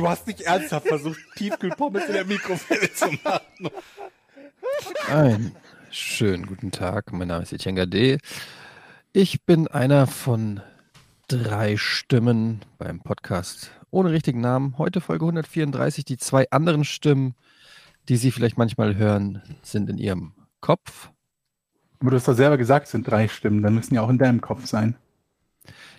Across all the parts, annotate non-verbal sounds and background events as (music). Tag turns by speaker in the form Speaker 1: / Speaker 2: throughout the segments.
Speaker 1: Du hast nicht ernsthaft versucht, Tiefkühlpommes in der Mikrowelle zu machen.
Speaker 2: Einen schönen guten Tag. Mein Name ist Etienne Gade. Ich bin einer von drei Stimmen beim Podcast ohne richtigen Namen. Heute Folge 134. Die zwei anderen Stimmen, die Sie vielleicht manchmal hören, sind in Ihrem Kopf.
Speaker 1: Aber du hast doch selber gesagt, es sind drei Stimmen. Dann müssen ja auch in deinem Kopf sein.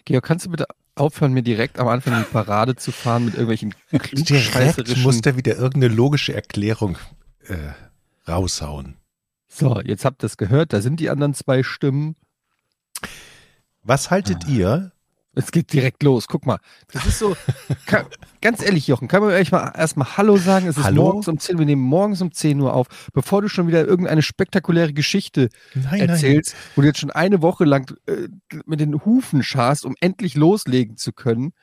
Speaker 2: Georg, kannst du bitte aufhören, mir direkt am Anfang die Parade zu fahren mit irgendwelchen (laughs)
Speaker 3: Direkt muss der wieder irgendeine logische Erklärung äh, raushauen.
Speaker 2: So, jetzt habt ihr es gehört. Da sind die anderen zwei Stimmen.
Speaker 3: Was haltet ihr?
Speaker 2: Es geht direkt los. Guck mal. Das ist so, (laughs) kann, ganz ehrlich, Jochen, kann man euch mal erstmal Hallo sagen? Es ist
Speaker 3: Hallo?
Speaker 2: morgens um 10 Wir nehmen morgens um 10 Uhr auf, bevor du schon wieder irgendeine spektakuläre Geschichte
Speaker 3: Nein,
Speaker 2: erzählst, wo du jetzt schon eine Woche lang äh, mit den Hufen scharst, um endlich loslegen zu können.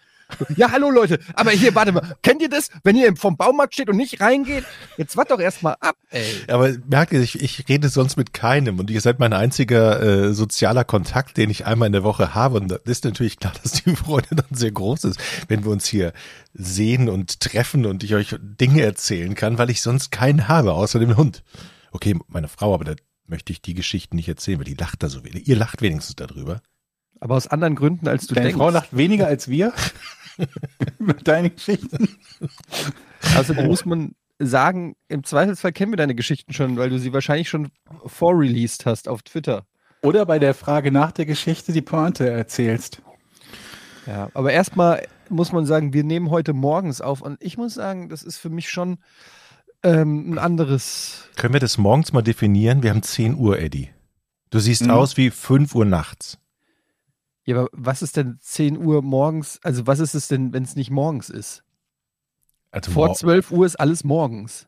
Speaker 2: Ja, hallo Leute, aber hier, warte mal, kennt ihr das, wenn ihr vom Baumarkt steht und nicht reingeht? Jetzt wart doch erstmal ab, ey.
Speaker 3: Aber merkt ihr, ich, ich rede sonst mit keinem und ihr seid mein einziger äh, sozialer Kontakt, den ich einmal in der Woche habe. Und da ist natürlich klar, dass die Freude dann sehr groß ist, wenn wir uns hier sehen und treffen und ich euch Dinge erzählen kann, weil ich sonst keinen habe, außer dem Hund. Okay, meine Frau, aber da möchte ich die Geschichten nicht erzählen, weil die lacht da so wenig. Ihr lacht wenigstens darüber.
Speaker 2: Aber aus anderen Gründen, als du
Speaker 1: Deine
Speaker 2: denkst.
Speaker 1: Frau lacht weniger als wir (laughs) über deine Geschichten.
Speaker 2: Außerdem muss man sagen, im Zweifelsfall kennen wir deine Geschichten schon, weil du sie wahrscheinlich schon vorreleased hast auf Twitter.
Speaker 1: Oder bei der Frage nach der Geschichte die Pointe erzählst.
Speaker 2: Ja, aber erstmal muss man sagen, wir nehmen heute morgens auf und ich muss sagen, das ist für mich schon ähm, ein anderes.
Speaker 3: Können wir das morgens mal definieren? Wir haben 10 Uhr, Eddie. Du siehst
Speaker 1: Mhm.
Speaker 3: aus wie 5 Uhr nachts.
Speaker 2: Ja, aber was ist denn 10 Uhr morgens? Also, was ist es denn, wenn es nicht morgens ist?
Speaker 3: Also
Speaker 2: Vor
Speaker 3: mor-
Speaker 2: 12 Uhr ist alles morgens.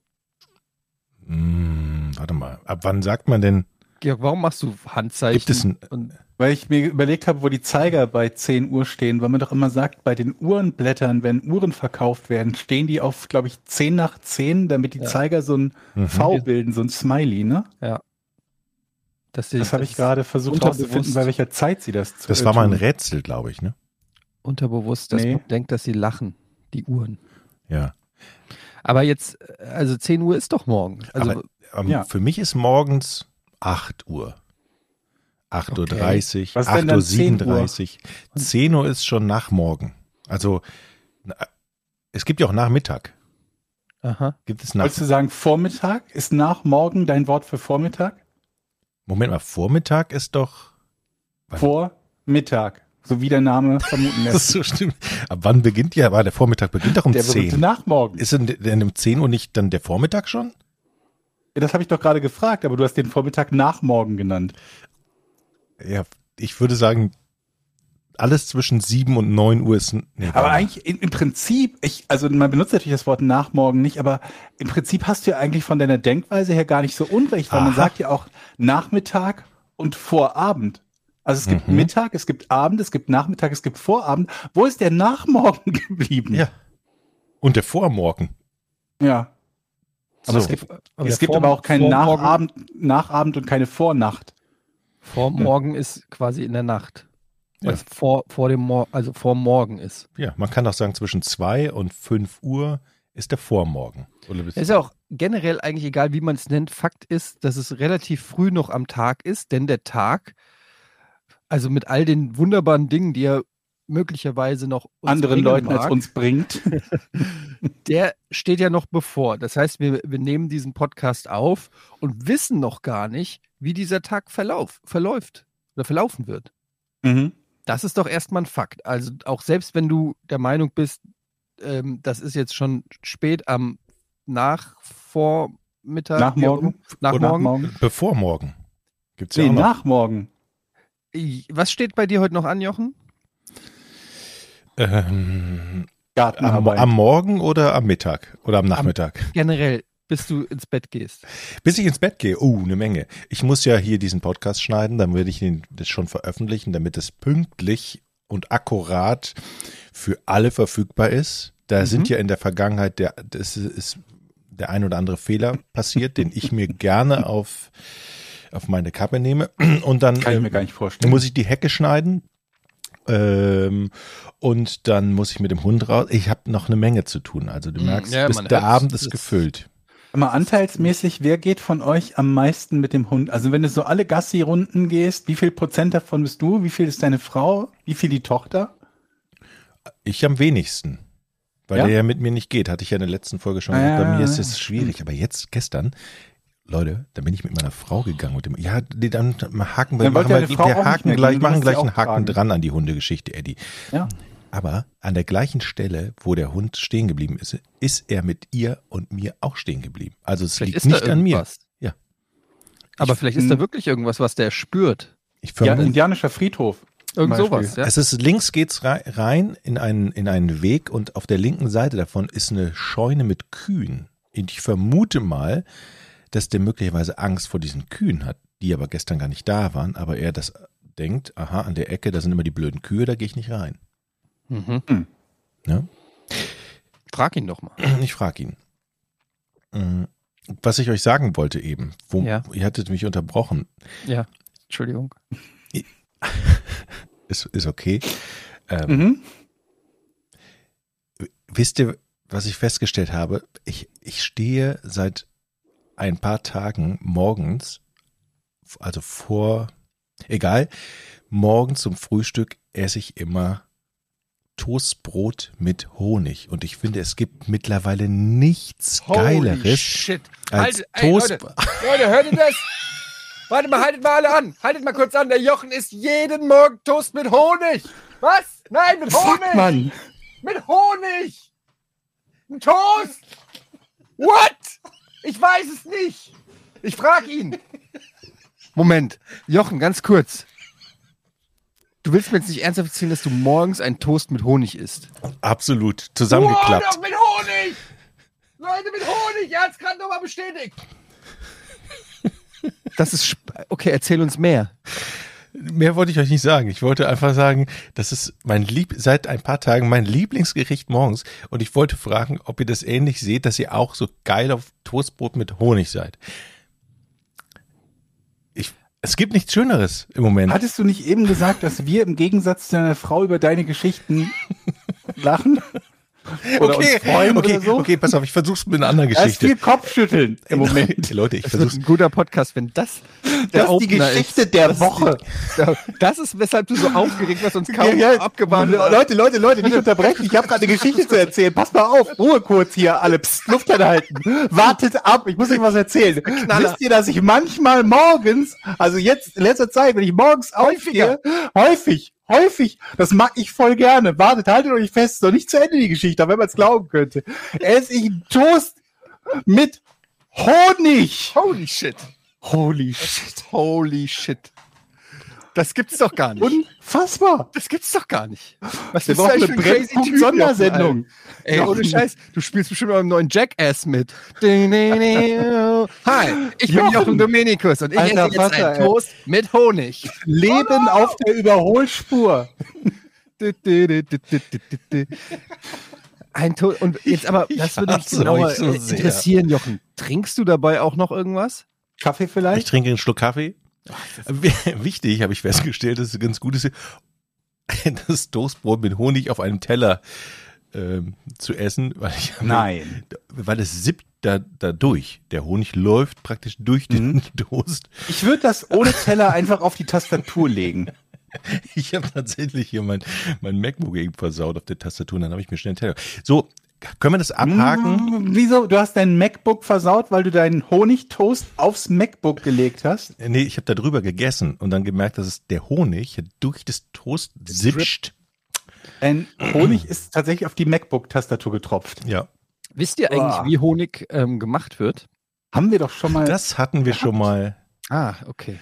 Speaker 3: Hm, warte mal. Ab wann sagt man denn,
Speaker 2: Georg, warum machst du Handzeichen?
Speaker 3: gibt es ein,
Speaker 2: und,
Speaker 1: Weil ich mir überlegt habe, wo die Zeiger bei 10 Uhr stehen, weil man doch immer sagt, bei den Uhrenblättern, wenn Uhren verkauft werden, stehen die auf, glaube ich, 10 nach 10, damit die
Speaker 2: Ja.
Speaker 1: Zeiger so ein
Speaker 3: Mhm.
Speaker 1: V bilden, so ein Smiley, ne?
Speaker 2: dass die,
Speaker 1: Das habe ich gerade versucht herauszufinden, bei welcher Zeit sie das zu
Speaker 3: das war mal ein. Rätsel, glaube ich, ne?
Speaker 2: unterbewusst, dass
Speaker 1: Nee.
Speaker 2: man denkt, dass sie lachen, die Uhren.
Speaker 3: Ja.
Speaker 2: Aber jetzt, also 10 Uhr ist doch morgen. Also,
Speaker 3: Aber ähm,
Speaker 1: Ja.
Speaker 3: für mich ist morgens 8 Uhr. 8.30 Uhr,
Speaker 1: Was denn dann
Speaker 3: 8.37 Uhr. 10 Uhr ist schon nach morgen. Also es gibt ja auch Nachmittag.
Speaker 2: aha.
Speaker 3: Gibt es nach
Speaker 1: Wolltest du sagen, Vormittag? Ist nach morgen dein Wort für Vormittag?
Speaker 3: Moment mal, Vormittag ist doch.
Speaker 1: Vormittag. So wie der Name vermuten
Speaker 3: Das (laughs)
Speaker 1: lässt.
Speaker 3: ist so stimmt. Ab wann beginnt ja? Aber der Vormittag beginnt doch um
Speaker 1: Der berühmte
Speaker 3: 10.
Speaker 1: Nachmorgen.
Speaker 3: Ist denn, denn um 10 Uhr nicht dann der Vormittag schon?
Speaker 1: Das habe ich doch gerade gefragt, aber du hast den Vormittag Nachmorgen genannt.
Speaker 3: Ja, ich würde sagen, alles zwischen 7 und 9 Uhr ist. Nee,
Speaker 1: Aber eigentlich im, im Prinzip, ich, also man benutzt natürlich das Wort Nachmorgen nicht, aber im Prinzip hast du ja eigentlich von deiner Denkweise her gar nicht so unrecht, weil man
Speaker 3: Aha.
Speaker 1: sagt ja auch Nachmittag und Vorabend. Also es gibt
Speaker 3: Mhm.
Speaker 1: Mittag, es gibt Abend, es gibt Nachmittag, es gibt Vorabend. Wo ist der Nachmorgen (laughs) geblieben?
Speaker 3: Ja. Und der Vormorgen.
Speaker 1: Ja. Aber
Speaker 3: So.
Speaker 1: es gibt,
Speaker 2: Aber
Speaker 1: es gibt
Speaker 2: Vor-
Speaker 1: aber auch keinen Nachabend, Nachabend und keine Vornacht.
Speaker 2: Vormorgen ist quasi in der Nacht.
Speaker 3: Ja.
Speaker 2: Was vor, vor dem Mor also vor Morgen ist.
Speaker 3: Ja, man kann auch sagen, zwischen 2 und 5 Uhr ist der Vormorgen. Oder
Speaker 2: ist ja auch generell eigentlich egal, wie man es nennt. Fakt ist, dass es relativ früh noch am Tag ist, denn der Tag, also mit all den wunderbaren Dingen, die er möglicherweise noch uns
Speaker 1: Anderen Leuten
Speaker 2: mag,
Speaker 1: als uns bringt. (laughs)
Speaker 2: der steht ja noch bevor. Das heißt, wir, wir nehmen diesen Podcast auf und wissen noch gar nicht, wie dieser Tag verlauf, verläuft oder verlaufen wird.
Speaker 1: mhm.
Speaker 2: Das ist doch erstmal ein Fakt. Also auch selbst wenn du der Meinung bist, ähm, das ist jetzt schon spät am Nachvormittag.
Speaker 1: Nachmorgen?
Speaker 2: Nach
Speaker 1: Oder
Speaker 2: morgen.
Speaker 1: Nachmorgen?
Speaker 3: Bevor morgen. Gibt's ja
Speaker 1: Nee,
Speaker 3: auch noch.
Speaker 1: Nachmorgen.
Speaker 2: Was steht bei dir heute noch an, Jochen?
Speaker 3: Ähm, am,
Speaker 1: Gartenarbeit.
Speaker 3: am Morgen oder am Mittag oder am Nachmittag?
Speaker 2: Generell, bis du ins Bett gehst?
Speaker 3: Bis ich ins Bett gehe, oh, eine Menge. Ich muss ja hier diesen Podcast schneiden, dann werde ich ihn das schon veröffentlichen, damit es pünktlich und akkurat für alle verfügbar ist. Da sind ja in der Vergangenheit der, das ist der ein oder andere Fehler passiert, den ich mir gerne auf, auf meine Kappe nehme. Und dann
Speaker 1: Kann ich
Speaker 3: ähm,
Speaker 1: mir gar nicht vorstellen.
Speaker 3: muss ich die Hecke schneiden. Ähm, und dann muss ich mit dem Hund raus. Ich habe noch eine Menge zu tun. Also du merkst,
Speaker 2: Ja,
Speaker 3: bis der. Abend ist gefüllt.
Speaker 1: Mal anteilsmäßig, wer geht von euch am meisten mit dem Hund? Also wenn du so alle Gassi-Runden gehst, wie viel Prozent davon bist du? Wie viel ist deine Frau? Wie viel die Tochter?
Speaker 3: Ich am wenigsten. Weil
Speaker 1: Ja?
Speaker 3: der ja mit mir nicht geht, hatte ich ja in der letzten Folge schon
Speaker 1: Ah,
Speaker 3: gesagt. Bei
Speaker 1: ja,
Speaker 3: mir ist
Speaker 1: ja,
Speaker 3: es schwierig. Aber jetzt, gestern, Leute, da bin ich mit meiner Frau gegangen. Mit dem, ja, dann haken wir,
Speaker 1: wollte
Speaker 3: machen wir, wir haken gleich, machen gleich einen Haken
Speaker 1: tragen.
Speaker 3: dran an die Hundegeschichte, Eddie.
Speaker 1: Ja.
Speaker 3: Aber an der gleichen Stelle, wo der Hund stehen geblieben ist, ist er mit ihr und mir auch stehen geblieben. Also es
Speaker 2: Vielleicht
Speaker 3: liegt
Speaker 2: ist da
Speaker 3: nicht an mir. Ja.
Speaker 2: Aber
Speaker 3: Ich-
Speaker 2: vielleicht ist da wirklich irgendwas, was der spürt.
Speaker 3: Ich
Speaker 1: Ja,
Speaker 3: vermute,
Speaker 1: indianischer Friedhof.
Speaker 2: Irgend sowas, ja.
Speaker 3: Es ist links geht's rei- rein in einen, in einen Weg und auf der linken Seite davon ist eine Scheune mit Kühen. Und ich vermute mal, dass der möglicherweise Angst vor diesen Kühen hat, die aber gestern gar nicht da waren, aber er das denkt, aha, an der Ecke, da sind immer die blöden Kühe, da gehe ich nicht rein.
Speaker 2: Mhm.
Speaker 3: Ne?
Speaker 2: Frag ihn doch mal.
Speaker 3: Ich frage ihn. Mm, Was ich euch sagen wollte eben, wo,
Speaker 2: Ja.
Speaker 3: ihr hattet mich unterbrochen,
Speaker 2: Ja, Entschuldigung. (laughs)
Speaker 3: ist, ist okay. Ähm,
Speaker 1: Mhm.
Speaker 3: Wisst ihr, was ich festgestellt habe? Ich, ich stehe seit ein paar Tagen morgens, also vor, egal, morgens zum Frühstück esse ich immer Toastbrot mit Honig. Und ich finde, es gibt mittlerweile nichts Geileres
Speaker 2: shit.
Speaker 3: als
Speaker 2: ey,
Speaker 3: Toast.
Speaker 2: Leute, Leute, hört ihr das? Warte mal, haltet mal alle an. Haltet mal kurz an. Der Jochen isst jeden Morgen Toast mit Honig. Was? Nein, mit Honig.
Speaker 1: Fuck, Mann.
Speaker 2: Mit Honig! Ein Toast! What? Ich weiß es nicht. Ich frag ihn. Moment, Jochen, ganz kurz. Du willst mir jetzt nicht ernsthaft erzählen, dass du morgens einen Toast mit Honig isst?
Speaker 3: Absolut zusammengeklappt.
Speaker 2: doch mit Honig! Leute, mit Honig! Er hat es gerade nochmal bestätigt. Das ist. sp- Okay, erzähl uns mehr.
Speaker 3: Mehr wollte ich euch nicht sagen. Ich wollte einfach sagen, das ist mein Lieb seit ein paar Tagen mein Lieblingsgericht morgens. Und ich wollte fragen, ob ihr das ähnlich seht, dass ihr auch so geil auf Toastbrot mit Honig seid. Es gibt nichts Schöneres im Moment.
Speaker 1: Hattest du nicht eben gesagt, dass wir im Gegensatz zu deiner Frau über deine Geschichten lachen? Oder
Speaker 3: okay,
Speaker 1: uns freuen
Speaker 3: okay,
Speaker 1: oder so?
Speaker 3: okay, pass auf, ich versuch's mit einer anderen
Speaker 1: Da ist viel
Speaker 3: Geschichte.
Speaker 1: Kopfschütteln im Moment.
Speaker 3: Leute, ich
Speaker 2: Das wird
Speaker 3: versuch's.
Speaker 2: ein guter Podcast, wenn das der
Speaker 1: Das ist die Geschichte
Speaker 2: ist.
Speaker 1: der
Speaker 2: Das ist
Speaker 1: Woche.
Speaker 2: Die, (laughs) das ist, weshalb du so aufgeregt warst und uns kaum
Speaker 1: Ja, ja.
Speaker 2: abgewartet hast.
Speaker 1: Leute, Leute, Leute, nicht unterbrechen. Ich habe gerade eine Geschichte zu erzählen. Pass mal auf. Ruhe kurz hier, alle. Psst, Luft anhalten. Wartet ab. Ich muss euch was erzählen.
Speaker 2: Knaller.
Speaker 1: Wisst ihr, dass ich manchmal morgens, also jetzt in letzter Zeit, wenn ich morgens aufstehe, häufig, häufig, das mag ich voll gerne. Wartet, haltet euch fest. Ist Noch nicht zu Ende die Geschichte, aber wenn man es glauben könnte. Esse ich einen Toast mit Honig.
Speaker 2: Holy shit.
Speaker 1: Holy shit.
Speaker 2: Holy shit. Das gibt's doch gar nicht.
Speaker 1: Unfassbar.
Speaker 2: das gibt's doch gar nicht. Was eigentlich
Speaker 1: eine
Speaker 2: für ein crazy Typ. Alter? Ey, ohne Scheiß, du spielst bestimmt auch im neuen Jackass mit. Hi, ich bin
Speaker 1: Jochen.
Speaker 2: Dominikus und ich
Speaker 1: Alter
Speaker 2: esse jetzt
Speaker 1: Vater,
Speaker 2: einen
Speaker 1: ey.
Speaker 2: Toast mit Honig.
Speaker 1: Leben auf der Überholspur.
Speaker 2: Ein Toast. Und jetzt aber, das würde mich genauer
Speaker 3: so sehr.
Speaker 2: interessieren, Jochen. Trinkst du dabei auch noch irgendwas?
Speaker 1: Kaffee
Speaker 3: Ich
Speaker 1: vielleicht?
Speaker 3: trinke einen Schluck Kaffee. (laughs) Wichtig, habe ich festgestellt, das ist ganz gut, ist, (laughs) das Toastbrot mit Honig auf einem Teller ähm, zu essen, weil ich
Speaker 1: Nein.
Speaker 3: weil es sippt da, da durch. Der Honig läuft praktisch durch den
Speaker 1: Mhm. (laughs)
Speaker 3: Toast.
Speaker 1: Ich würde das ohne Teller einfach auf die Tastatur legen.
Speaker 3: Ich habe tatsächlich hier mein, mein MacBook eben versaut auf der Tastatur, und dann habe ich mir schnell einen Teller. So, können wir das abhaken?
Speaker 1: Hm, Wieso? Du hast dein MacBook versaut, weil du deinen Honigtoast aufs MacBook gelegt hast?
Speaker 3: Nee, ich habe da drüber gegessen und dann gemerkt, dass es der Honig durch das Toast sipscht.
Speaker 1: Ein Honig ist tatsächlich auf die MacBook-Tastatur getropft.
Speaker 3: Ja,
Speaker 2: Wisst ihr eigentlich,
Speaker 1: Boah.
Speaker 2: wie Honig ähm, gemacht wird?
Speaker 1: Haben wir doch schon mal.
Speaker 3: das hatten wir schon mal.
Speaker 2: Ah, okay.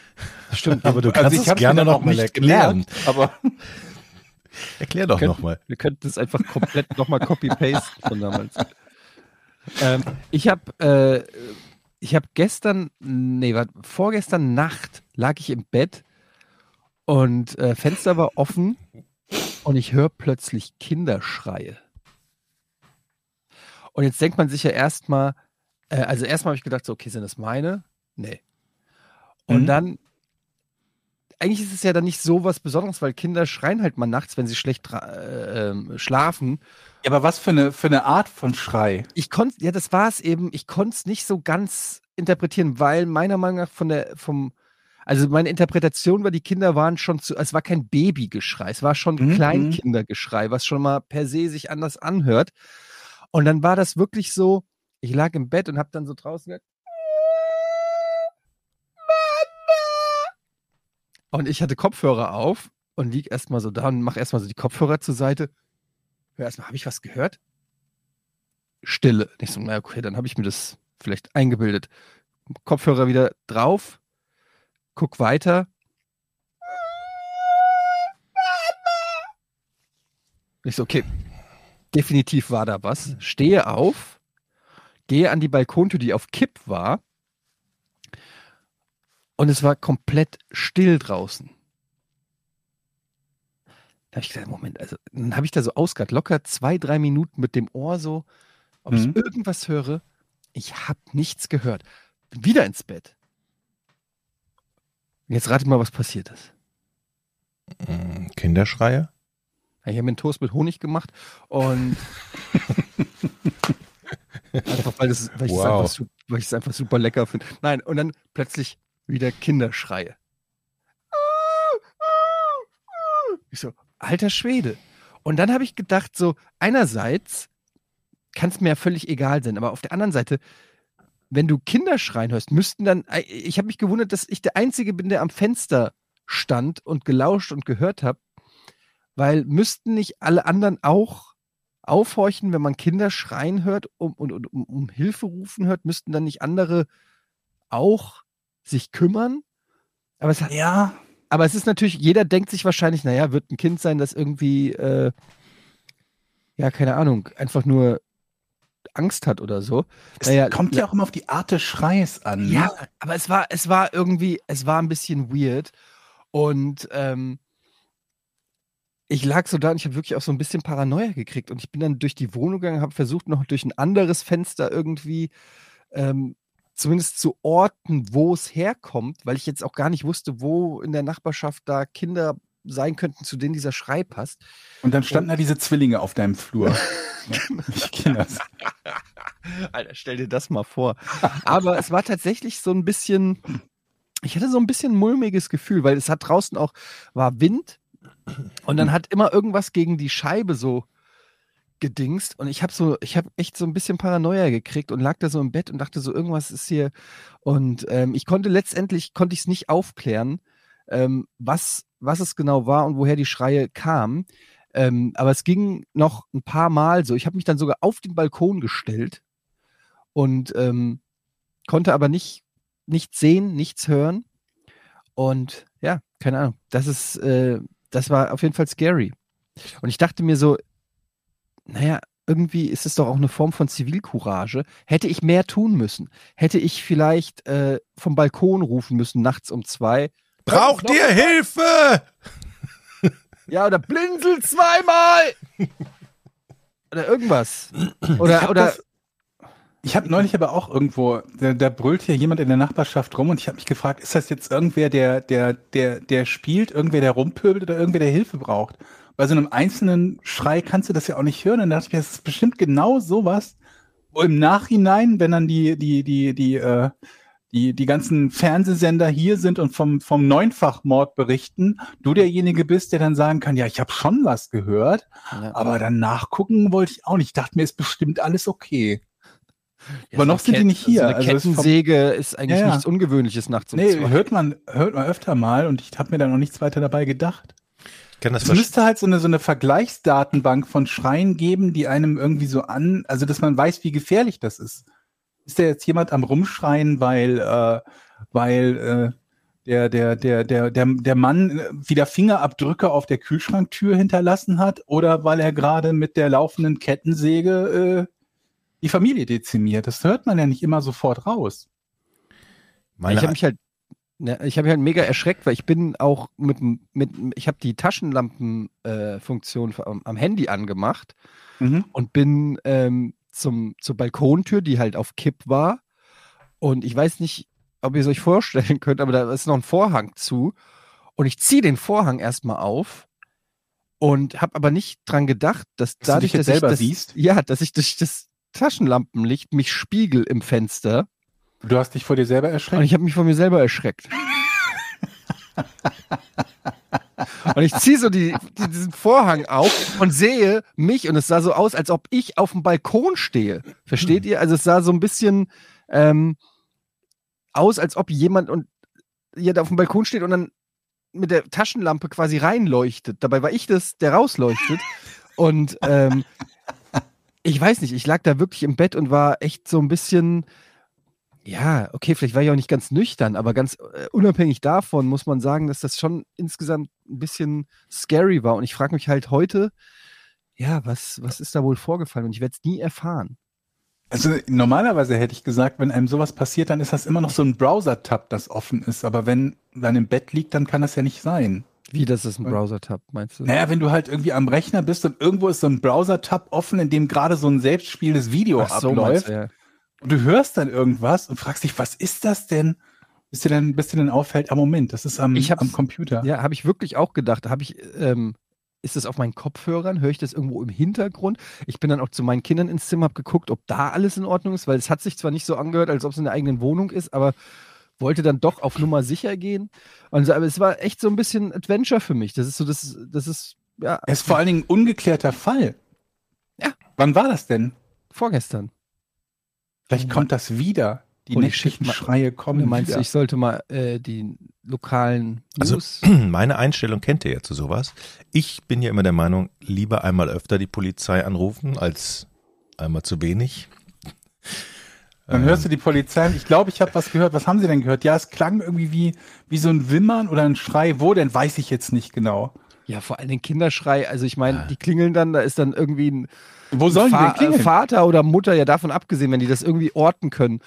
Speaker 1: stimmt. (laughs)
Speaker 3: aber du
Speaker 1: Also
Speaker 3: kannst
Speaker 1: ich
Speaker 3: es gerne noch mal
Speaker 1: nicht
Speaker 3: erklären.
Speaker 1: gemerkt, Aber
Speaker 3: Erklär doch nochmal.
Speaker 2: Wir könnten es einfach komplett nochmal copy-paste von damals. ähm, ich habe äh, ich habe gestern, nee, warte, vorgestern Nacht lag ich im Bett und äh, Fenster war offen und ich höre plötzlich Kinderschreie. Und jetzt denkt man sich ja erstmal, äh, also erstmal habe ich gedacht, so, okay, sind das meine? Nee. Und
Speaker 1: Mhm.
Speaker 2: dann, eigentlich ist es ja dann nicht so was Besonderes, weil Kinder schreien halt mal nachts, wenn sie schlecht äh, ähm, schlafen.
Speaker 1: Ja, aber was für eine, für eine Art von Schrei?
Speaker 2: Ich konnte, ja, das war es eben, ich konnte es nicht so ganz interpretieren, weil meiner Meinung nach von der, vom, also meine Interpretation war, die Kinder waren schon zu, es war kein Babygeschrei, es war schon
Speaker 1: Mhm,
Speaker 2: Kleinkindergeschrei, was schon mal per se sich anders anhört. Und dann war das wirklich so, ich lag im Bett und habe dann so draußen gesagt, und ich hatte Kopfhörer auf und lieg erstmal so da und mach erstmal so die Kopfhörer zur Seite. Hör erstmal, habe ich was gehört? Stille. Ich so, na okay, dann habe ich mir das vielleicht eingebildet. Kopfhörer wieder drauf, guck weiter. Ich so, okay, definitiv war da was. Stehe auf, gehe an die Balkontür, die auf Kipp war. Und es war komplett still draußen. Da habe ich gesagt, Moment, also dann habe ich da so ausgehört, locker zwei, drei Minuten mit dem Ohr so, ob
Speaker 1: Mhm.
Speaker 2: ich irgendwas höre. Ich habe nichts gehört. Bin wieder ins Bett. Jetzt rate mal, was passiert ist.
Speaker 3: Mm, Kinderschreie?
Speaker 2: Ich habe mir einen Toast mit Honig gemacht und (laughs) einfach weil, das, weil, ich es
Speaker 3: Wow.
Speaker 2: einfach, su- weil ich es einfach super lecker finde. Nein, und dann plötzlich wieder Kinderschreie. Ich so, alter Schwede. Und dann habe ich gedacht, so, einerseits kann es mir ja völlig egal sein, aber auf der anderen Seite, wenn du Kinder schreien hörst, müssten dann, äh, ich habe mich gewundert, dass ich der Einzige bin, der am Fenster stand und gelauscht und gehört habe, weil müssten nicht alle anderen auch aufhorchen, wenn man Kinder schreien hört um, und, und um, um Hilfe rufen hört, müssten dann nicht andere auch sich kümmern? Aber es, hat,
Speaker 1: Ja,
Speaker 2: aber es ist natürlich, jeder denkt sich wahrscheinlich, naja, wird ein Kind sein, das irgendwie, äh, ja, keine Ahnung, einfach nur Angst hat oder so.
Speaker 1: es
Speaker 2: Naja,
Speaker 1: kommt ja auch immer auf die Art des Schreis an. ne?
Speaker 2: Ja, aber es war, es war irgendwie, es war ein bisschen weird. Und ähm, ich lag so da und ich habe wirklich auch so ein bisschen Paranoia gekriegt. Und ich bin dann durch die Wohnung gegangen, habe versucht, noch durch ein anderes Fenster irgendwie ähm, zumindest zu orten, wo es herkommt, weil ich jetzt auch gar nicht wusste, wo in der Nachbarschaft da Kinder sein könnten, zu denen dieser Schrei passt.
Speaker 1: Und dann standen da diese Zwillinge auf deinem Flur. ich kenne das.
Speaker 2: Alter, stell dir das mal vor. Aber es war tatsächlich so ein bisschen, ich hatte so ein bisschen mulmiges Gefühl, weil es hat draußen auch, war Wind und dann hat immer irgendwas gegen die Scheibe so gedingst und ich habe so, ich habe echt so ein bisschen Paranoia gekriegt und lag da so im Bett und dachte so, irgendwas ist hier und ähm, ich konnte letztendlich, konnte ich es nicht aufklären, ähm, was, was es genau war und woher die Schreie kamen. Ähm, aber es ging noch ein paar Mal so. Ich habe mich dann sogar auf den Balkon gestellt und ähm, konnte aber nicht nichts sehen, nichts hören. Und ja, keine Ahnung. Das ist, äh, das war auf jeden Fall scary. Und ich dachte mir so, naja, irgendwie ist es doch auch eine Form von Zivilcourage. Hätte ich mehr tun müssen, hätte ich vielleicht äh, vom Balkon rufen müssen, nachts um zwei.
Speaker 3: Braucht ihr Hilfe? (laughs)
Speaker 2: Ja, oder blinzel zweimal! oder irgendwas. Oder,
Speaker 1: hab
Speaker 2: oder
Speaker 1: das- Ich habe neulich aber auch irgendwo, da, da brüllt hier jemand in der Nachbarschaft rum und ich habe mich gefragt, ist das jetzt irgendwer, der, der, der, der spielt, irgendwer, der rumpöbelt oder irgendwer, der Hilfe braucht? Bei so einem einzelnen Schrei kannst du das ja auch nicht hören. Und da dachte ich mir, das ist bestimmt genau sowas, wo im Nachhinein, wenn dann die, die, die, die, äh, die, die ganzen Fernsehsender hier sind und vom, vom Neunfachmord berichten, du derjenige bist, der dann sagen kann, ja, ich habe schon was gehört,
Speaker 2: Ja.
Speaker 1: aber dann nachgucken wollte ich auch nicht. Ich dachte mir, ist bestimmt alles okay.
Speaker 2: Ja,
Speaker 1: Aber noch sind die
Speaker 2: Ket-
Speaker 1: nicht hier.
Speaker 2: So eine
Speaker 1: Also ist
Speaker 2: ist eigentlich
Speaker 1: ja.
Speaker 2: nichts Ungewöhnliches nachts um
Speaker 1: Nee,
Speaker 2: zwei.
Speaker 1: hört man, hört man öfter mal und ich habe mir da noch nichts weiter dabei gedacht.
Speaker 3: Ich kann das
Speaker 1: Es müsste halt so eine, so eine Vergleichsdatenbank von Schreien geben, die einem irgendwie so an, also dass man weiß, wie gefährlich das ist. Ist da jetzt jemand am Rumschreien, weil, äh, weil äh, der, der, der, der, der, der Mann äh, wieder Fingerabdrücke auf der Kühlschranktür hinterlassen hat oder weil er gerade mit der laufenden Kettensäge äh, die Familie dezimiert. Das hört man ja nicht immer sofort raus.
Speaker 3: Meine,
Speaker 2: ich habe mich halt, ne, ich habe mich halt mega erschreckt, weil ich bin auch mit, dem- mit ich habe die Taschenlampenfunktion am, am Handy angemacht
Speaker 1: Mhm.
Speaker 2: und bin ähm, zum, zur Balkontür, die halt auf Kipp war. Und ich weiß nicht, ob ihr es euch vorstellen könnt, aber da ist noch ein Vorhang zu. Und ich ziehe den Vorhang erstmal auf und habe aber nicht dran gedacht, dass
Speaker 1: Dass du
Speaker 2: dadurch,
Speaker 1: dich jetzt
Speaker 2: dass
Speaker 1: selber
Speaker 2: ich das,
Speaker 1: siehst?
Speaker 2: ja, dass ich durch das Taschenlampenlicht mich spiegel im Fenster.
Speaker 1: Du hast dich vor dir selber
Speaker 2: Und
Speaker 1: erschreckt.
Speaker 2: ich habe mich von mir selber erschreckt. (laughs) und ich ziehe so die, die, diesen Vorhang auf und sehe mich und es sah so aus, als ob ich auf dem Balkon stehe. Versteht ihr? Also es sah so ein bisschen ähm, aus, als ob jemand und jemand auf dem Balkon steht und dann mit der Taschenlampe quasi reinleuchtet. Dabei war ich das, der rausleuchtet. Und ähm, ich weiß nicht, ich lag da wirklich im Bett und war echt so ein bisschen, ja, okay, vielleicht war ich auch nicht ganz nüchtern, aber ganz äh, unabhängig davon muss man sagen, dass das schon insgesamt ein bisschen scary war. Und ich frage mich halt heute, ja, was, was ist da wohl vorgefallen? Und ich werde es nie erfahren.
Speaker 1: Also normalerweise hätte ich gesagt, wenn einem sowas passiert, dann ist das immer noch so ein Browser-Tab, das offen ist. Aber wenn man im Bett liegt, dann kann das ja nicht sein.
Speaker 2: Wie, das ist ein Browser-Tab, meinst du?
Speaker 1: Naja, wenn du halt irgendwie am Rechner bist und irgendwo ist so ein Browser-Tab offen, in dem gerade so ein selbstspielendes Video
Speaker 2: so,
Speaker 1: abläuft
Speaker 2: du, ja.
Speaker 1: Und du hörst dann irgendwas und fragst dich, was ist das denn? Bis dir dann, bis dir dann auffällt, ah Moment, das ist am, am Computer.
Speaker 2: Ja, habe ich wirklich auch gedacht. Habe ich, ähm, ist das auf meinen Kopfhörern? Höre ich das irgendwo im Hintergrund? Ich bin dann auch zu meinen Kindern ins Zimmer, habe geguckt, ob da alles in Ordnung ist, weil es hat sich zwar nicht so angehört, als ob es in der eigenen Wohnung ist, aber wollte dann doch auf Nummer sicher gehen. Und so, aber es war echt so ein bisschen Adventure für mich. Das ist so, das, das ist, ja,
Speaker 1: Es ist vor allen Dingen ein ungeklärter Fall.
Speaker 2: Ja.
Speaker 1: Wann war das denn?
Speaker 2: vorgestern.
Speaker 1: Vielleicht kommt das wieder. Die
Speaker 2: Holy
Speaker 1: nächtlichen
Speaker 2: shit, ma-
Speaker 1: Schreie kommen
Speaker 2: Du meinst,
Speaker 1: wieder.
Speaker 2: ich sollte mal äh, die lokalen
Speaker 3: Also,
Speaker 2: News. (clears throat)
Speaker 3: meine Einstellung kennt ihr ja zu sowas. Ich bin ja immer der Meinung, lieber einmal öfter die Polizei anrufen, als einmal zu wenig.
Speaker 1: Dann hörst du die Polizei und ich glaube, ich habe was gehört. Was haben sie denn gehört? Ja, es klang irgendwie wie, wie so ein Wimmern oder ein Schrei. Wo denn? Weiß ich jetzt nicht genau.
Speaker 2: ja, vor allem den Kinderschrei. Also ich meine, die klingeln dann, da ist dann irgendwie ein
Speaker 1: Wo sollen
Speaker 2: Fa
Speaker 1: die denn
Speaker 2: Vater oder Mutter, ja davon abgesehen, wenn die das irgendwie orten können,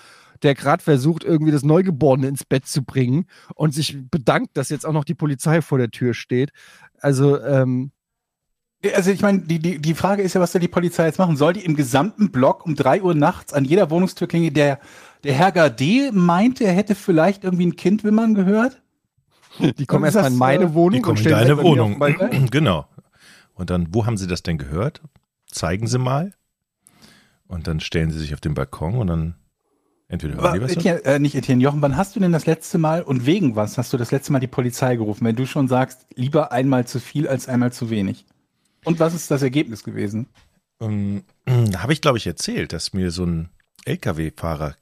Speaker 2: der gerade versucht, irgendwie das Neugeborene ins Bett zu bringen und sich bedankt, dass jetzt auch noch die Polizei vor der Tür steht. Also, ähm,
Speaker 1: Also ich meine, die, die, die Frage ist ja, was soll die Polizei jetzt machen? Soll die im gesamten Block um drei Uhr nachts an jeder Wohnungstür klingeln? Der, der Herr Gade meinte, er hätte vielleicht irgendwie ein Kind wimmern gehört?
Speaker 2: die kommen erstmal in meine
Speaker 1: äh,
Speaker 2: Wohnung
Speaker 3: Die kommen
Speaker 2: und
Speaker 3: in deine Wohnung. (clears throat) genau. Und dann, wo haben sie das denn gehört? Zeigen sie mal. Und dann stellen sie sich auf den Balkon und dann entweder hören die was.
Speaker 1: Etienne, äh, nicht Etienne, Jochen, wann hast du denn das letzte Mal und wegen was hast du das letzte Mal die Polizei gerufen, wenn du schon sagst, lieber einmal zu viel als einmal zu wenig? Und was ist das Ergebnis gewesen?
Speaker 3: Ähm, (clears throat) Habe ich, glaube ich, erzählt, dass mir so ein LKW-Fahrer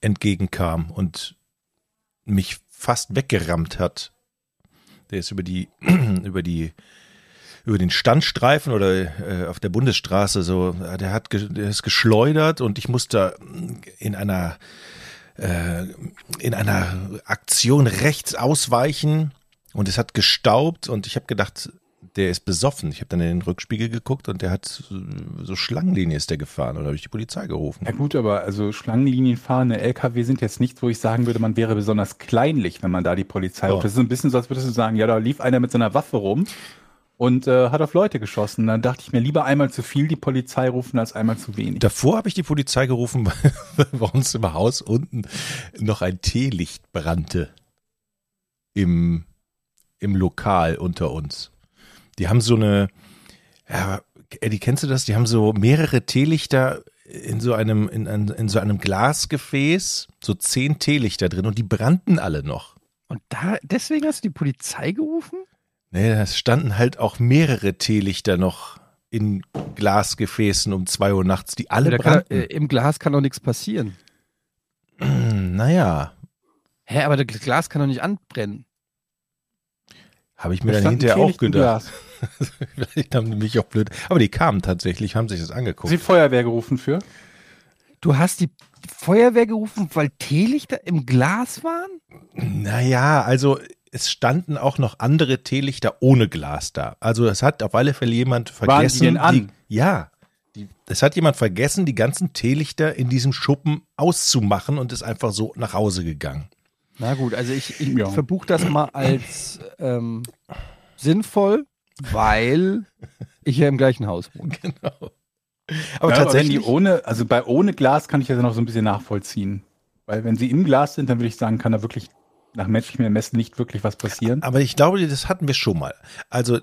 Speaker 3: entgegenkam und mich fast weggerammt hat. Der ist über die, (clears throat) über die, über den Standstreifen oder äh, auf der Bundesstraße so, äh, der hat, ge- der ist geschleudert und ich musste in einer, äh, in einer Aktion rechts ausweichen und es hat gestaubt und ich habe gedacht, der ist besoffen. Ich habe dann in den Rückspiegel geguckt und der hat so- Schlangenlinie ist der gefahren oder habe ich die Polizei gerufen.
Speaker 1: Ja gut, aber also Schlangenlinienfahrende LKW sind jetzt nichts, wo ich sagen würde, man wäre besonders kleinlich, wenn man da die Polizei
Speaker 3: Oh.
Speaker 1: ruft. Das ist ein bisschen so, als würdest du sagen, ja, da lief einer mit so einer Waffe rum und äh, hat auf Leute geschossen. Dann dachte ich mir, lieber einmal zu viel die Polizei rufen, als einmal zu wenig.
Speaker 3: Davor habe ich die Polizei gerufen, (laughs) weil bei uns im Haus unten noch ein Teelicht brannte. Im, im Lokal unter uns. Die haben so eine, ja, Eddie, kennst du das? Die haben so mehrere Teelichter in so einem, in, ein- in so einem Glasgefäß, so zehn Teelichter drin und die brannten alle noch.
Speaker 2: Und da, deswegen hast du die Polizei gerufen?
Speaker 3: Nee, es standen halt auch mehrere Teelichter noch in Glasgefäßen um zwei Uhr nachts, die alle
Speaker 2: Da kann,
Speaker 3: brannten.
Speaker 2: äh, Im Glas kann doch nichts passieren. (clears throat)
Speaker 3: naja,
Speaker 2: Hä, aber das Glas kann doch nicht anbrennen.
Speaker 3: habe ich mir
Speaker 1: Da
Speaker 3: dann hinterher auch gedacht. (laughs) Vielleicht haben die mich auch blöd. Aber die kamen tatsächlich, haben sich das angeguckt.
Speaker 1: Hast du die Feuerwehr gerufen für?
Speaker 2: Du hast die Feuerwehr gerufen, weil Teelichter im Glas waren?
Speaker 3: Naja, also es standen auch noch andere Teelichter ohne Glas da. Also es hat auf alle Fälle jemand
Speaker 1: Waren die
Speaker 3: vergessen.
Speaker 1: denn an?
Speaker 3: ja, die es hat jemand vergessen, die ganzen Teelichter in diesem Schuppen auszumachen und ist einfach so nach Hause gegangen.
Speaker 2: Na gut, also ich, ich
Speaker 1: Ja.
Speaker 2: verbuche das mal als ähm, sinnvoll, weil ich ja im gleichen Haus wohne. (laughs)
Speaker 3: Genau. Aber
Speaker 1: ja,
Speaker 3: tatsächlich,
Speaker 1: wenn die ohne, also bei ohne Glas kann ich das noch so ein bisschen nachvollziehen. Weil wenn sie im Glas sind, dann würde ich sagen, kann da wirklich nach menschlichem Ermessen nicht wirklich was passieren.
Speaker 3: aber ich glaube, das hatten wir schon mal. Also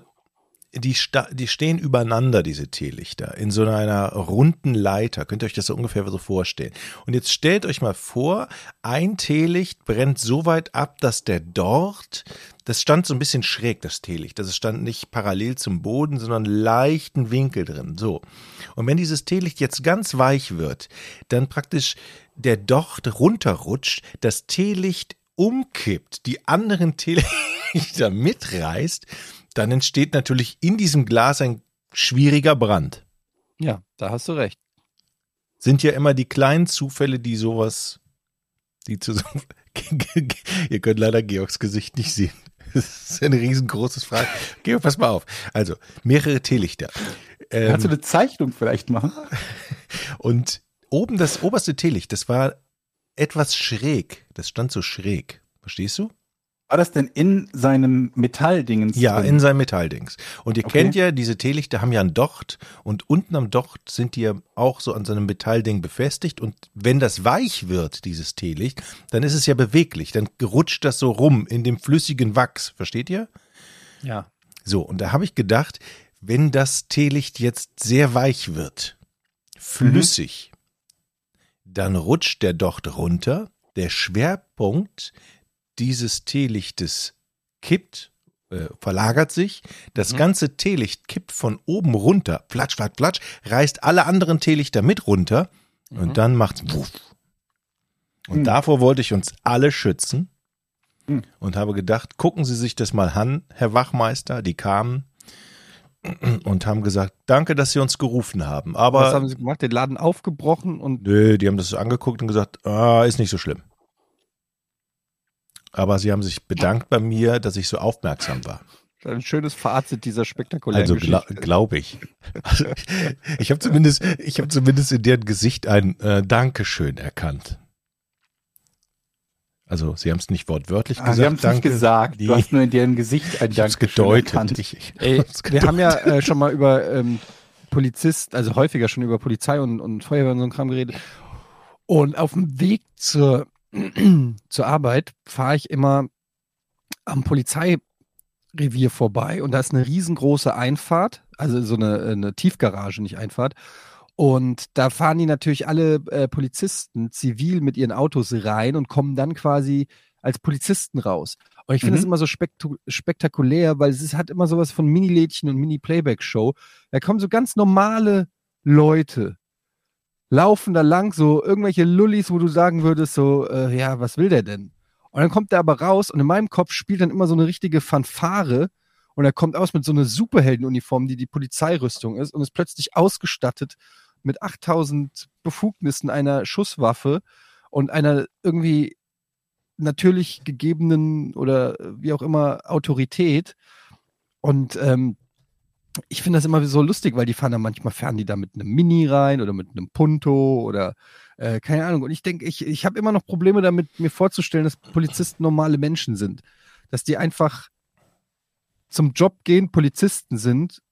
Speaker 3: die, die stehen übereinander, diese Teelichter, in so einer runden Leiter. Könnt ihr euch das so ungefähr so vorstellen? Und jetzt stellt euch mal vor, ein Teelicht brennt so weit ab, dass der dort, das stand so ein bisschen schräg, das Teelicht. Das stand nicht parallel zum Boden, sondern leichten Winkel drin. So. Und wenn dieses Teelicht jetzt ganz weich wird, dann praktisch der Docht runterrutscht, das Teelicht umkippt, die anderen Teelichter mitreißt, dann entsteht natürlich in diesem Glas ein schwieriger Brand.
Speaker 2: Ja, da hast du recht.
Speaker 3: Sind ja immer die kleinen Zufälle, die sowas, die zu so, (laughs) ihr könnt leider Georgs Gesicht nicht sehen. (laughs) Das ist ein riesengroßes Frage. Georg, pass mal auf. Also, mehrere Teelichter. Ähm,
Speaker 1: Kannst du eine Zeichnung vielleicht machen? (laughs)
Speaker 3: Und oben das oberste Teelicht, das war etwas schräg. Das stand so schräg. Verstehst du?
Speaker 1: War das denn in seinem Metalldingens
Speaker 3: Ja,
Speaker 1: drin?
Speaker 3: in seinem Metalldings. Und ihr
Speaker 1: Okay.
Speaker 3: kennt ja, diese Teelichter haben ja einen Docht und unten am Docht sind die ja auch so an so einem Metallding befestigt. Und wenn das weich wird, dieses Teelicht, dann ist es ja beweglich. Dann rutscht das so rum in dem flüssigen Wachs. Versteht ihr?
Speaker 2: Ja.
Speaker 3: So, und da habe ich gedacht, wenn das Teelicht jetzt sehr weich wird, flüssig, dann rutscht der Docht runter, der Schwerpunkt dieses Teelichtes kippt, äh, verlagert sich, das ganze Teelicht kippt von oben runter, platsch, platsch, platsch, reißt alle anderen Teelichter mit runter und dann macht's wuff. Und
Speaker 1: Mhm.
Speaker 3: davor wollte ich uns alle schützen
Speaker 1: Mhm.
Speaker 3: und habe gedacht, gucken Sie sich das mal an, Herr Wachmeister, die kamen und haben gesagt, danke, dass Sie uns gerufen haben.
Speaker 2: Was
Speaker 3: Aber
Speaker 2: haben sie gemacht? Den Laden aufgebrochen und
Speaker 3: nö, die haben das angeguckt und gesagt, ah, ist nicht so schlimm. Aber sie haben sich bedankt bei mir, dass ich so aufmerksam war.
Speaker 2: ein schönes Fazit dieser spektakulären
Speaker 3: Also gla
Speaker 2: Geschichte.
Speaker 3: glaube ich. Also, ich habe zumindest, ich habe zumindest in deren Gesicht ein äh, Dankeschön erkannt. Also sie haben es nicht wortwörtlich
Speaker 1: Ah,
Speaker 3: gesagt.
Speaker 1: Sie haben es nicht gesagt.
Speaker 3: Nee.
Speaker 1: Du hast nur in deren Gesicht ein Dankeschön
Speaker 3: gedeutet. Ich, ich
Speaker 2: Ey,
Speaker 3: hab's
Speaker 2: wir haben ja
Speaker 3: gedeutet.
Speaker 2: äh, schon mal über ähm, Polizist, also häufiger schon über Polizei und, und Feuerwehr und so ein Kram geredet. Und auf dem Weg zur, (clears throat) zur Arbeit fahre ich immer am Polizeirevier vorbei und da ist eine riesengroße Einfahrt, also so eine, eine Tiefgarage, nicht Einfahrt. Und da fahren die natürlich alle äh, Polizisten zivil mit ihren Autos rein und kommen dann quasi als Polizisten raus. Und ich finde
Speaker 1: Mhm.
Speaker 2: es immer so spektakulär, weil es ist, hat immer sowas von Mini-Lädchen und Mini-Playback-Show. Da kommen so ganz normale Leute, laufen da lang, so irgendwelche Lullis, wo du sagen würdest, so, äh, ja, was will der denn? Und dann kommt der aber raus und in meinem Kopf spielt dann immer so eine richtige Fanfare und er kommt aus mit so einer Superheldenuniform, die die Polizeirüstung ist und ist plötzlich ausgestattet mit 8000 Befugnissen einer Schusswaffe und einer irgendwie natürlich gegebenen oder äh, wie auch immer Autorität. Und ähm, ich finde das immer so lustig, weil die fahren dann manchmal fahren die da mit einem Mini rein oder mit einem Punto oder äh, keine Ahnung. Und ich denke, ich, ich habe immer noch Probleme damit, mir vorzustellen, dass Polizisten normale Menschen sind. Dass die einfach zum Job gehen, Polizisten sind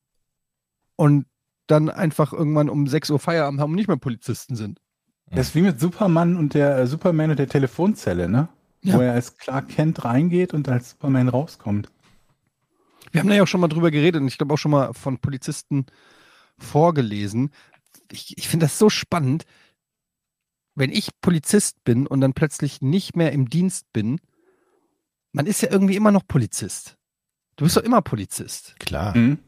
Speaker 2: und dann einfach irgendwann um 6 Uhr Feierabend haben und nicht mehr Polizisten sind.
Speaker 1: Das ist wie mit Superman und der äh, Superman und der Telefonzelle, ne?
Speaker 2: Ja.
Speaker 1: Wo er als Clark Kent reingeht und als Superman rauskommt.
Speaker 2: Wir haben da ja auch schon mal drüber geredet und ich glaube auch schon mal von Polizisten vorgelesen. Ich, ich finde das so spannend, wenn ich Polizist bin und dann plötzlich nicht mehr im Dienst bin. Man ist ja irgendwie immer noch Polizist. Du bist doch immer Polizist.
Speaker 3: Klar.
Speaker 1: Mhm.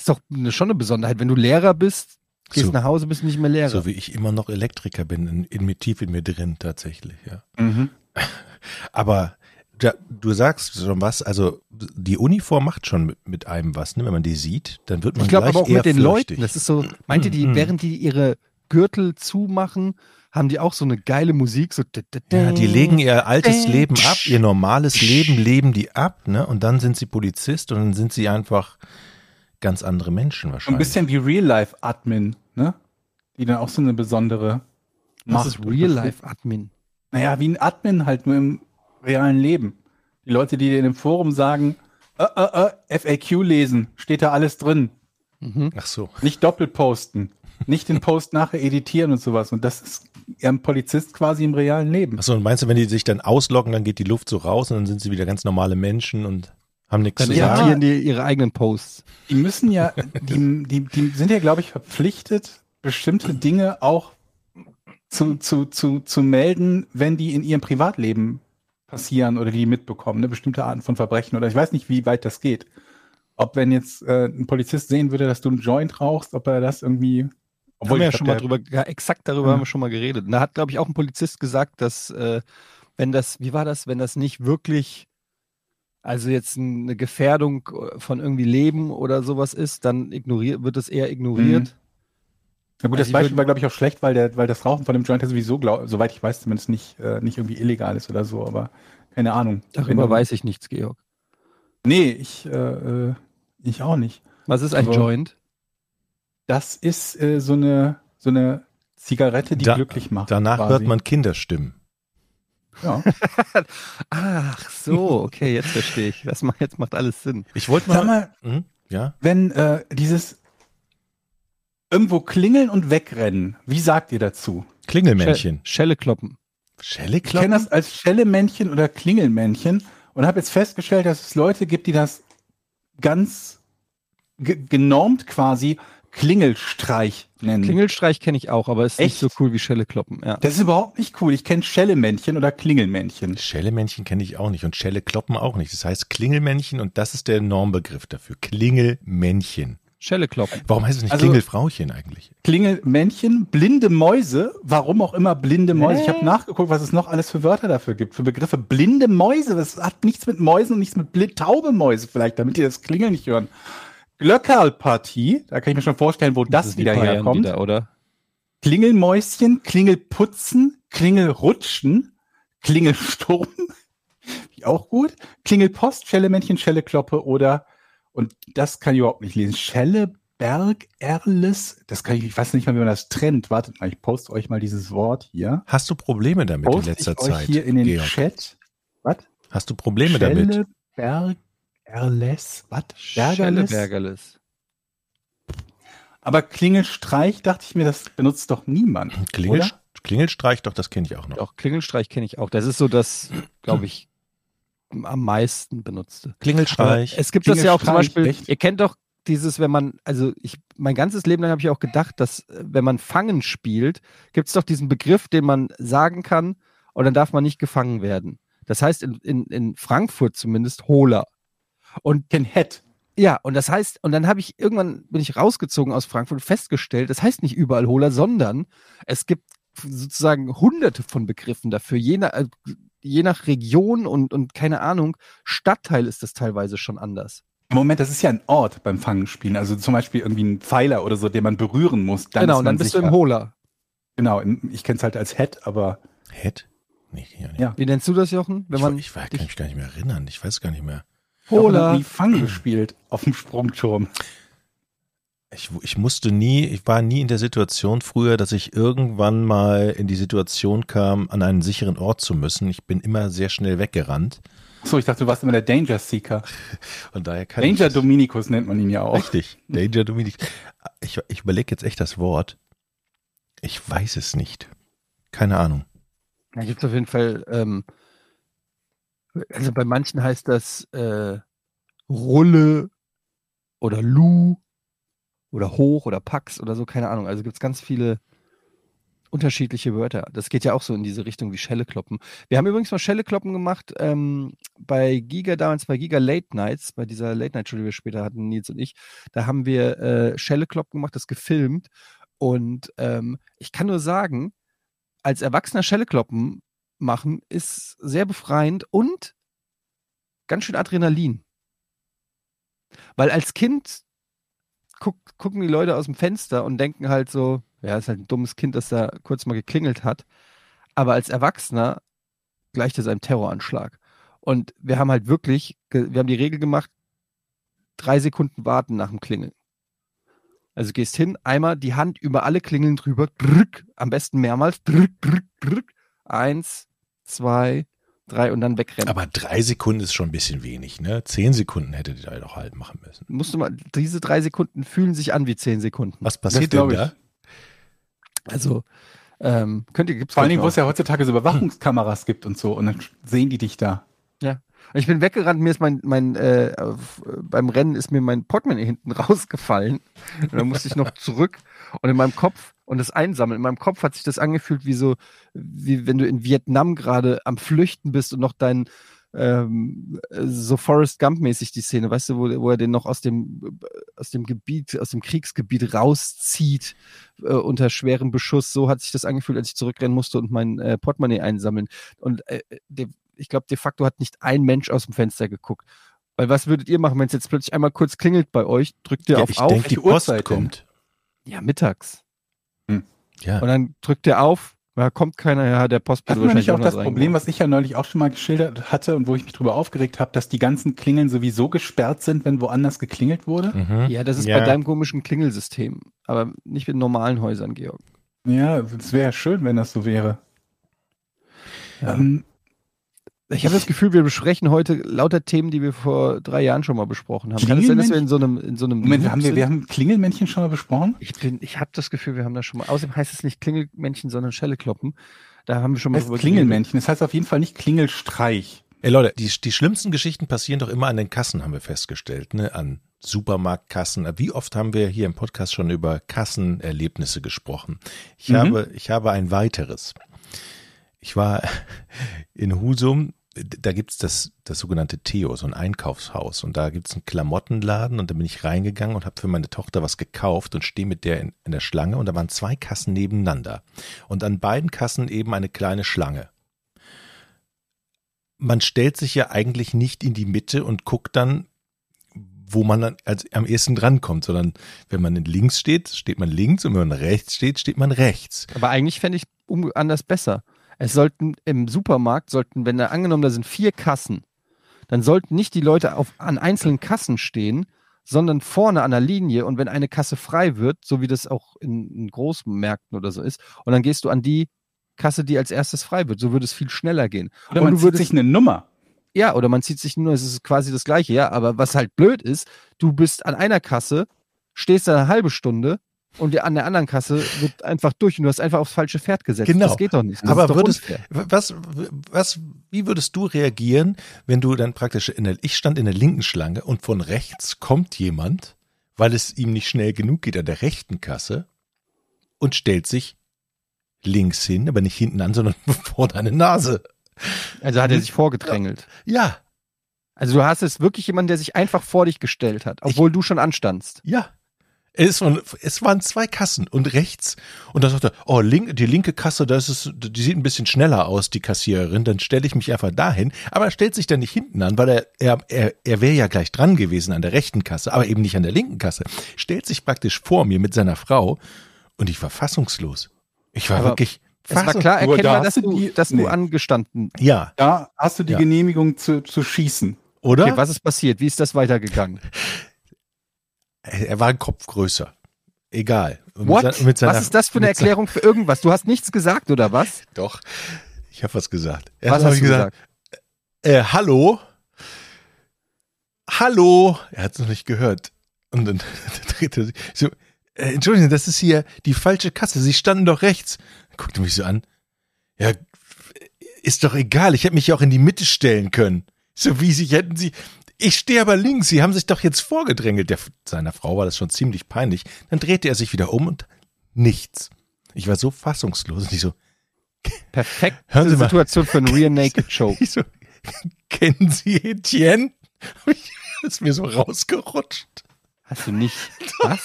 Speaker 2: Ist doch eine, schon eine Besonderheit. Wenn du Lehrer bist, gehst
Speaker 3: So.
Speaker 2: nach Hause, bist nicht mehr Lehrer.
Speaker 3: So wie ich immer noch Elektriker bin, in, in mir tief in mir drin tatsächlich, ja.
Speaker 1: Mhm. (laughs)
Speaker 3: Aber da, du sagst schon was, also die Uniform macht schon mit, mit einem was, ne? wenn man die sieht, dann wird man
Speaker 2: ich glaube aber auch mit den
Speaker 3: fürchtig.
Speaker 2: Leuten. Das ist so, meint ihr, die, während die ihre Gürtel zumachen, haben die auch so eine geile Musik, so
Speaker 3: Ja, die legen ihr altes. Leben ab, ihr normales Leben leben die ab, ne? Und dann sind sie Polizist und dann sind sie einfach ganz andere Menschen
Speaker 1: Ein
Speaker 3: wahrscheinlich.
Speaker 1: bisschen wie Real-Life-Admin, ne? Die dann auch so eine besondere
Speaker 2: Was ist Real-Life-Admin?
Speaker 1: Naja, wie ein Admin halt nur im realen Leben. Die Leute, die dir in dem Forum sagen, äh, äh, äh, FAQ lesen, steht da alles drin.
Speaker 2: Mhm.
Speaker 3: Ach so.
Speaker 1: Nicht doppelt posten. Nicht den Post nachher editieren und sowas. Und das ist ja ein Polizist quasi im realen Leben.
Speaker 3: Achso, und meinst du, wenn die sich dann ausloggen, dann geht die Luft so raus und dann sind sie wieder ganz normale Menschen und haben nichts
Speaker 2: Dann
Speaker 3: zu
Speaker 1: Ja.
Speaker 3: sagen?
Speaker 2: editieren die ihre eigenen Posts.
Speaker 1: Die müssen ja, die, die, die sind ja, glaube ich, verpflichtet, bestimmte Dinge auch zu, zu, zu, zu melden, wenn die in ihrem Privatleben passieren oder die mitbekommen, ne? bestimmte Arten von Verbrechen oder ich weiß nicht, wie weit das geht. Ob wenn jetzt äh, ein Polizist sehen würde, dass du einen Joint rauchst, ob er das irgendwie.
Speaker 2: haben wir ja schon mal drüber, ja, exakt darüber
Speaker 1: Ja.
Speaker 2: haben wir schon mal geredet. Und da hat, glaube ich, auch ein Polizist gesagt, dass äh, wenn das, wie war das, wenn das nicht wirklich, also jetzt eine Gefährdung äh, von irgendwie Leben oder sowas ist, dann ignoriert, wird es eher ignoriert.
Speaker 1: Na gut,
Speaker 2: Also
Speaker 1: das Beispiel war, glaube ich, auch schlecht, weil, der, weil das Rauchen von dem Joint ja sowieso, glaub, soweit ich weiß, zumindest nicht, äh, nicht irgendwie illegal ist oder so, aber keine Ahnung. Wenn
Speaker 2: Darüber
Speaker 1: du-
Speaker 2: weiß ich nichts, Georg.
Speaker 1: Nee, ich, äh, äh, ich auch nicht.
Speaker 2: Was ist ein
Speaker 1: Also-
Speaker 2: Joint?
Speaker 1: Das ist äh, so eine so eine Zigarette, die
Speaker 3: Da-
Speaker 1: glücklich macht.
Speaker 3: Danach
Speaker 1: quasi.
Speaker 3: hört man Kinderstimmen.
Speaker 1: Ja. (laughs)
Speaker 2: Ach so, okay, jetzt verstehe ich. Das macht, jetzt macht alles Sinn.
Speaker 3: Ich wollte
Speaker 1: Sag
Speaker 3: mal.
Speaker 1: mal,
Speaker 3: Hm? Ja?
Speaker 1: wenn äh, dieses irgendwo klingeln und wegrennen, wie sagt ihr dazu?
Speaker 3: Klingelmännchen.
Speaker 2: Schelle kloppen.
Speaker 3: Schelle
Speaker 1: Ich kenne das als Schellemännchen oder Klingelmännchen und habe jetzt festgestellt, dass es Leute gibt, die das ganz ge genormt quasi Klingelstreich nennen.
Speaker 2: Klingelstreich kenne ich auch, aber ist nicht
Speaker 1: Echt?
Speaker 2: so cool wie Schelle kloppen. Ja.
Speaker 1: das ist überhaupt nicht cool. Ich kenne Schellemännchen oder Klingelmännchen.
Speaker 3: Schellemännchen kenne ich auch nicht und Schelle kloppen auch nicht. Das heißt Klingelmännchen und das ist der Normbegriff dafür. Klingelmännchen.
Speaker 2: Schelle kloppen.
Speaker 3: Warum heißt es nicht
Speaker 1: Also-
Speaker 3: Klingelfrauchen eigentlich?
Speaker 1: Klingelmännchen, blinde Mäuse, warum auch immer blinde Mäuse. Ich habe nachgeguckt, was es noch alles für Wörter dafür gibt, für Begriffe. Blinde Mäuse, das hat nichts mit Mäusen und nichts mit taube Mäuse vielleicht, damit die das Klingeln nicht hören. Glöckerlpartie, da kann ich mir schon vorstellen, wo das,
Speaker 2: die
Speaker 1: wieder herkommt.
Speaker 2: Wieder, oder?
Speaker 1: Klingelmäuschen, Klingelputzen, Klingelrutschen, Klingelsturm, (laughs) wie auch gut. Klingelpost, Schellemännchen, Schellekloppe oder, und das kann ich überhaupt nicht lesen, Schelleberg, Erles, das kann ich, ich weiß nicht mal, wie man das trennt. Wartet mal, ich poste euch mal dieses Wort hier.
Speaker 3: Hast du Probleme damit in
Speaker 1: Poste
Speaker 3: letzter
Speaker 1: ich euch
Speaker 3: Zeit?
Speaker 1: hier in den
Speaker 3: Georg?
Speaker 1: Chat. Was?
Speaker 3: Hast du Probleme damit?
Speaker 1: Schelleberg, Erles, was? Bergerles?
Speaker 2: Bergerles.
Speaker 1: Aber Klingelstreich, dachte ich mir, das benutzt doch niemand.
Speaker 3: Klingel,
Speaker 1: oder?
Speaker 3: Klingelstreich, doch, das kenne ich auch noch.
Speaker 2: Auch Klingelstreich kenne ich auch. Das ist so das, glaube ich, am meisten benutzte. Aber
Speaker 3: Klingelstreich.
Speaker 2: es gibt das ja auch zum Beispiel,
Speaker 1: echt?
Speaker 2: ihr kennt doch dieses, wenn man, also ich, mein ganzes Leben lang habe ich auch gedacht, dass wenn man Fangen spielt, gibt es doch diesen Begriff, den man sagen kann und dann darf man nicht gefangen werden. Das heißt in, in, in Frankfurt zumindest Holer. Und
Speaker 1: Ken Het.
Speaker 2: ja, und das heißt, und dann habe ich irgendwann bin ich rausgezogen aus Frankfurt und festgestellt, das heißt nicht überall Holer, sondern es gibt sozusagen hunderte von Begriffen dafür, je nach, äh, je nach Region und, und keine Ahnung, Stadtteil ist das teilweise schon anders.
Speaker 1: Moment, das ist ja ein Ort beim Fangenspielen. Also zum Beispiel irgendwie ein Pfeiler oder so, den man berühren muss. Dann
Speaker 2: genau,
Speaker 1: ist
Speaker 2: und dann bist du im Holer.
Speaker 1: Genau, ich kenne es halt als Het, aber
Speaker 3: Het? Nee, ja, nicht.
Speaker 1: Ja.
Speaker 2: Wie nennst du das, Jochen? Wenn
Speaker 3: ich,
Speaker 2: man
Speaker 3: ich, ich kann mich gar nicht mehr erinnern. Ich weiß gar nicht mehr.
Speaker 2: Holer.
Speaker 1: nie Fang gespielt auf dem Sprungturm.
Speaker 3: Ich, ich musste nie, ich war nie in der Situation früher, dass ich irgendwann mal in die Situation kam, an einen sicheren Ort zu müssen. Ich bin immer sehr schnell weggerannt.
Speaker 1: Achso, ich dachte, du warst immer der Danger Seeker. (laughs)
Speaker 3: Und daher kann
Speaker 1: Danger
Speaker 3: ich
Speaker 1: Dominikus nennt man ihn ja auch.
Speaker 3: Richtig, Danger Dominik. Ich, ich überlege jetzt echt das Wort. Ich weiß es nicht. Keine Ahnung.
Speaker 2: Da gibt es auf jeden Fall, ähm, also bei manchen heißt das äh, Rulle oder Lu oder Hoch oder Pax oder so, keine Ahnung. Also gibt es ganz viele unterschiedliche Wörter. Das geht ja auch so in diese Richtung wie Schelle kloppen. Wir haben übrigens mal Schelle kloppen gemacht ähm, bei Giga damals, bei Giga Late Nights, bei dieser Late Night Show, die wir später hatten, Nils und ich. Da haben wir äh, Schelle kloppen gemacht, das gefilmt. Und ähm, ich kann nur sagen, als Erwachsener Schelle kloppen machen ist sehr befreiend und ganz schön Adrenalin. Weil als Kind guck, gucken die Leute aus dem Fenster und denken halt so, ja, ist halt ein dummes Kind, das da kurz mal geklingelt hat. Aber als Erwachsener gleicht es einem Terroranschlag. Und wir haben halt wirklich, wir haben die Regel gemacht, drei Sekunden warten nach dem Klingeln. Also gehst hin, einmal die Hand über alle Klingeln drüber, drück, am besten mehrmals, drück, drück, drück. Eins, zwei, drei und dann wegrennen.
Speaker 3: Aber drei Sekunden ist schon ein bisschen wenig, ne? Zehn Sekunden hättet ihr doch halt machen müssen.
Speaker 2: Musst du mal, diese drei Sekunden fühlen sich an wie zehn Sekunden.
Speaker 3: Was passiert denn da?
Speaker 2: Also, ähm, könnt ihr, gibt's
Speaker 1: Vor allen Dingen, wo es ja heutzutage so Überwachungskameras gibt und so. Und dann sehen die dich da.
Speaker 2: Und Ich bin weggerannt, mir ist mein, mein äh, äh, beim Rennen ist mir mein Portemonnaie hinten (laughs) rausgefallen. Und dann musste ich noch zurück und in meinem Kopf und das einsammeln. In meinem Kopf hat sich das angefühlt wie so, wie wenn du in Vietnam gerade am Flüchten bist und noch dein ähm, so Forrest Gump-mäßig die Szene, weißt du, wo, wo er den noch aus dem, aus dem Gebiet, aus dem Kriegsgebiet rauszieht äh, unter schwerem Beschuss. So hat sich das angefühlt, als ich zurückrennen musste und mein äh, Portemonnaie einsammeln. Und äh, der, ich glaube, de facto hat nicht ein Mensch aus dem Fenster geguckt. Weil was würdet ihr machen, wenn es jetzt plötzlich einmal kurz klingelt bei euch? Drückt ihr
Speaker 3: Ja,
Speaker 2: auf
Speaker 3: ich
Speaker 2: Auf?
Speaker 3: denke, die Post
Speaker 1: Uhrzeit denn?
Speaker 3: kommt.
Speaker 2: ja, mittags.
Speaker 3: Ja.
Speaker 2: Und dann drückt ihr auf, da kommt keiner, ja, der Postbote
Speaker 1: Hatten wir nicht auch das Problem, was ich ja neulich auch schon mal geschildert hatte und wo ich mich drüber aufgeregt habe, dass die ganzen Klingeln sowieso gesperrt sind, wenn woanders geklingelt wurde?
Speaker 3: Mhm.
Speaker 2: Ja, das ist
Speaker 3: Ja.
Speaker 2: bei deinem komischen Klingelsystem. Aber nicht in normalen Häusern, Georg.
Speaker 1: Ja, es wäre ja schön, wenn das so wäre.
Speaker 2: Ja.
Speaker 1: Ähm,
Speaker 2: Ich habe das Gefühl, wir besprechen heute lauter Themen, die wir vor drei Jahren schon mal besprochen haben. Kann es sein, dass wir in so einem, in so einem
Speaker 1: Moment, haben wir, wir haben Klingelmännchen schon mal besprochen?
Speaker 2: Ich, bin- ich habe das Gefühl, wir haben das schon mal. Außerdem heißt es nicht Klingelmännchen, sondern Schellekloppen. Da haben wir schon mal
Speaker 1: heißt Klingelmännchen. Das heißt auf jeden Fall nicht Klingelstreich.
Speaker 3: Ey Leute, die, die schlimmsten Geschichten passieren doch immer an den Kassen, haben wir festgestellt, ne? An Supermarktkassen. Wie oft haben wir hier im Podcast schon über Kassenerlebnisse gesprochen? Ich
Speaker 1: Mhm.
Speaker 3: habe, ich habe ein weiteres. Ich war (laughs) in Husum, da gibt's das, das sogenannte Theo, so ein Einkaufshaus. Und da gibt's einen Klamottenladen und da bin ich reingegangen und habe für meine Tochter was gekauft und stehe mit der in, in der Schlange und da waren zwei Kassen nebeneinander. Und an beiden Kassen eben eine kleine Schlange man stellt sich ja eigentlich nicht in die Mitte und guckt dann, wo man dann als am ehesten drankommt, sondern wenn man links steht, steht man links und wenn man rechts steht, steht man rechts.
Speaker 2: Aber eigentlich fände ich anders besser. Es sollten im Supermarkt, sollten, wenn da angenommen, da sind vier Kassen, dann sollten nicht die Leute auf, an einzelnen Kassen stehen, sondern vorne an der Linie und wenn eine Kasse frei wird, so wie das auch in, in Großmärkten oder so ist, und dann gehst du an die Kasse, die als erstes frei wird. So würde es viel schneller gehen.
Speaker 1: Oder
Speaker 2: und
Speaker 1: man
Speaker 2: du
Speaker 1: zieht
Speaker 2: würdest,
Speaker 1: sich eine Nummer.
Speaker 2: ja, oder man zieht sich nur, es ist quasi das Gleiche, ja, aber was halt blöd ist, du bist an einer Kasse, stehst da eine halbe Stunde und an der anderen Kasse wird einfach durch und du hast einfach aufs falsche Pferd gesetzt.
Speaker 3: Genau.
Speaker 2: Das geht doch nicht. Das
Speaker 3: Aber
Speaker 2: doch
Speaker 3: würdest, was, was, wie würdest du reagieren, wenn du dann praktisch in der, ich stand in der linken Schlange und von rechts kommt jemand, weil es ihm nicht schnell genug geht an der rechten Kasse und stellt sich links hin, aber nicht hinten an, sondern (laughs) vor deine Nase.
Speaker 2: Also hat er sich vorgedrängelt.
Speaker 3: Ja,
Speaker 2: Also du hast jetzt wirklich jemanden, der sich einfach vor dich gestellt hat, obwohl du schon anstandst.
Speaker 3: Ja. Es waren, es waren zwei Kassen und rechts. Und da sagte er, oh, link, die linke Kasse, das ist, die sieht ein bisschen schneller aus, die Kassiererin. Dann stelle ich mich einfach dahin. Aber er stellt sich dann nicht hinten an, weil er, er, er, er wäre ja gleich dran gewesen an der rechten Kasse, aber eben nicht an der linken Kasse. Stellt sich praktisch vor mir mit seiner Frau und ich war fassungslos. Ich war
Speaker 2: Aber
Speaker 3: wirklich
Speaker 2: Es war
Speaker 3: fassungslos.
Speaker 2: klar
Speaker 1: Nur da
Speaker 2: erkennbar,
Speaker 1: hast
Speaker 2: dass
Speaker 1: du
Speaker 2: du,
Speaker 1: die-
Speaker 2: dass
Speaker 1: nee.
Speaker 2: du angestanden.
Speaker 3: Ja,
Speaker 1: Da hast du die
Speaker 3: Ja.
Speaker 1: Genehmigung zu, zu schießen.
Speaker 3: oder?
Speaker 2: Okay, was ist passiert? Wie ist das weitergegangen? (laughs)
Speaker 3: er war ein Kopf größer. Egal.
Speaker 2: What?
Speaker 3: Seiner,
Speaker 2: was ist das für eine Erklärung für irgendwas? Du hast nichts gesagt, oder was?
Speaker 3: Doch. Ich habe was gesagt.
Speaker 2: was
Speaker 3: Erst hab
Speaker 2: hast
Speaker 3: ich
Speaker 2: du gesagt?
Speaker 3: äh, hallo? Hallo? Er hat es noch nicht gehört. Und (laughs) dann dreht er sich so, äh, Entschuldigung, das ist hier die falsche Kasse. Sie standen doch rechts. Dann guckte mich so an. Ja, ist doch egal. Ich hätte mich ja auch in die Mitte stellen können. So wie Sie hätten Sie. Ich stehe aber links. Sie haben sich doch jetzt vorgedrängelt. Der, seiner Frau war das schon ziemlich peinlich. Dann drehte er sich wieder um und nichts. Ich war so fassungslos und ich so,
Speaker 2: Perfekte
Speaker 3: Hören Sie mal.
Speaker 2: Situation für einen (laughs) Rear Naked Choke.
Speaker 3: Ich so, kennen Sie Etienne? Ich, das (laughs) ist mir so rausgerutscht.
Speaker 2: Hast du nicht. (laughs) Was?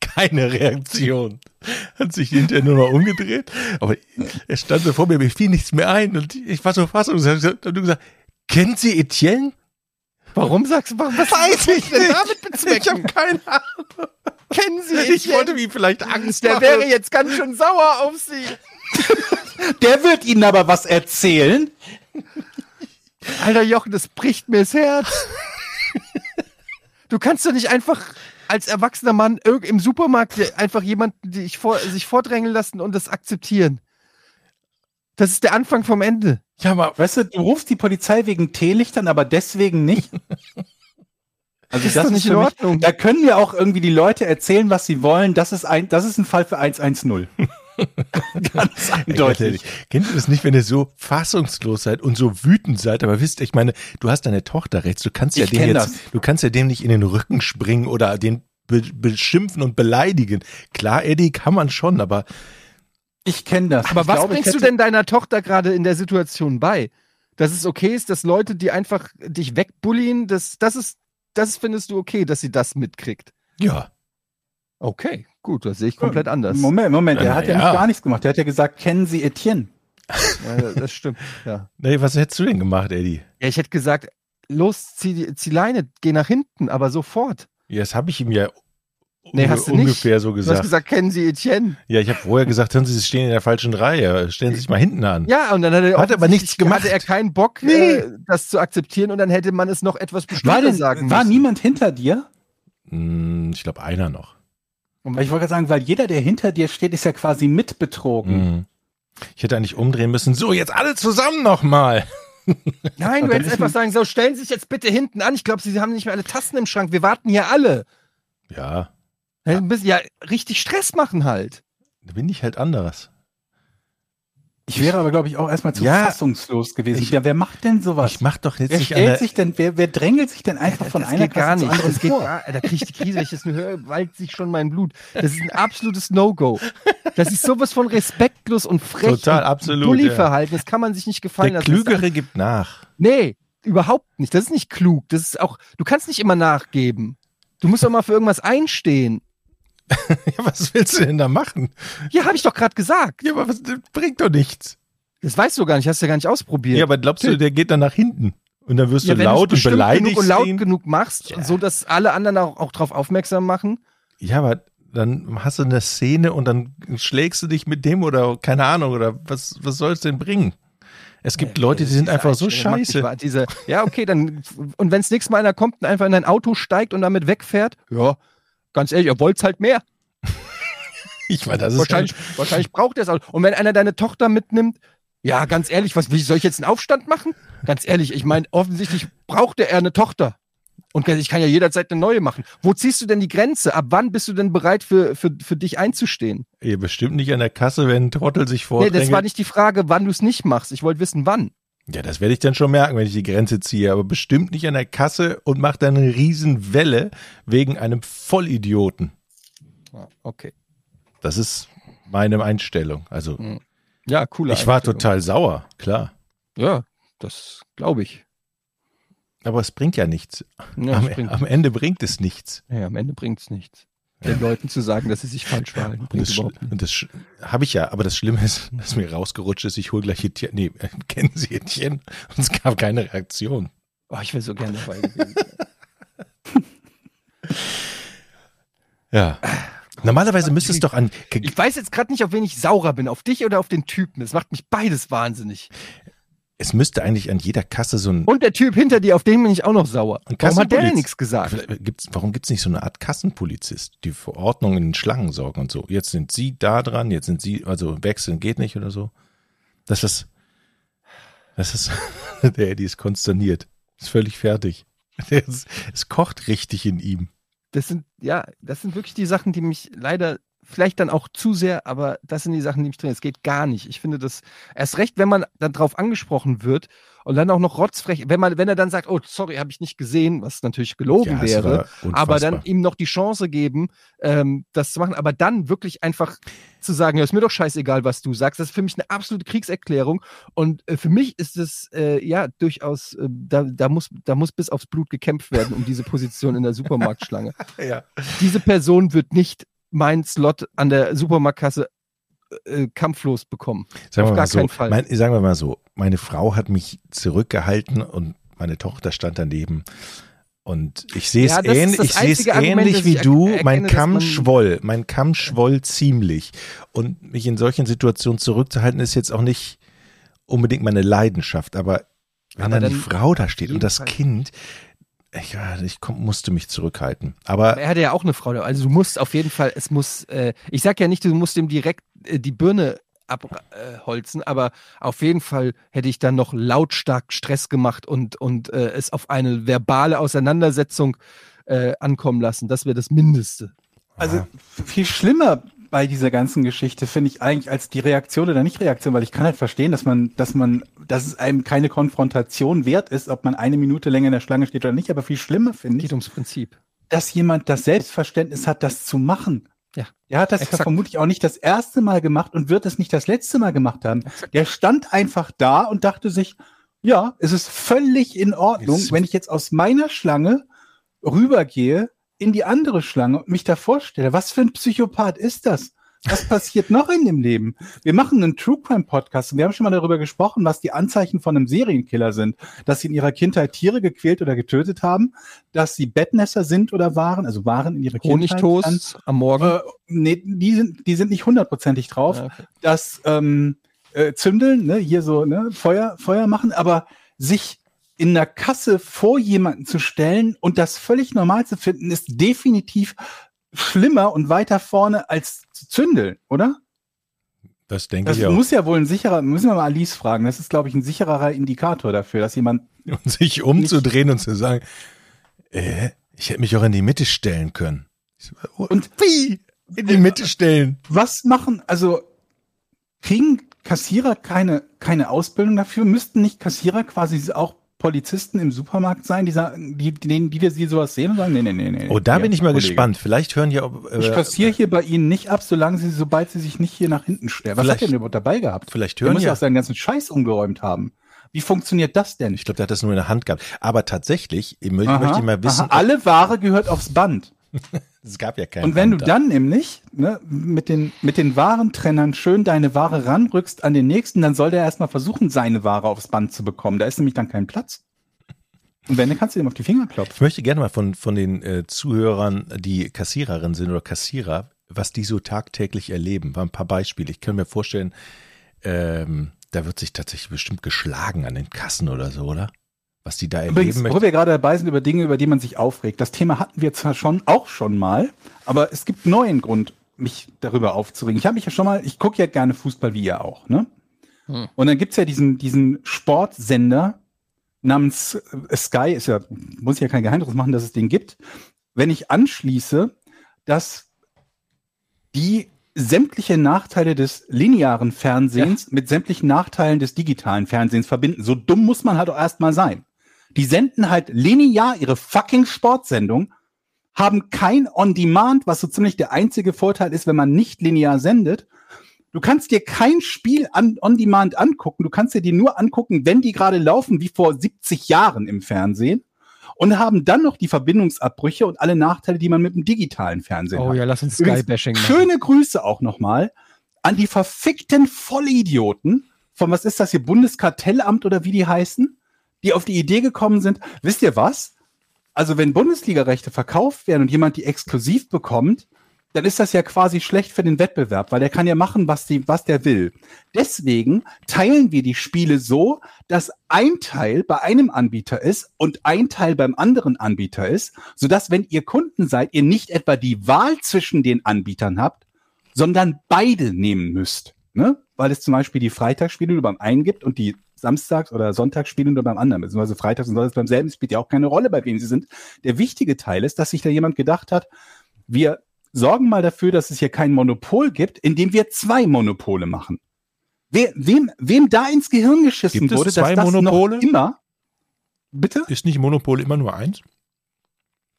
Speaker 3: Keine Reaktion. Hat sich hinterher nur noch umgedreht. Aber er stand so vor mir, mir fiel nichts mehr ein. Und ich war so fassungslos. Und du gesagt, kennen Sie Etienne?
Speaker 2: Warum sagst du, was
Speaker 3: Weiß
Speaker 2: was denn damit bezwecken?
Speaker 3: Ich habe keine Ahnung.
Speaker 2: Kennen Sie
Speaker 3: Ich
Speaker 2: Etienne?
Speaker 3: wollte ihm vielleicht Angst
Speaker 2: Der
Speaker 3: machen.
Speaker 2: wäre jetzt ganz schön sauer auf Sie. (laughs)
Speaker 1: Der wird Ihnen aber was erzählen.
Speaker 2: Alter Jochen, das bricht mir das Herz. Du kannst doch nicht einfach als erwachsener Mann im Supermarkt einfach jemanden die ich vor, sich vordrängeln lassen und das akzeptieren. Das ist der Anfang vom Ende.
Speaker 3: Ja, aber
Speaker 1: Weißt du, du rufst die Polizei wegen Teelichtern, aber deswegen nicht. Also (laughs)
Speaker 2: Das ist doch nicht in
Speaker 1: mich-
Speaker 2: Ordnung.
Speaker 1: Da können ja auch irgendwie die Leute erzählen, was sie wollen. Das ist ein, das ist ein Fall für 110. (laughs) Ganz eindeutig.
Speaker 3: Kennt ihr das nicht, wenn ihr so fassungslos seid und so wütend seid? Aber wisst, ich meine, du hast deine Tochter rechts. Du kannst ja
Speaker 1: Ich
Speaker 3: dem jetzt,
Speaker 1: das.
Speaker 3: du kannst ja dem nicht in den Rücken springen oder den be beschimpfen und beleidigen. Klar, Eddie, kann man schon, aber
Speaker 1: Ich kenne das.
Speaker 2: Aber
Speaker 1: ich
Speaker 2: was
Speaker 1: glaube,
Speaker 2: bringst du
Speaker 1: hätte-
Speaker 2: denn deiner Tochter gerade in der Situation bei? Dass es okay ist, dass Leute, die einfach dich wegbullying, das, das ist, das findest du okay, dass sie das mitkriegt.
Speaker 3: ja.
Speaker 2: Okay, gut, das sehe ich komplett anders.
Speaker 1: Moment, Moment, der
Speaker 3: Na
Speaker 1: hat ja,
Speaker 3: ja.
Speaker 1: nicht gar nichts gemacht. Der hat ja gesagt, kennen Sie Etienne?
Speaker 2: Ja, das stimmt, ja.
Speaker 3: Nee, was hättest du denn gemacht, Eddie?
Speaker 2: Ja, ich hätte gesagt, los, zieh, die- zieh Leine, geh nach hinten, aber sofort.
Speaker 3: Ja, das habe ich ihm ja
Speaker 2: Nee, hast du nicht.
Speaker 3: ungefähr so
Speaker 2: Du hast
Speaker 3: gesagt.
Speaker 2: gesagt, kennen Sie Etienne?
Speaker 3: Ja, ich habe vorher gesagt, hören Sie, Sie stehen in der falschen Reihe. Stellen Sie sich mal hinten an.
Speaker 2: Ja, und dann hat er
Speaker 3: Hat aber nichts gemacht.
Speaker 2: Hatte er keinen Bock,
Speaker 3: Nee.
Speaker 2: äh, das zu akzeptieren und dann hätte man es noch etwas
Speaker 1: War,
Speaker 2: bestimmter sagen
Speaker 1: war
Speaker 2: müssen.
Speaker 1: niemand hinter dir?
Speaker 3: Hm, ich glaube, einer noch.
Speaker 1: Weil ich wollte gerade sagen, weil jeder, der hinter dir steht, ist ja quasi mitbetrogen.
Speaker 3: Mhm. Ich hätte eigentlich umdrehen müssen. So, jetzt alle zusammen nochmal. (laughs)
Speaker 2: Nein,
Speaker 1: Und
Speaker 2: du hättest einfach sagen, so stellen Sie sich jetzt bitte hinten an. Ich glaube, Sie haben nicht mehr alle Tassen im Schrank. Wir warten hier alle.
Speaker 3: Ja,
Speaker 2: Ja. Ein bisschen, ja, richtig Stress machen halt.
Speaker 3: da bin ich halt anders.
Speaker 1: Ich wäre aber, glaube ich, auch erstmal zu
Speaker 3: Ja.
Speaker 1: fassungslos gewesen.
Speaker 3: Ich-
Speaker 1: ja, wer macht denn sowas?
Speaker 3: Ich mach doch jetzt
Speaker 1: wer
Speaker 3: nicht
Speaker 1: stellt
Speaker 3: der,
Speaker 1: sich denn, wer, wer drängelt sich denn einfach von
Speaker 2: das
Speaker 1: einer
Speaker 2: gar
Speaker 1: Kasse zur
Speaker 2: nicht.
Speaker 1: anderen
Speaker 2: Das geht
Speaker 1: vor?
Speaker 2: gar, da kriege ich die Krise, wenn ich das nur höre, wallt sich schon mein Blut. Das ist ein absolutes No-Go. Das ist sowas von respektlos und frech.
Speaker 3: Total,
Speaker 2: und
Speaker 3: absolut,
Speaker 2: Bully-Verhalten. Das kann man sich nicht gefallen
Speaker 3: der
Speaker 2: lassen. Das ist
Speaker 3: Klügere gibt nach.
Speaker 2: Nee, überhaupt nicht. Das ist nicht klug. Das ist auch, du kannst nicht immer nachgeben. Du musst doch mal für irgendwas einstehen. (laughs)
Speaker 3: Ja, was willst du denn da machen?
Speaker 2: Ja, habe ich doch gerade gesagt.
Speaker 3: Ja, aber was, das bringt doch nichts.
Speaker 2: Das weißt du gar nicht, hast du ja gar nicht ausprobiert.
Speaker 3: Ja, aber glaubst du, der geht dann nach hinten? Und dann wirst
Speaker 2: Ja,
Speaker 3: du
Speaker 2: wenn
Speaker 3: laut und beleidigt
Speaker 2: genug und laut
Speaker 3: ihn?
Speaker 2: genug machst,
Speaker 3: Ja.
Speaker 2: so dass alle anderen auch, auch darauf aufmerksam machen.
Speaker 3: Ja, aber dann hast du eine Szene und dann schlägst du dich mit dem oder keine Ahnung oder was, was soll es denn bringen? Es gibt Leute, die sind einfach so scheiße.
Speaker 2: Diese, ja, okay, dann, und wenn es nächstes Mal einer kommt und einfach in ein Auto steigt und damit wegfährt, ja, ganz ehrlich, ihr wollt's halt mehr. (laughs)
Speaker 3: Ich meine, das ist
Speaker 2: Wahrscheinlich, wahrscheinlich braucht er es auch. Und wenn einer deine Tochter mitnimmt, ja, ganz ehrlich, was, soll ich jetzt einen Aufstand machen? Ganz ehrlich, ich meine, offensichtlich braucht er eine Tochter. Und ich kann ja jederzeit eine neue machen. Wo ziehst du denn die Grenze? Ab wann bist du denn bereit, für, für, für dich einzustehen?
Speaker 3: ja, bestimmt nicht an der Kasse, wenn ein Trottel sich
Speaker 2: Nee,
Speaker 3: vordrängelt.
Speaker 2: das war nicht die Frage, wann du es nicht machst. Ich wollte wissen, wann.
Speaker 3: Ja, das werde ich dann schon merken, wenn ich die Grenze ziehe, aber bestimmt nicht an der Kasse und mache dann eine Riesenwelle wegen einem Vollidioten.
Speaker 2: Okay.
Speaker 3: Das ist meine Einstellung. Also,
Speaker 2: Ja, cooler.
Speaker 3: ich war total sauer, klar.
Speaker 2: Ja, das glaube ich.
Speaker 3: Aber es bringt ja nichts.
Speaker 2: Ja,
Speaker 3: am,
Speaker 2: bringt,
Speaker 3: am Ende bringt es nichts.
Speaker 2: ja, am Ende bringt es nichts. Den Leuten zu sagen, dass sie sich falsch verhalten,
Speaker 3: Und das, und das habe ich ja, aber das Schlimme ist, (laughs) dass mir rausgerutscht ist, ich hole gleich Etienne. Nee, äh, (laughs) kennen Sie Etienne? Und es gab keine Reaktion.
Speaker 2: Oh, ich wäre so gerne dabei gewesen. (laughs)
Speaker 3: Ja. Normalerweise müsste es doch an.
Speaker 2: Ich weiß jetzt gerade nicht, auf wen ich saurer bin, auf dich oder auf den Typen. Das macht mich beides wahnsinnig.
Speaker 3: Es müsste eigentlich an jeder Kasse so ein.
Speaker 2: Und der Typ hinter dir, auf den bin ich auch noch sauer. Warum hat der denn nichts gesagt?
Speaker 3: Vielleicht Gibt's, warum gibt es nicht so eine Art Kassenpolizist, die für Ordnung in den Schlangen sorgen und so? Jetzt sind Sie da dran, jetzt sind Sie, also wechseln geht nicht oder so. Das ist, das ist, (laughs) der Eddie ist konsterniert. Ist völlig fertig. (laughs) Ist, es kocht richtig in ihm.
Speaker 2: Das sind, ja, das sind wirklich die Sachen, die mich leider vielleicht dann auch zu sehr, aber das sind die Sachen, die mich drin. Es geht gar nicht. Ich finde das erst recht, wenn man dann drauf angesprochen wird und dann auch noch rotzfrech, wenn man, wenn er dann sagt, oh, sorry, habe ich nicht gesehen, was natürlich gelogen
Speaker 3: Ja,
Speaker 2: wäre, aber dann ihm noch die Chance geben, ähm, das zu machen, aber dann wirklich einfach zu sagen, ja, ist mir doch scheißegal, was du sagst. Das ist für mich eine absolute Kriegserklärung und äh, für mich ist es äh, ja durchaus, äh, da, da, muss, da muss bis aufs Blut gekämpft werden um diese Position in der Supermarktschlange. (laughs)
Speaker 3: Ja.
Speaker 2: Diese Person wird nicht meinen Slot an der Supermarktkasse äh, kampflos bekommen.
Speaker 3: Sagen
Speaker 2: Auf
Speaker 3: wir
Speaker 2: gar
Speaker 3: mal so,
Speaker 2: keinen Fall.
Speaker 3: Mein, sagen wir mal so, meine Frau hat mich zurückgehalten und meine Tochter stand daneben. Und ich sehe es
Speaker 2: Ja, ist
Speaker 3: ähnlich, ich sehe es ähnlich wie du.
Speaker 2: erkenne,
Speaker 3: mein Kamm schwoll, mein Kamm schwoll ziemlich. Und mich in solchen Situationen zurückzuhalten, ist jetzt auch nicht unbedingt meine Leidenschaft. Aber wenn
Speaker 2: Aber
Speaker 3: dann die
Speaker 2: dann
Speaker 3: Frau da steht und das
Speaker 2: Fall.
Speaker 3: Kind, ich, ich komm, musste mich zurückhalten. Aber
Speaker 2: Aber er hatte ja auch eine Frau. Also du musst auf jeden Fall, es muss, äh, ich sag ja nicht, du musst ihm direkt äh, die Birne abholzen, aber auf jeden Fall hätte ich dann noch lautstark Stress gemacht und, und äh, es auf eine verbale Auseinandersetzung äh, ankommen lassen. Das wäre das Mindeste.
Speaker 1: Also viel schlimmer bei dieser ganzen Geschichte finde ich eigentlich als die Reaktion oder nicht Reaktion, weil ich kann halt verstehen, dass man, dass man, dass es einem keine Konfrontation wert ist, ob man eine Minute länger in der Schlange steht oder nicht. Aber viel schlimmer finde ich,
Speaker 2: Geht ums Prinzip.
Speaker 1: dass jemand das Selbstverständnis hat, das zu machen.
Speaker 2: Ja.
Speaker 1: Der hat das ja
Speaker 2: Exakt.
Speaker 1: vermutlich auch nicht das erste Mal gemacht und wird es nicht das letzte Mal gemacht haben. Der stand einfach da und dachte sich, ja, es ist völlig in Ordnung, wenn ich jetzt aus meiner Schlange rübergehe in die andere Schlange und mich da vorstelle. Was für ein Psychopath ist das? Was passiert noch in dem Leben? Wir machen einen True Crime Podcast und wir haben schon mal darüber gesprochen, was die Anzeichen von einem Serienkiller sind. Dass sie in ihrer Kindheit Tiere gequält oder getötet haben, dass sie Bettnässer sind oder waren, also waren in ihrer Kindheit.
Speaker 2: Honigtoast am Morgen.
Speaker 1: Äh, nee, die sind, die sind nicht hundertprozentig drauf.
Speaker 2: Ja, okay.
Speaker 1: Das ähm, äh, Zündeln, ne, hier so, ne, Feuer, Feuer machen, aber sich in der Kasse vor jemanden zu stellen und das völlig normal zu finden, ist definitiv schlimmer und weiter vorne als zu zündeln, oder?
Speaker 3: das denke
Speaker 1: Das
Speaker 3: ich auch.
Speaker 1: muss ja wohl ein sicherer, müssen wir mal Alice fragen, das ist, glaube ich, ein sichererer Indikator dafür, dass jemand (laughs)
Speaker 3: Und sich umzudrehen und zu sagen, äh, ich hätte mich auch in die Mitte stellen können. Oh,
Speaker 1: Und-
Speaker 3: wie? In die Mitte stellen.
Speaker 1: was machen, also kriegen Kassierer keine, keine Ausbildung dafür? Müssten nicht Kassierer quasi auch Polizisten im Supermarkt sein, die sagen, die, die, die wir sie sowas sehen und sagen, nee, nee, nee, nee.
Speaker 3: Oh, da
Speaker 1: hier,
Speaker 3: bin ich mal
Speaker 1: Kollege.
Speaker 3: gespannt. Vielleicht hören ja auch,
Speaker 1: Ich
Speaker 3: äh,
Speaker 1: kassiere hier bei Ihnen nicht ab, solange Sie, sobald Sie sich nicht hier nach hinten stellen. Was hat der denn überhaupt dabei gehabt?
Speaker 3: vielleicht
Speaker 1: Der
Speaker 3: hören
Speaker 1: muss ja
Speaker 3: ja.
Speaker 1: auch seinen ganzen Scheiß umgeräumt haben. Wie funktioniert das denn?
Speaker 3: Ich glaube, der hat das nur in der Hand gehabt. Aber tatsächlich, ich möchte,
Speaker 1: Aha,
Speaker 3: möchte ich mal wissen,
Speaker 1: aha, alle Ware gehört aufs Band. (laughs)
Speaker 3: es gab ja keinen
Speaker 1: Und wenn du
Speaker 3: Band
Speaker 1: dann nämlich ne, mit, den, mit den Warentrennern schön deine Ware ranrückst an den nächsten, dann soll der erstmal versuchen, seine Ware aufs Band zu bekommen. Da ist nämlich dann kein Platz. Und wenn, dann kannst du ihm auf die Finger klopfen.
Speaker 3: Ich möchte gerne mal von, von den äh, Zuhörern, die Kassiererin sind oder Kassierer, was die so tagtäglich erleben. Mal ein paar Beispiele. Ich kann mir vorstellen, ähm, da wird sich tatsächlich bestimmt geschlagen an den Kassen oder so, oder? Was die da
Speaker 1: Übrigens,
Speaker 3: erleben
Speaker 1: wo
Speaker 3: möchten.
Speaker 1: wir gerade dabei sind, über Dinge, über die man sich aufregt. Das Thema hatten wir zwar schon auch schon mal, aber es gibt neuen Grund, mich darüber aufzuregen. Ich habe mich ja schon mal, ich gucke ja gerne Fußball wie ihr auch, ne?
Speaker 2: Hm.
Speaker 1: Und dann gibt's ja diesen, diesen Sportsender namens äh, Sky, ist ja, muss ich ja kein Geheimnis machen, dass es den gibt. Wenn ich anschließe, dass die sämtliche Nachteile des linearen Fernsehens mit sämtlichen Nachteilen des digitalen Fernsehens verbinden. So dumm muss man halt auch erstmal sein. Die senden halt linear ihre fucking Sportsendung, haben kein On-Demand, was so ziemlich der einzige Vorteil ist, wenn man nicht linear sendet. Du kannst dir kein Spiel an On-Demand angucken. Du kannst dir die nur angucken, wenn die gerade laufen, wie vor 70 Jahren im Fernsehen. Und haben dann noch die Verbindungsabbrüche und alle Nachteile, die man mit dem digitalen Fernsehen
Speaker 2: Oh
Speaker 1: hat.
Speaker 2: ja, lass uns Sky-Bashing machen.
Speaker 1: Schöne Grüße auch nochmal an die verfickten Vollidioten von, was ist das hier, Bundeskartellamt oder wie die heißen, die auf die Idee gekommen sind, wisst ihr was? Also wenn Bundesligarechte verkauft werden und jemand die exklusiv bekommt, dann ist das ja quasi schlecht für den Wettbewerb, weil der kann ja machen, was, die, was der will. Deswegen teilen wir die Spiele so, dass ein Teil bei einem Anbieter ist und ein Teil beim anderen Anbieter ist, sodass, wenn ihr Kunden seid, ihr nicht etwa die Wahl zwischen den Anbietern habt, sondern beide nehmen müsst. Ne? Weil es zum Beispiel die Freitagsspiele nur beim einen gibt und die Samstags- oder Sonntagsspiele nur beim anderen, beziehungsweise Freitags und Sonntags beim selben spielt ja auch keine Rolle, bei wem sie sind. Der wichtige Teil ist, dass sich da jemand gedacht hat, wir sorgen mal dafür, dass es hier kein Monopol gibt, indem wir zwei Monopole machen. Wer, wem, wem da ins Gehirn geschissen
Speaker 3: Gibt es
Speaker 1: wurde,
Speaker 3: zwei
Speaker 1: dass das
Speaker 3: Monopole?
Speaker 1: noch immer, bitte?
Speaker 3: Ist nicht Monopol immer nur eins?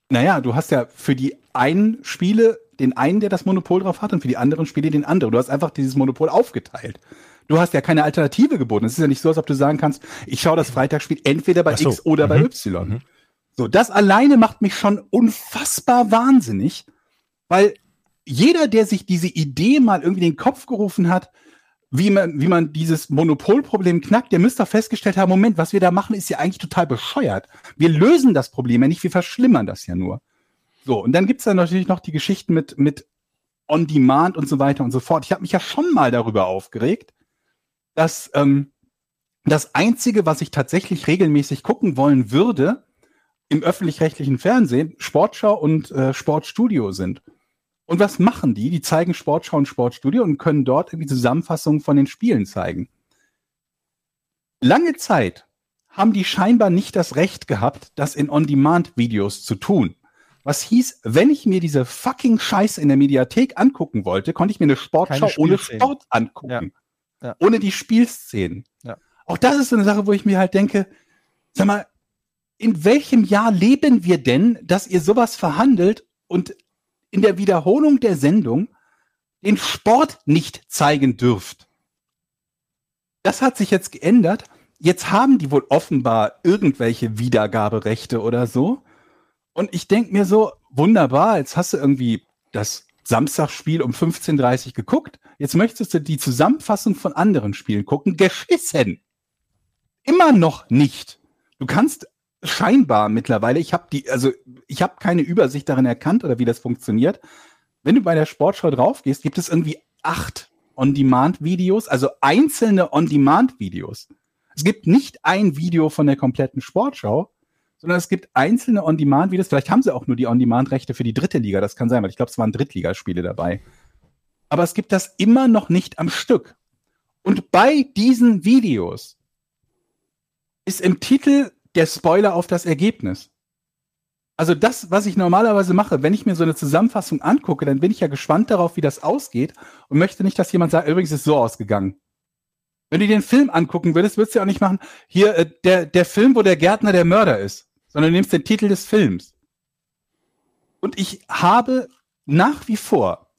Speaker 1: Naja, du hast ja für die einen Spiele den einen, der das Monopol drauf hat, und für die anderen Spiele den anderen. Du hast einfach dieses Monopol aufgeteilt. Du hast ja keine Alternative geboten. Es ist ja nicht so, als ob du sagen kannst, ich schaue das Freitagsspiel entweder bei
Speaker 3: so.
Speaker 1: X oder bei
Speaker 3: Mhm.
Speaker 1: Y.
Speaker 3: Mhm.
Speaker 1: So, das alleine macht mich schon unfassbar wahnsinnig, weil jeder, der sich diese Idee mal irgendwie in den Kopf gerufen hat, wie man, wie man dieses Monopolproblem knackt, der müsste festgestellt haben, Moment, was wir da machen, ist ja eigentlich total bescheuert. Wir lösen das Problem ja nicht, wir verschlimmern das ja nur. So, und dann gibt's dann natürlich noch die Geschichten mit, mit On-Demand und so weiter und so fort. Ich habe mich ja schon mal darüber aufgeregt, dass ähm, das Einzige, was ich tatsächlich regelmäßig gucken wollen würde, im öffentlich-rechtlichen Fernsehen Sportschau und äh, Sportstudio sind. Und was machen die? Die zeigen Sportschau und Sportstudio und können dort irgendwie Zusammenfassungen von den Spielen zeigen. Lange Zeit haben die scheinbar nicht das Recht gehabt, das in On-Demand-Videos zu tun. Was hieß, wenn ich mir diese fucking Scheiße in der Mediathek angucken wollte, konnte ich mir eine Sportschau ohne. Sport angucken.
Speaker 2: Ja. Ja.
Speaker 1: Ohne die Spielszenen.
Speaker 2: Ja.
Speaker 1: Auch das ist so eine Sache, wo ich mir halt denke, sag mal, in welchem Jahr leben wir denn, dass ihr sowas verhandelt und in der Wiederholung der Sendung den Sport nicht zeigen dürft? Das hat sich jetzt geändert. Jetzt haben die wohl offenbar irgendwelche Wiedergaberechte oder so. Und ich denke mir so, wunderbar, jetzt hast du irgendwie das Samstagsspiel um 15.30 Uhr geguckt. Jetzt möchtest du die Zusammenfassung von anderen Spielen gucken. Geschissen. Immer noch nicht. Du kannst scheinbar mittlerweile, ich habe die, also ich habe keine Übersicht darin erkannt oder wie das funktioniert. Wenn du bei der Sportschau drauf gehst, gibt es irgendwie acht On-Demand-Videos, also einzelne On-Demand-Videos. Es gibt nicht ein Video von der kompletten Sportschau, sondern es gibt einzelne On-Demand-Videos. Vielleicht haben sie auch nur die On-Demand-Rechte für die dritte Liga, das kann sein, weil ich glaube, es waren Drittligaspiele dabei. Aber es gibt das immer noch nicht am Stück. Und bei diesen Videos ist im Titel der Spoiler auf das Ergebnis. Also das, was ich normalerweise mache, wenn ich mir so eine Zusammenfassung angucke, dann bin ich ja gespannt darauf, wie das ausgeht und möchte nicht, dass jemand sagt, übrigens ist es so ausgegangen. Wenn du dir den Film angucken würdest, würdest du ja auch nicht machen, hier äh, der, der Film, wo der Gärtner der Mörder ist, sondern du nimmst den Titel des Films. Und ich habe nach wie vor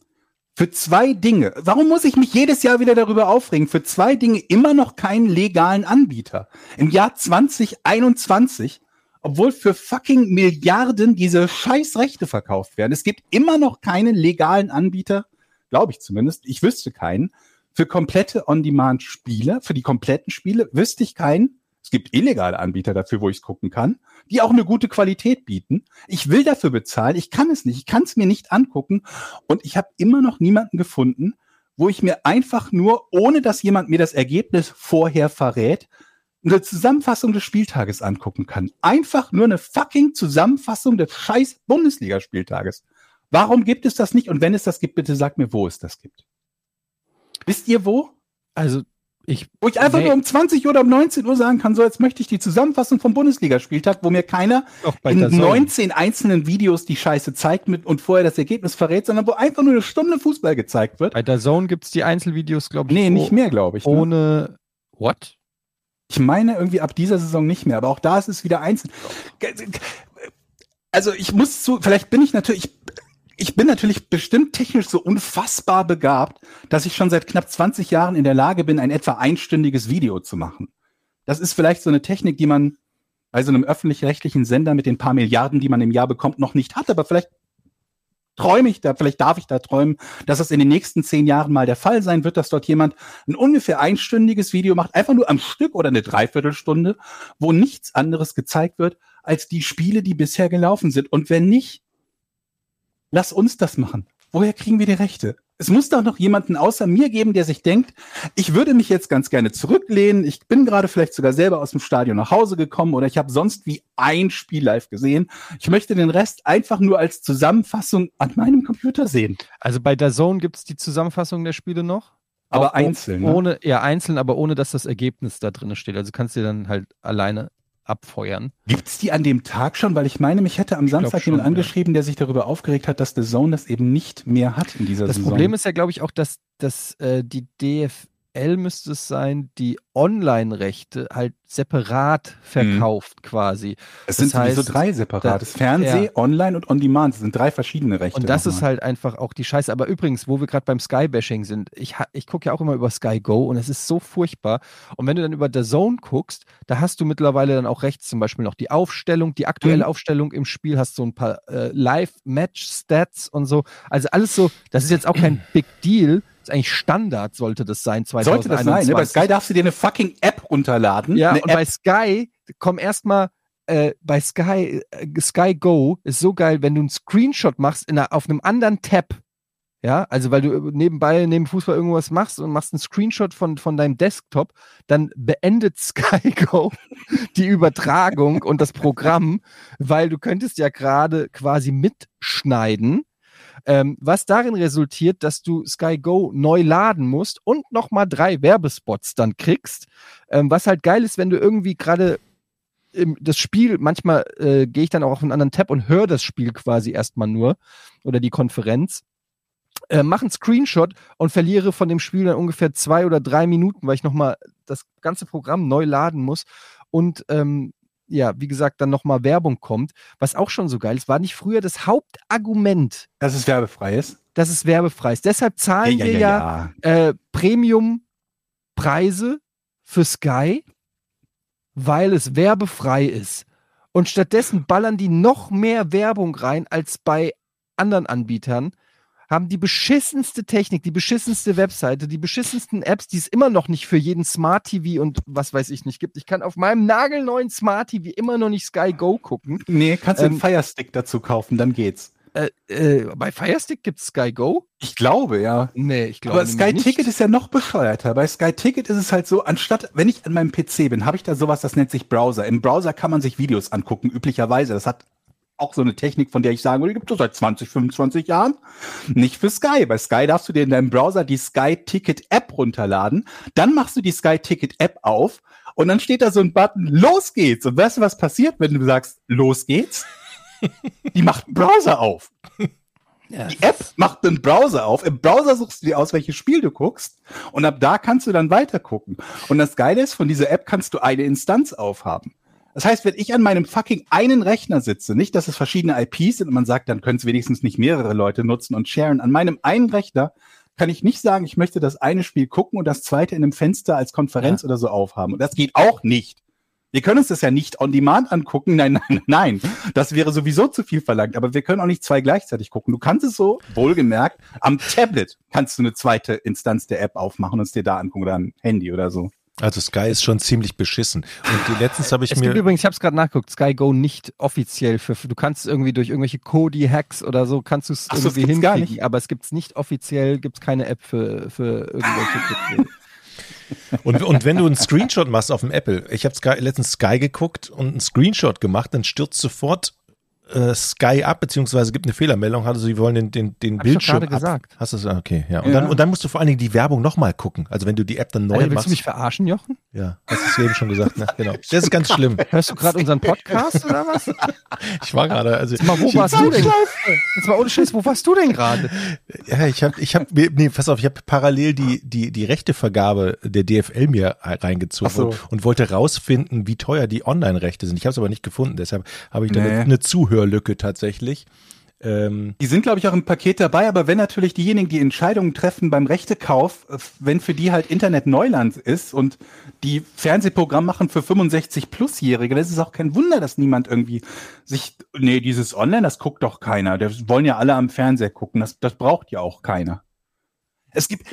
Speaker 1: für zwei Dinge, warum muss ich mich jedes Jahr wieder darüber aufregen, für zwei Dinge immer noch keinen legalen Anbieter. Im Jahr 2021, obwohl für fucking Milliarden diese scheiß Rechte verkauft werden. Es gibt immer noch keinen legalen Anbieter, glaube ich zumindest, ich wüsste keinen, für komplette On-Demand-Spiele, für die kompletten Spiele wüsste ich keinen. Es gibt illegale Anbieter dafür, wo ich es gucken kann, die auch eine gute Qualität bieten. Ich will dafür bezahlen, ich kann es nicht, ich kann es mir nicht angucken und ich habe immer noch niemanden gefunden, wo ich mir einfach nur, ohne dass jemand mir das Ergebnis vorher verrät, eine Zusammenfassung des Spieltages angucken kann. Einfach nur eine fucking Zusammenfassung des scheiß Bundesligaspieltages. Warum gibt es das nicht? Und wenn es das gibt, bitte sag mir, wo es das gibt. Wisst ihr wo?
Speaker 2: Also ich
Speaker 1: Wo ich einfach
Speaker 2: Nee.
Speaker 1: nur um 20 Uhr oder um 19 Uhr sagen kann, so jetzt möchte ich die Zusammenfassung vom Bundesligaspieltag, wo mir keiner in
Speaker 2: der Zone.
Speaker 1: 19 einzelnen Videos die Scheiße zeigt mit und vorher das Ergebnis verrät, sondern wo einfach nur eine Stunde Fußball gezeigt wird.
Speaker 2: Bei der Zone gibt's die Einzelvideos, glaube ich.
Speaker 1: Nee, nicht mehr, glaube ich. Ne?
Speaker 2: Ohne What?
Speaker 1: Ich meine irgendwie ab dieser Saison nicht mehr, aber auch da ist es wieder einzeln. Also ich muss zu, vielleicht bin ich natürlich, ich bin natürlich bestimmt technisch so unfassbar begabt, dass ich schon seit knapp 20 Jahren in der Lage bin, ein etwa einstündiges Video zu machen. Das ist vielleicht so eine Technik, die man bei so einem öffentlich-rechtlichen Sender mit den paar Milliarden, die man im Jahr bekommt, noch nicht hat, aber vielleicht träume ich da, vielleicht darf ich da träumen, dass das in den nächsten zehn Jahren mal der Fall sein wird, dass dort jemand ein ungefähr einstündiges Video macht, einfach nur am Stück oder eine Dreiviertelstunde, wo nichts anderes gezeigt wird als die Spiele, die bisher gelaufen sind. Und wenn nicht, lass uns das machen. Woher kriegen wir die Rechte? Es muss doch noch jemanden außer mir geben, der sich denkt, ich würde mich jetzt ganz gerne zurücklehnen. Ich bin gerade vielleicht sogar selber aus dem Stadion nach Hause gekommen oder ich habe sonst wie ein Spiel live gesehen. Ich möchte den Rest einfach nur als Zusammenfassung an meinem Computer sehen.
Speaker 2: Also bei der Zone gibt's die Zusammenfassung der Spiele noch.
Speaker 1: Aber einzeln, ne?
Speaker 2: Ohne, ja, einzeln, aber ohne dass das Ergebnis da drin steht. Also kannst du dir dann halt alleine abfeuern.
Speaker 1: Gibt's die an dem Tag schon? Weil ich meine, mich hätte am Samstag
Speaker 2: schon,
Speaker 1: jemand angeschrieben, der sich darüber aufgeregt hat, dass The Zone das eben nicht mehr hat in dieser
Speaker 2: Das
Speaker 1: Saison.
Speaker 2: Problem ist ja, glaube ich, auch, dass, dass äh, die DFL müsste es sein, die Online-Rechte halt separat verkauft quasi.
Speaker 1: es sind
Speaker 2: das
Speaker 1: sowieso
Speaker 2: heißt,
Speaker 1: drei separates.
Speaker 2: da-
Speaker 1: Fernseh,
Speaker 2: ja.
Speaker 1: Online und On Demand. Das sind drei verschiedene Rechte.
Speaker 2: Und das ist halt einfach auch die Scheiße. Aber übrigens, wo wir gerade beim Sky-Bashing sind, ich, ich gucke ja auch immer über Sky Go und es ist so furchtbar. Und wenn du dann über der Zone guckst, da hast du mittlerweile dann auch rechts zum Beispiel noch die Aufstellung, die aktuelle
Speaker 1: Mhm.
Speaker 2: Aufstellung im Spiel, hast so ein paar äh, Live-Match-Stats und so. Also alles so, das ist jetzt auch kein (clears throat) Big Deal. Eigentlich Standard, sollte das sein, 2021.
Speaker 1: Sollte das sein, ne? Bei Sky darfst du dir eine fucking App runterladen.
Speaker 2: Ja, und bei Sky, komm erstmal, äh, bei Sky, äh, Sky Go ist so geil, wenn du einen Screenshot machst in einer, auf einem anderen Tab, Ja, also weil du nebenbei neben Fußball irgendwas machst und machst einen Screenshot von, von deinem Desktop, dann beendet (laughs) Sky Go die Übertragung und das Programm, weil du könntest ja gerade quasi mitschneiden, ähm, was darin resultiert, dass du Sky Go neu laden musst und nochmal drei Werbespots dann kriegst, ähm, was halt geil ist, wenn du irgendwie gerade das Spiel, manchmal äh, gehe ich dann auch auf einen anderen Tab und höre das Spiel quasi erstmal nur oder die Konferenz äh, mache einen Screenshot und verliere von dem Spiel dann ungefähr zwei oder drei Minuten, weil ich nochmal das ganze Programm neu laden muss und ähm, ja, wie gesagt, dann nochmal Werbung kommt, was auch schon so geil ist, war nicht früher das Hauptargument,
Speaker 1: Dass es werbefrei ist.
Speaker 2: dass es werbefrei ist. Deshalb zahlen wir ja, Äh, Premium-Preise für Sky, weil es werbefrei ist. Und stattdessen ballern die noch mehr Werbung rein als bei anderen Anbietern, haben die beschissenste Technik, die beschissenste Webseite, die beschissensten Apps, die es immer noch nicht für jeden Smart TV und was weiß ich nicht gibt. Ich kann auf meinem nagelneuen Smart TV immer noch nicht Sky Go gucken.
Speaker 1: Nee, kannst du
Speaker 2: Ähm,
Speaker 1: einen Firestick dazu kaufen, dann geht's.
Speaker 2: Äh, äh, bei Firestick gibt es Sky Go?
Speaker 1: Ich glaube, ja.
Speaker 2: Nee, ich glaube
Speaker 1: Aber Sky
Speaker 2: nicht.
Speaker 1: Ticket ist ja noch bescheuerter. Bei Sky Ticket ist es halt so, anstatt, wenn ich an meinem PC bin, habe ich da sowas, das nennt sich Browser. Im Browser kann man sich Videos angucken, üblicherweise. Das hat auch so eine Technik, von der ich sagen würde, die gibt es seit 20, 25 Jahren. Nicht für Sky. Bei Sky darfst du dir in deinem Browser die Sky Ticket App runterladen. Dann machst du die Sky Ticket App auf und dann steht da so ein Button, los geht's. Und weißt du, was passiert, wenn du sagst, los geht's? Die macht einen Browser auf. Die App macht einen Browser auf. Im Browser suchst du dir aus, welches Spiel du guckst. Und ab da kannst du dann weiter gucken. Und das Geile ist, von dieser App kannst du eine Instanz aufhaben. Das heißt, wenn ich an meinem fucking einen Rechner sitze, nicht, dass es verschiedene IPs sind und man sagt, dann können es wenigstens nicht mehrere Leute nutzen und sharen. An meinem einen Rechner kann ich nicht sagen, ich möchte das eine Spiel gucken und das zweite in einem Fenster als Konferenz oder so aufhaben. Und das geht auch nicht. Wir können uns das ja nicht on demand angucken. Nein, nein, (laughs) nein. Das wäre sowieso zu viel verlangt. Aber wir können auch nicht zwei gleichzeitig gucken. Du kannst es so, wohlgemerkt, am Tablet kannst du eine zweite Instanz der App aufmachen und es dir da angucken oder am Handy oder so.
Speaker 3: Also Sky ist schon ziemlich beschissen. Und die letztens habe ich
Speaker 2: Es
Speaker 3: mir.
Speaker 2: gibt übrigens, ich habe es gerade nachgeguckt, Sky Go nicht offiziell für, du kannst irgendwie durch irgendwelche Kodi-Hacks oder so, kannst du es irgendwie hinkriegen, aber es gibt es nicht offiziell, gibt es keine App für, für irgendwelche
Speaker 3: Und, und wenn du einen Screenshot machst auf dem Apple, ich habe letztens Sky geguckt und einen Screenshot gemacht, dann stürzt sofort äh, Sky ab, beziehungsweise gibt eine Fehlermeldung, also sie wollen den, den, den
Speaker 2: Hab ich
Speaker 3: Bildschirm
Speaker 2: gerade
Speaker 3: ab.
Speaker 2: gesagt.
Speaker 3: Hast du es? Ah, Okay, ja. Und,
Speaker 1: Ja.
Speaker 3: Dann, und dann musst du vor allen Dingen die Werbung nochmal gucken. Also wenn du die App dann neu
Speaker 2: Alter, willst
Speaker 3: machst.
Speaker 2: du mich verarschen, Jochen?
Speaker 3: ja, hast du es eben schon gesagt, ne? Genau. (laughs) Das ist ganz schlimm.
Speaker 2: Hörst du gerade unseren Podcast oder was? (laughs)
Speaker 3: Ich war gerade, also
Speaker 2: Sag mal, wo warst du denn? Jetzt mal ohne Scheiß, wo warst du denn gerade?
Speaker 3: Ja, ich habe, ich habe, nee, pass auf, ich habe parallel die die die Rechtevergabe der DFL mir reingezogen
Speaker 1: so.
Speaker 3: und, und wollte rausfinden, wie teuer die Online-Rechte sind. Ich habe es aber nicht gefunden, deshalb habe ich da
Speaker 1: Nee.
Speaker 3: eine, eine Zuhörlücke tatsächlich. Ähm,
Speaker 1: Die sind, glaube ich, auch im Paket dabei, aber wenn natürlich diejenigen, die Entscheidungen treffen beim Rechtekauf, äh, wenn für die halt Internet Neuland ist und die Fernsehprogramm machen für 65-Plus-Jährige, das ist auch kein Wunder, dass niemand irgendwie sich, nee, dieses Online, das guckt doch keiner. Das wollen ja alle am Fernseher gucken, das, das braucht ja auch keiner. Es gibt,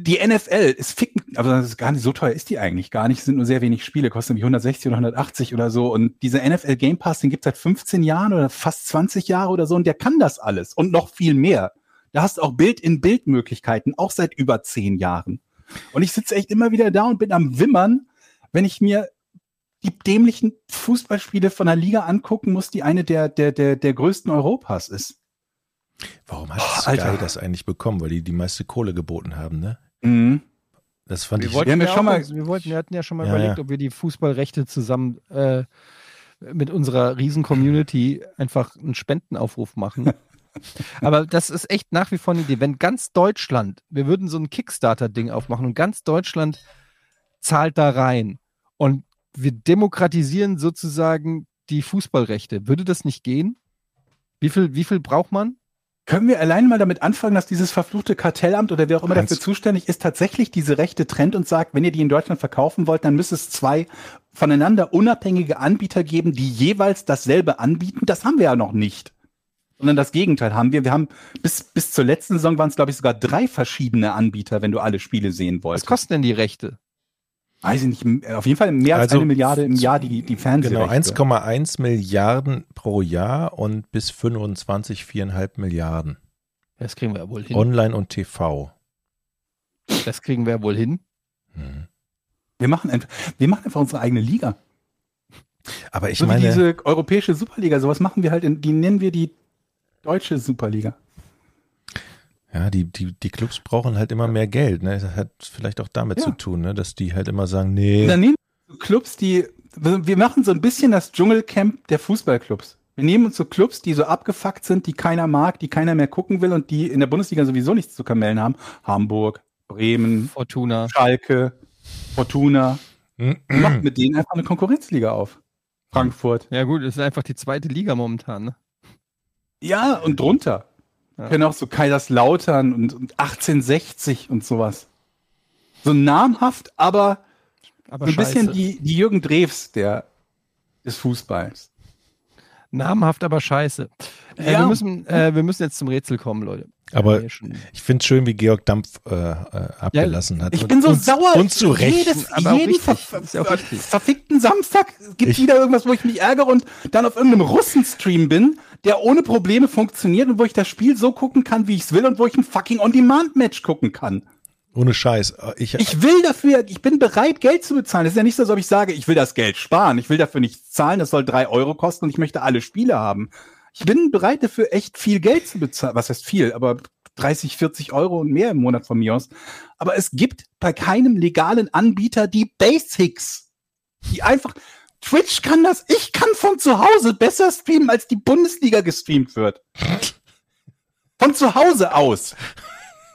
Speaker 1: die NFL ist ficken, aber das ist gar nicht so teuer ist die eigentlich gar nicht. Es sind nur sehr wenig Spiele, kostet nämlich 160 oder 180 oder so. Und dieser NFL Game Pass, den gibt seit 15 Jahren oder fast 20 Jahre oder so und der kann das alles und noch viel mehr. Da hast du auch Bild-in-Bild-Möglichkeiten, auch seit über 10 Jahren. Und ich sitze echt immer wieder da und bin am Wimmern, wenn ich mir die dämlichen Fußballspiele von der Liga angucken muss, die eine der, der, der, der größten Europas ist.
Speaker 3: warum hat
Speaker 1: Oh,
Speaker 3: Sky
Speaker 1: Alter.
Speaker 3: das eigentlich bekommen? Weil die die meiste Kohle geboten haben, ne?
Speaker 1: Mhm.
Speaker 3: Das fand ich.
Speaker 1: wollten- ja
Speaker 2: ja
Speaker 1: schon mal-
Speaker 2: uns- wir wollten, wir hatten ja schon mal
Speaker 3: Ja,
Speaker 2: überlegt,
Speaker 3: ja.
Speaker 2: ob wir die Fußballrechte zusammen äh, mit unserer riesen Community einfach einen Spendenaufruf machen. (laughs) Aber das ist echt nach wie vor eine Idee. Wenn ganz Deutschland, wir würden so ein Kickstarter-Ding aufmachen und ganz Deutschland zahlt da rein und wir demokratisieren sozusagen die Fußballrechte. Würde das nicht gehen? Wie viel, wie viel braucht man?
Speaker 1: Können wir allein mal damit anfangen, dass dieses verfluchte Kartellamt oder wer auch immer
Speaker 3: Hans.
Speaker 1: dafür zuständig ist, tatsächlich diese Rechte trennt und sagt, wenn ihr die in Deutschland verkaufen wollt, dann müsste es zwei voneinander unabhängige Anbieter geben, die jeweils dasselbe anbieten. Das haben wir ja noch nicht. Sondern das Gegenteil haben wir. Wir haben bis, bis zur letzten Saison waren es, glaube ich, sogar drei verschiedene Anbieter, wenn du alle Spiele sehen
Speaker 2: Was
Speaker 1: wolltest.
Speaker 2: kosten denn die Rechte?
Speaker 1: Weiß ich nicht, auf jeden Fall mehr als
Speaker 3: Also,
Speaker 1: eine Milliarde im Jahr die, die
Speaker 3: Genau,
Speaker 1: Fernsehrechte.
Speaker 3: 1,1 Milliarden pro Jahr und bis 25 4,5 Milliarden.
Speaker 2: Das kriegen wir ja wohl hin.
Speaker 3: Online und TV.
Speaker 2: das kriegen wir ja wohl hin.
Speaker 3: Hm.
Speaker 1: Wir machen einfach, wir machen einfach unsere eigene Liga.
Speaker 3: Aber ich
Speaker 1: so wie
Speaker 3: meine,
Speaker 1: diese europäische Superliga, sowas machen wir halt, in, die nennen wir die deutsche Superliga.
Speaker 3: Ja, die, die, die Clubs brauchen halt immer mehr Geld. Ne? Das hat vielleicht auch damit
Speaker 1: Ja.
Speaker 3: zu tun, ne? dass die halt immer sagen, nee,
Speaker 1: dann nehmen wir so Clubs, die, wir machen so ein bisschen das Dschungelcamp der Fußballclubs. Wir nehmen uns so Clubs, die so abgefuckt sind, die keiner mag, die keiner mehr gucken will und die in der Bundesliga sowieso nichts zu kamellen haben. Hamburg, Bremen,
Speaker 2: Fortuna.
Speaker 1: Schalke, Fortuna.
Speaker 3: Hm,
Speaker 1: Und macht mit denen einfach eine Konkurrenzliga auf. Frankfurt.
Speaker 2: Ja gut, es ist einfach die zweite Liga momentan. Ne?
Speaker 1: Ja, und drunter.
Speaker 2: Ja.
Speaker 1: Können auch so Kaiserslautern und, und 1860 und sowas. So namhaft, aber
Speaker 2: Aber
Speaker 1: so ein bisschen
Speaker 2: scheiße.
Speaker 1: die, die Jürgen Drews der, des Fußballs.
Speaker 2: Namhaft, aber scheiße. Äh,
Speaker 1: Ja.
Speaker 2: wir, müssen, äh, wir müssen jetzt zum Rätsel kommen, Leute.
Speaker 3: Aber
Speaker 2: Ja,
Speaker 3: ich finde es schön, wie Georg Dampf äh, äh, abgelassen hat.
Speaker 1: Ich
Speaker 3: Und-
Speaker 1: bin so
Speaker 3: und,
Speaker 1: sauer.
Speaker 3: Und zu Recht.
Speaker 1: Jedes,
Speaker 2: Aber
Speaker 1: jeden
Speaker 2: richtig.
Speaker 1: ver
Speaker 2: ja richtig.
Speaker 1: verfickten Samstag gibt
Speaker 3: Ich-
Speaker 1: wieder irgendwas, wo ich mich ärgere und dann auf irgendeinem Russenstream bin, der ohne Probleme funktioniert und wo ich das Spiel so gucken kann, wie ich es will und wo ich ein fucking On-Demand-Match gucken kann.
Speaker 3: Ohne Scheiß. Ich,
Speaker 1: Ich will dafür, ich bin bereit, Geld zu bezahlen. Es ist ja nicht so, als ob ich sage, ich will das Geld sparen. Ich will dafür nichts zahlen, das soll drei Euro kosten und ich möchte alle Spiele haben. Ich bin bereit dafür, echt viel Geld zu bezahlen. Was heißt viel? Aber 30, 40 Euro und mehr im Monat von mir aus. Aber es gibt bei keinem legalen Anbieter die Basics. Die einfach, Twitch kann das, ich kann von zu Hause besser streamen, als die Bundesliga gestreamt wird. Von zu Hause aus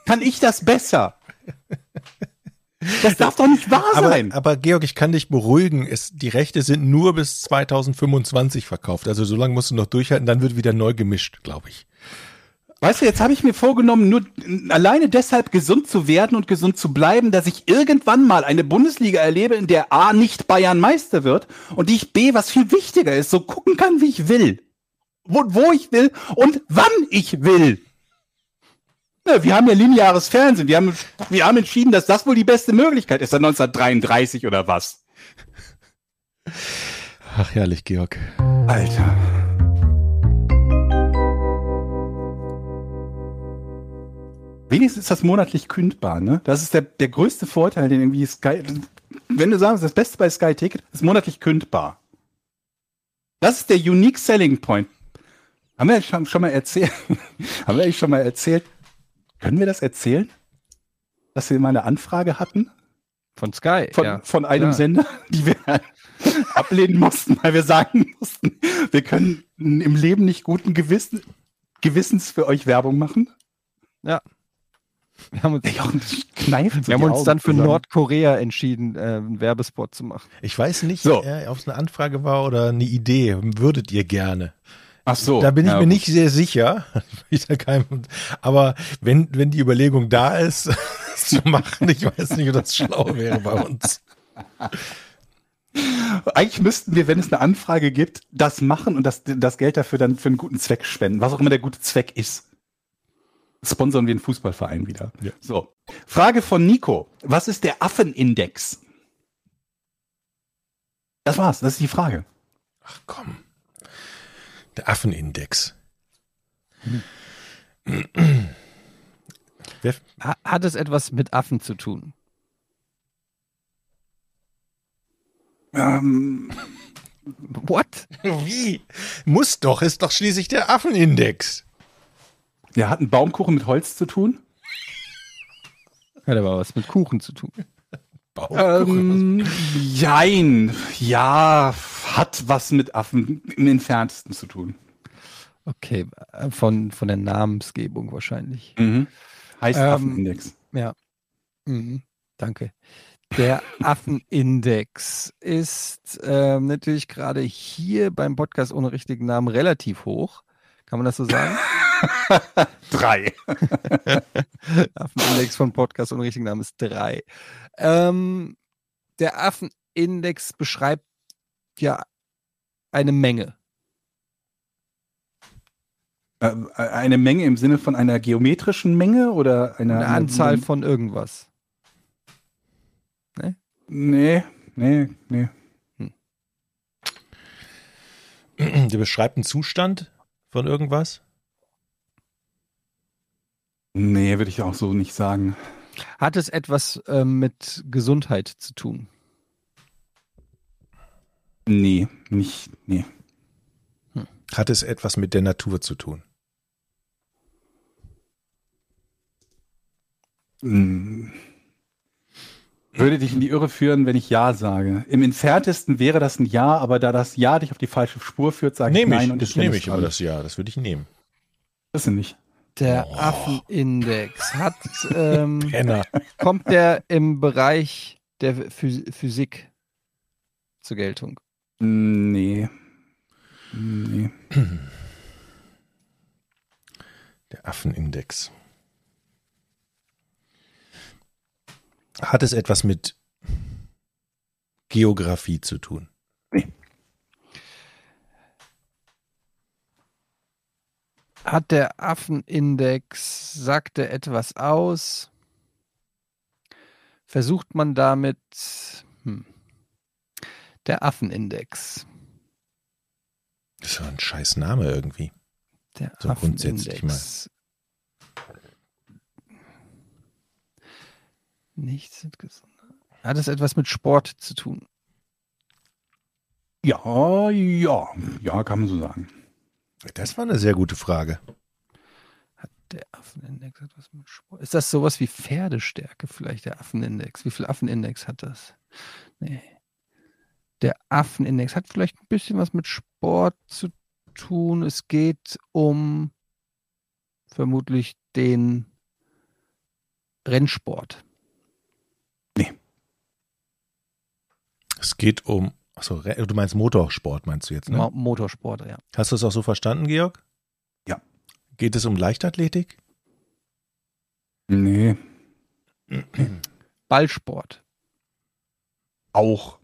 Speaker 1: kann ich das besser. Das darf doch nicht wahr
Speaker 3: aber,
Speaker 1: sein.
Speaker 3: aber Georg, ich kann dich beruhigen. Es, die Rechte sind nur bis 2025 verkauft. Also so lange musst du noch durchhalten, dann wird wieder neu gemischt, glaube ich.
Speaker 1: Weißt du, jetzt habe ich mir vorgenommen, nur alleine deshalb gesund zu werden und gesund zu bleiben, dass ich irgendwann mal eine Bundesliga erlebe, in der A nicht Bayern Meister wird und die ich B, was viel wichtiger ist, so gucken kann, wie ich will. Wo, wo ich will und wann ich will. Ja, wir haben ja lineares Fernsehen. Wir haben, wir haben entschieden, dass das wohl die beste Möglichkeit ist, seit 1933 oder was.
Speaker 3: Ach, herrlich, Georg.
Speaker 1: Alter. Wenigstens ist das monatlich kündbar, ne? Das ist der, der größte Vorteil, den irgendwie Sky. Wenn du sagst, das Beste bei Sky Ticket ist monatlich kündbar. Das ist der unique selling point. Haben wir schon, schon mal erzählt? (laughs) haben wir eigentlich schon mal erzählt? Können wir das erzählen? Dass wir mal eine Anfrage hatten
Speaker 2: Von Sky.
Speaker 1: von,
Speaker 2: ja.
Speaker 1: von einem
Speaker 2: klar.
Speaker 1: Sender, (laughs) die wir (laughs) ablehnen mussten, weil wir sagen mussten, wir können im Leben nicht guten Gewissen, Gewissens für euch Werbung machen.
Speaker 2: Wir haben uns,
Speaker 1: Jochen kneift so
Speaker 2: wir haben uns
Speaker 1: Augen
Speaker 2: dann für
Speaker 1: zusammen.
Speaker 2: Nordkorea entschieden, äh, einen Werbespot zu machen.
Speaker 3: Ich weiß nicht,
Speaker 1: So.
Speaker 3: äh, ob es eine Anfrage war oder eine Idee. Würdet ihr gerne?
Speaker 1: Ach so.
Speaker 3: Da bin ich
Speaker 1: ja,
Speaker 3: mir
Speaker 1: gut.
Speaker 3: nicht sehr sicher. (laughs) Aber wenn, wenn die Überlegung da ist, das (laughs) zu machen, ich weiß nicht, ob das schlau wäre bei uns.
Speaker 1: Eigentlich müssten wir, wenn es eine Anfrage gibt, das machen und das, das Geld dafür dann für einen guten Zweck spenden. Was auch immer der gute Zweck ist. Sponsern wir einen Fußballverein wieder.
Speaker 3: Ja.
Speaker 1: So. Frage von Nico. Was ist der Affenindex? Das war's. Das ist die Frage.
Speaker 3: Ach komm. Der Affenindex.
Speaker 2: Ha hat es etwas mit Affen zu tun?
Speaker 1: Ähm,
Speaker 2: What?
Speaker 3: wie? Muss doch, ist doch schließlich der Affenindex.
Speaker 1: ja, hat ein Baumkuchen mit Holz zu tun?
Speaker 2: Hat aber was mit Kuchen zu tun.
Speaker 1: Ähm, jein. Ja, hat was mit Affen im entferntesten zu tun.
Speaker 2: Okay, äh, von, von der Namensgebung wahrscheinlich.
Speaker 1: Mhm. Heißt
Speaker 2: Ähm,
Speaker 1: Affenindex.
Speaker 2: Ja. Mhm. Danke. Der Affenindex ist ähm, natürlich gerade hier beim Podcast ohne richtigen Namen relativ hoch. Kann man das so sagen? (laughs) (laughs)
Speaker 1: Drei. (laughs)
Speaker 2: Affenindex von Podcast ohne richtigen Namen ist drei. Ähm, der Affenindex beschreibt ja eine Menge.
Speaker 1: Äh, Eine Menge im Sinne von einer geometrischen Menge oder einer
Speaker 2: Eine Anzahl von irgendwas.
Speaker 1: Nee, nee, nee.
Speaker 3: Der beschreibt einen Zustand von irgendwas.
Speaker 1: Nee, würde ich auch so nicht sagen.
Speaker 2: Hat es etwas ähm, mit Gesundheit zu tun?
Speaker 1: Nee, nicht, nee.
Speaker 3: Hat es etwas mit der Natur zu tun?
Speaker 1: Hm. Würde dich in die Irre führen, wenn ich Ja sage. Im entferntesten wäre das ein Ja, aber da das Ja dich auf die falsche Spur führt, sage ich
Speaker 3: Nehme
Speaker 1: Nein
Speaker 3: ich,
Speaker 1: und
Speaker 3: das
Speaker 1: ich
Speaker 3: nehme ich, aber das ja, das würde ich nehmen.
Speaker 1: Das sind nicht.
Speaker 2: Der Affenindex hat, (laughs) ähm, kommt der im Bereich der Phys Physik zur Geltung?
Speaker 1: Nee. Nee. (clears throat)
Speaker 3: Der Affenindex. Hat es etwas mit Geografie zu tun?
Speaker 2: Hat der Affenindex, sagt er etwas aus? Versucht man damit hm, der Affenindex.
Speaker 3: Das ist ja ein scheiß Name irgendwie.
Speaker 2: Der
Speaker 3: So grundsätzlich
Speaker 2: Affenindex. Nichts mit Gesundheit. Hat es etwas mit Sport zu tun?
Speaker 1: Ja, ja. Ja, kann man so sagen.
Speaker 3: Das war eine sehr gute Frage.
Speaker 2: Der Affenindex hat was mit Sport. Ist das sowas wie Pferdestärke vielleicht, der Affenindex? Wie viel Affenindex hat das? Nee. Der Affenindex hat vielleicht ein bisschen was mit Sport zu tun. Es geht um vermutlich den Rennsport.
Speaker 3: Es geht um, achso, du meinst Motorsport, meinst du jetzt, ne?
Speaker 2: Mo Motorsport, ja.
Speaker 3: Hast du es auch so verstanden, Georg?
Speaker 1: Ja.
Speaker 3: Geht es um Leichtathletik?
Speaker 1: Nee.
Speaker 2: Ballsport.
Speaker 1: Auch.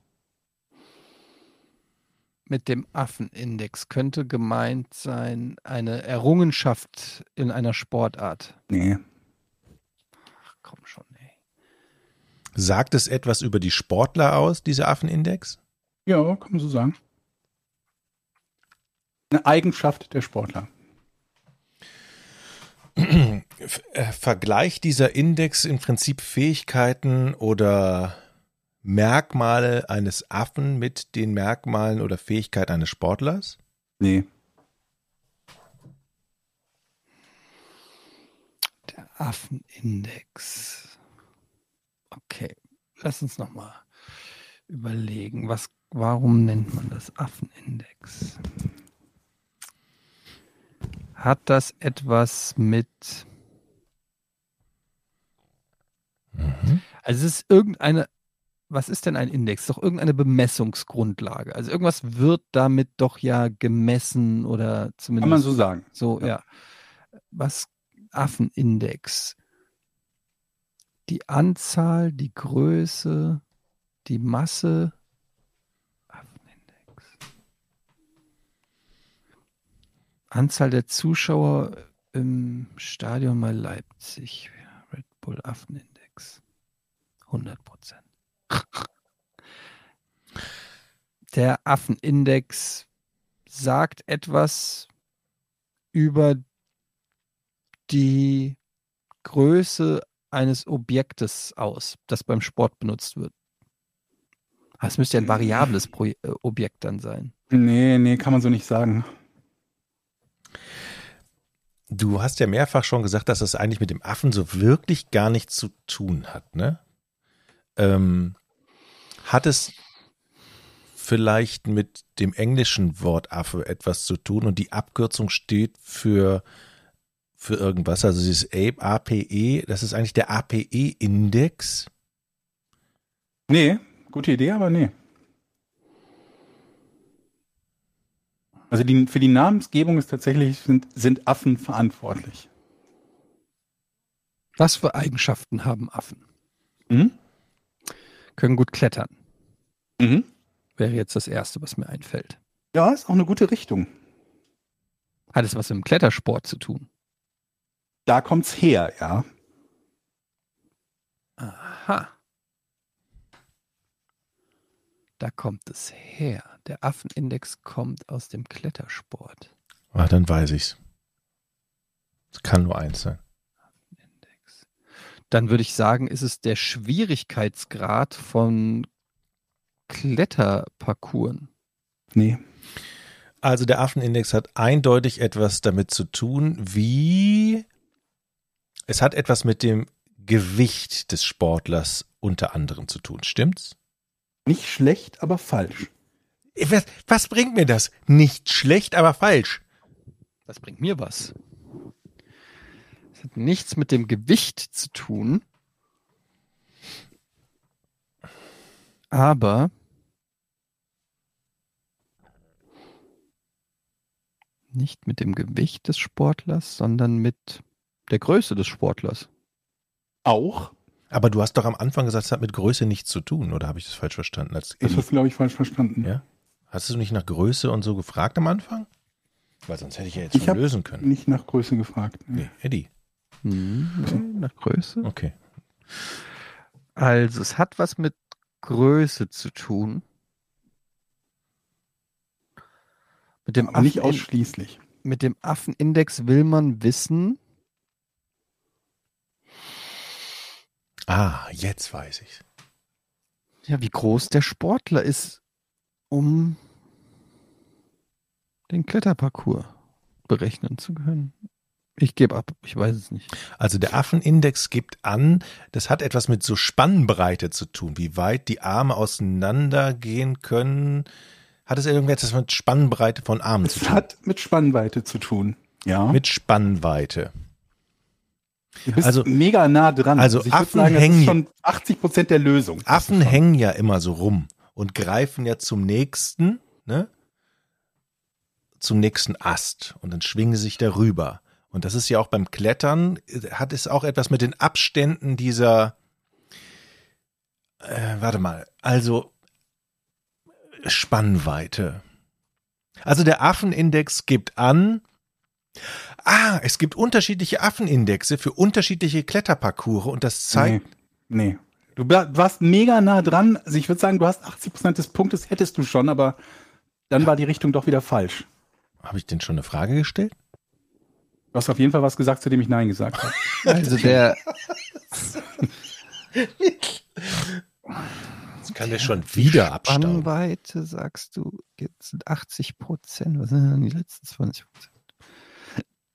Speaker 2: Mit dem Affenindex könnte gemeint sein eine Errungenschaft in einer Sportart.
Speaker 1: Nee.
Speaker 2: Ach, komm schon, ey.
Speaker 3: Sagt es etwas über die Sportler aus, dieser Affenindex?
Speaker 1: Ja, kann man so sagen. Eine Eigenschaft der Sportler.
Speaker 3: Vergleicht dieser Index im Prinzip Fähigkeiten oder Merkmale eines Affen mit den Merkmalen oder Fähigkeiten eines Sportlers?
Speaker 1: Nee.
Speaker 2: Der Affenindex. Okay, lass uns nochmal überlegen, was, warum nennt man das Affenindex? Hat das etwas mit. Also es ist irgendeine. Was ist denn ein Index? Doch irgendeine Bemessungsgrundlage. Also irgendwas wird damit doch ja gemessen oder zumindest.
Speaker 1: Kann man so sagen.
Speaker 2: So,
Speaker 1: Ja.
Speaker 2: ja. Was Affenindex? Die Anzahl, die Größe, die Masse. Anzahl der Zuschauer im Stadion bei Leipzig. Red Bull Affenindex. 100 Prozent. (laughs) Der Affenindex sagt etwas über die Größe eines Objektes aus, das beim Sport benutzt wird. Es müsste ja ein variables Pro äh, Objekt dann sein.
Speaker 1: Nee, nee, kann man so nicht sagen.
Speaker 3: Du hast ja mehrfach schon gesagt, dass das eigentlich mit dem Affen so wirklich gar nichts zu tun hat, ne? Ähm, hat es vielleicht mit dem englischen Wort Affe etwas zu tun und die Abkürzung steht für, für irgendwas, also dieses Ape, APE, das ist eigentlich der APE-Index.
Speaker 1: Nee, gute Idee, aber nee. Also die, für die Namensgebung ist tatsächlich sind, sind Affen verantwortlich.
Speaker 2: Was für Eigenschaften haben Affen?
Speaker 1: Mhm.
Speaker 2: Können gut klettern.
Speaker 1: Mhm.
Speaker 2: Wäre jetzt das Erste, was mir einfällt.
Speaker 1: Ja, ist auch eine gute Richtung.
Speaker 2: Hat es was mit dem Klettersport zu tun?
Speaker 1: Da kommt's her, ja.
Speaker 2: Aha. Da kommt es her. Der Affenindex kommt aus dem Klettersport.
Speaker 3: Ah, dann weiß ich's. Es kann nur eins sein.
Speaker 2: Dann würde ich sagen, ist es der Schwierigkeitsgrad von Kletterparcours.
Speaker 1: Nee.
Speaker 3: Also der Affenindex hat eindeutig etwas damit zu tun, wie es hat etwas mit dem Gewicht des Sportlers unter anderem zu tun. Stimmt's?
Speaker 1: Nicht schlecht, aber falsch.
Speaker 3: Was, was bringt mir das? Nicht schlecht, aber falsch.
Speaker 2: Das bringt mir was. Es hat nichts mit dem Gewicht zu tun. Aber nicht mit dem Gewicht des Sportlers, sondern mit der Größe des Sportlers.
Speaker 1: Auch?
Speaker 3: Aber du hast doch am Anfang gesagt, es hat mit Größe nichts zu tun, oder habe ich das falsch verstanden? Als
Speaker 1: Das hast du, glaube ich, falsch verstanden.
Speaker 3: Ja? Hast du nicht nach Größe und so gefragt am Anfang? Weil sonst hätte ich ja jetzt
Speaker 1: Ich
Speaker 3: schon lösen können.
Speaker 1: Nicht nach Größe gefragt.
Speaker 3: Nee, Eddie.
Speaker 2: Hm, nach Größe?
Speaker 3: Okay.
Speaker 2: Also, es hat was mit Größe zu tun. Mit dem,
Speaker 1: Aber nicht
Speaker 2: Affen,
Speaker 1: ausschließlich.
Speaker 2: mit dem Affenindex will man wissen,
Speaker 3: Ah, jetzt weiß ich.
Speaker 2: ja, wie groß der Sportler ist, um den Kletterparcours berechnen zu können. Ich gebe ab, ich weiß es nicht.
Speaker 3: Also der Affenindex gibt an, das hat etwas mit so Spannbreite zu tun, wie weit die Arme auseinandergehen können. Hat es irgendetwas mit Spannbreite von Armen zu
Speaker 1: Es
Speaker 3: tun?
Speaker 1: hat mit Spannweite zu tun. Ja.
Speaker 3: Mit Spannweite.
Speaker 1: Du bist
Speaker 3: also-
Speaker 1: mega nah dran.
Speaker 3: also
Speaker 1: würd
Speaker 3: Affen
Speaker 1: sagen, das
Speaker 3: hängen-
Speaker 1: ist schon 80 Prozent der Lösung.
Speaker 3: Affen hängen ja immer so rum und greifen ja zum nächsten, ne? Zum nächsten Ast und dann schwingen sie sich darüber. Und das ist ja auch beim Klettern, hat es auch etwas mit den Abständen dieser, äh, warte mal, also Spannweite. Also der Affenindex gibt an, ah, es gibt unterschiedliche Affenindexe für unterschiedliche Kletterparcours und das zeigt,
Speaker 1: Nee. nee. Du warst mega nah dran. Also ich würde sagen, du hast 80 Prozent des Punktes, hättest du schon, aber dann war die Richtung doch wieder falsch.
Speaker 3: habe ich denn schon eine Frage gestellt?
Speaker 1: Du hast auf jeden Fall was gesagt, zu dem ich Nein gesagt habe. (laughs)
Speaker 2: Also der,
Speaker 3: Jetzt kann der schon wieder abstauben.
Speaker 2: Spannweite, sagst du, jetzt sind 80 Prozent. Was sind denn die letzten 20 Prozent?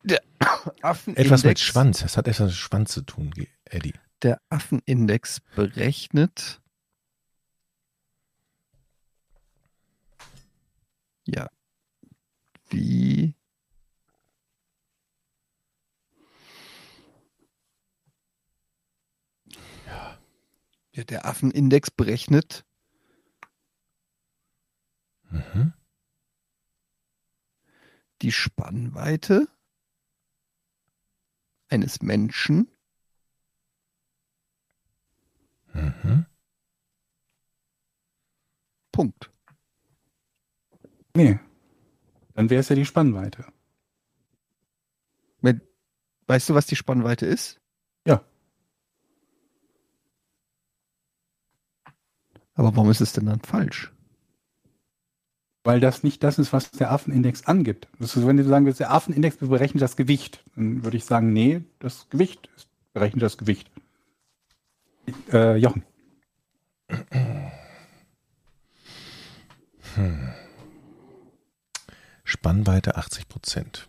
Speaker 2: Der (coughs) Affenindex,
Speaker 3: Etwas mit Schwanz. Das hat etwas mit Schwanz zu tun, Eddie.
Speaker 2: Der Affenindex berechnet. Ja. Wie. Ja, der Affenindex berechnet
Speaker 3: Mhm.
Speaker 2: die Spannweite eines Menschen
Speaker 3: Mhm.
Speaker 2: Punkt.
Speaker 1: Nee. Dann wäre es ja die Spannweite.
Speaker 2: Mit, weißt du, was die Spannweite ist?
Speaker 1: Ja.
Speaker 2: Aber warum ist es denn dann falsch?
Speaker 1: Weil das nicht das ist, was der Affenindex angibt. Das ist, wenn du sagen der Affenindex berechnet das Gewicht, dann würde ich sagen, nee, das Gewicht ist- berechnet das Gewicht. Äh, Jochen.
Speaker 3: Spannweite 80 Prozent.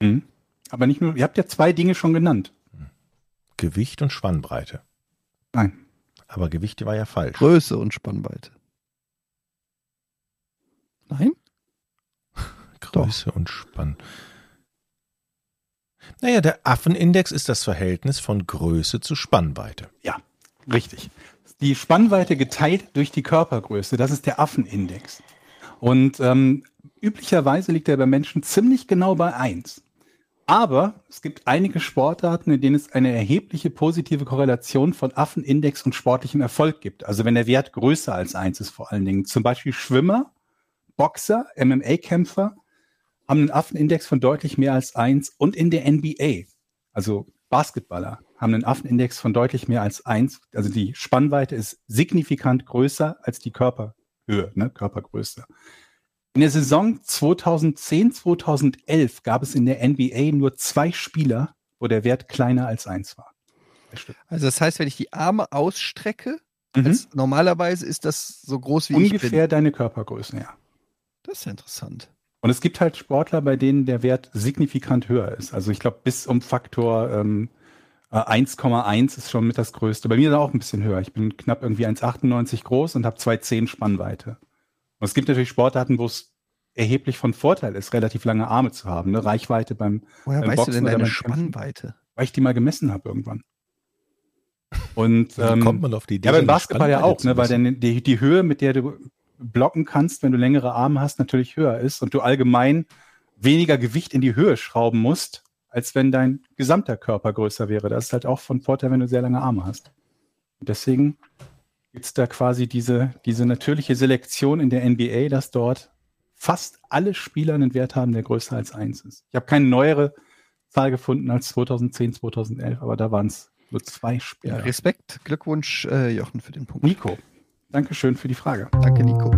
Speaker 1: Mhm. Aber nicht nur, ihr habt ja zwei Dinge schon genannt.
Speaker 3: Gewicht und Spannbreite.
Speaker 1: Nein.
Speaker 3: Aber Gewicht war ja falsch.
Speaker 2: Größe und Spannweite. Nein?
Speaker 3: Größe und Spann. Naja, der Affenindex ist das Verhältnis von Größe zu Spannweite.
Speaker 1: Ja, richtig. Die Spannweite geteilt durch die Körpergröße, das ist der Affenindex. Und ähm, üblicherweise liegt er bei Menschen ziemlich genau bei 1. Aber es gibt einige Sportarten, in denen es eine erhebliche positive Korrelation von Affenindex und sportlichem Erfolg gibt. Also wenn der Wert größer als 1 ist vor allen Dingen. Zum Beispiel Schwimmer, Boxer, MMA-Kämpfer haben einen Affenindex von deutlich mehr als 1 und in der NBA, also Basketballer, haben einen Affenindex von deutlich mehr als 1. Also die Spannweite ist signifikant größer als die Körperhöhe, ne, Körpergröße. In der Saison 2010, 2011 gab es in der NBA nur zwei Spieler, wo der Wert kleiner als 1 war.
Speaker 2: Also das heißt, wenn ich die Arme ausstrecke,
Speaker 1: Mhm.
Speaker 2: normalerweise ist das so groß wie
Speaker 1: Ungefähr deine Körpergröße, ja.
Speaker 2: Das ist ja interessant.
Speaker 1: Und es gibt halt Sportler, bei denen der Wert signifikant höher ist. Also ich glaube, bis um Faktor ähm, äh, 1,1 ist schon mit das Größte. Bei mir ist er auch ein bisschen höher. Ich bin knapp irgendwie 1,98 groß und habe 2,10 Spannweite. Und es gibt natürlich Sportarten, wo es erheblich von Vorteil ist, relativ lange Arme zu haben. Ne? Reichweite beim,
Speaker 2: Woher
Speaker 1: Beim
Speaker 2: weißt
Speaker 1: Boxen
Speaker 2: du denn
Speaker 1: oder
Speaker 2: deine
Speaker 1: Kämpfen?
Speaker 2: Spannweite?
Speaker 1: weil ich die mal gemessen habe irgendwann. Und ähm,
Speaker 3: kommt man auf die Idee?
Speaker 1: ja, beim Basketball ja auch, ne, weil dann die, die Höhe, mit der du blocken kannst, wenn du längere Arme hast, natürlich höher ist und du allgemein weniger Gewicht in die Höhe schrauben musst, als wenn dein gesamter Körper größer wäre. Das ist halt auch von Vorteil, wenn du sehr lange Arme hast. Und deswegen gibt's da quasi diese, diese natürliche Selektion in der NBA, dass dort fast alle Spieler einen Wert haben, der größer als eins ist. Ich habe keine neuere Zahl gefunden als 2010, 2011, aber da waren es nur zwei Spieler.
Speaker 2: Respekt, Glückwunsch, äh, Jochen, für den Punkt.
Speaker 1: Nico, Dankeschön für die Frage.
Speaker 2: Danke, Nico.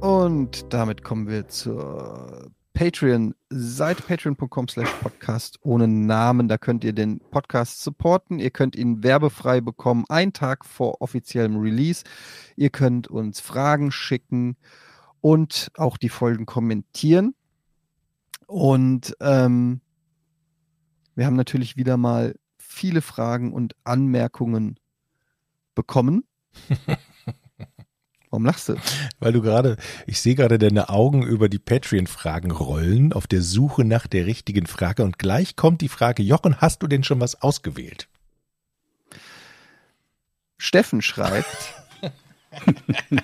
Speaker 2: Und damit kommen wir zur Patreon-Seite, patreon.com slash podcast ohne Namen. Da könnt ihr den Podcast supporten. Ihr könnt ihn werbefrei bekommen, einen Tag vor offiziellem Release. Ihr könnt uns Fragen schicken und auch die Folgen kommentieren. Und ähm, wir haben natürlich wieder mal viele Fragen und Anmerkungen bekommen. (laughs) Warum lachst du?
Speaker 3: Weil du gerade, ich sehe gerade deine Augen über die Patreon-Fragen rollen, auf der Suche nach der richtigen Frage. Und gleich kommt die Frage, Jochen, hast du denn schon was ausgewählt?
Speaker 2: Steffen schreibt. (laughs) (laughs)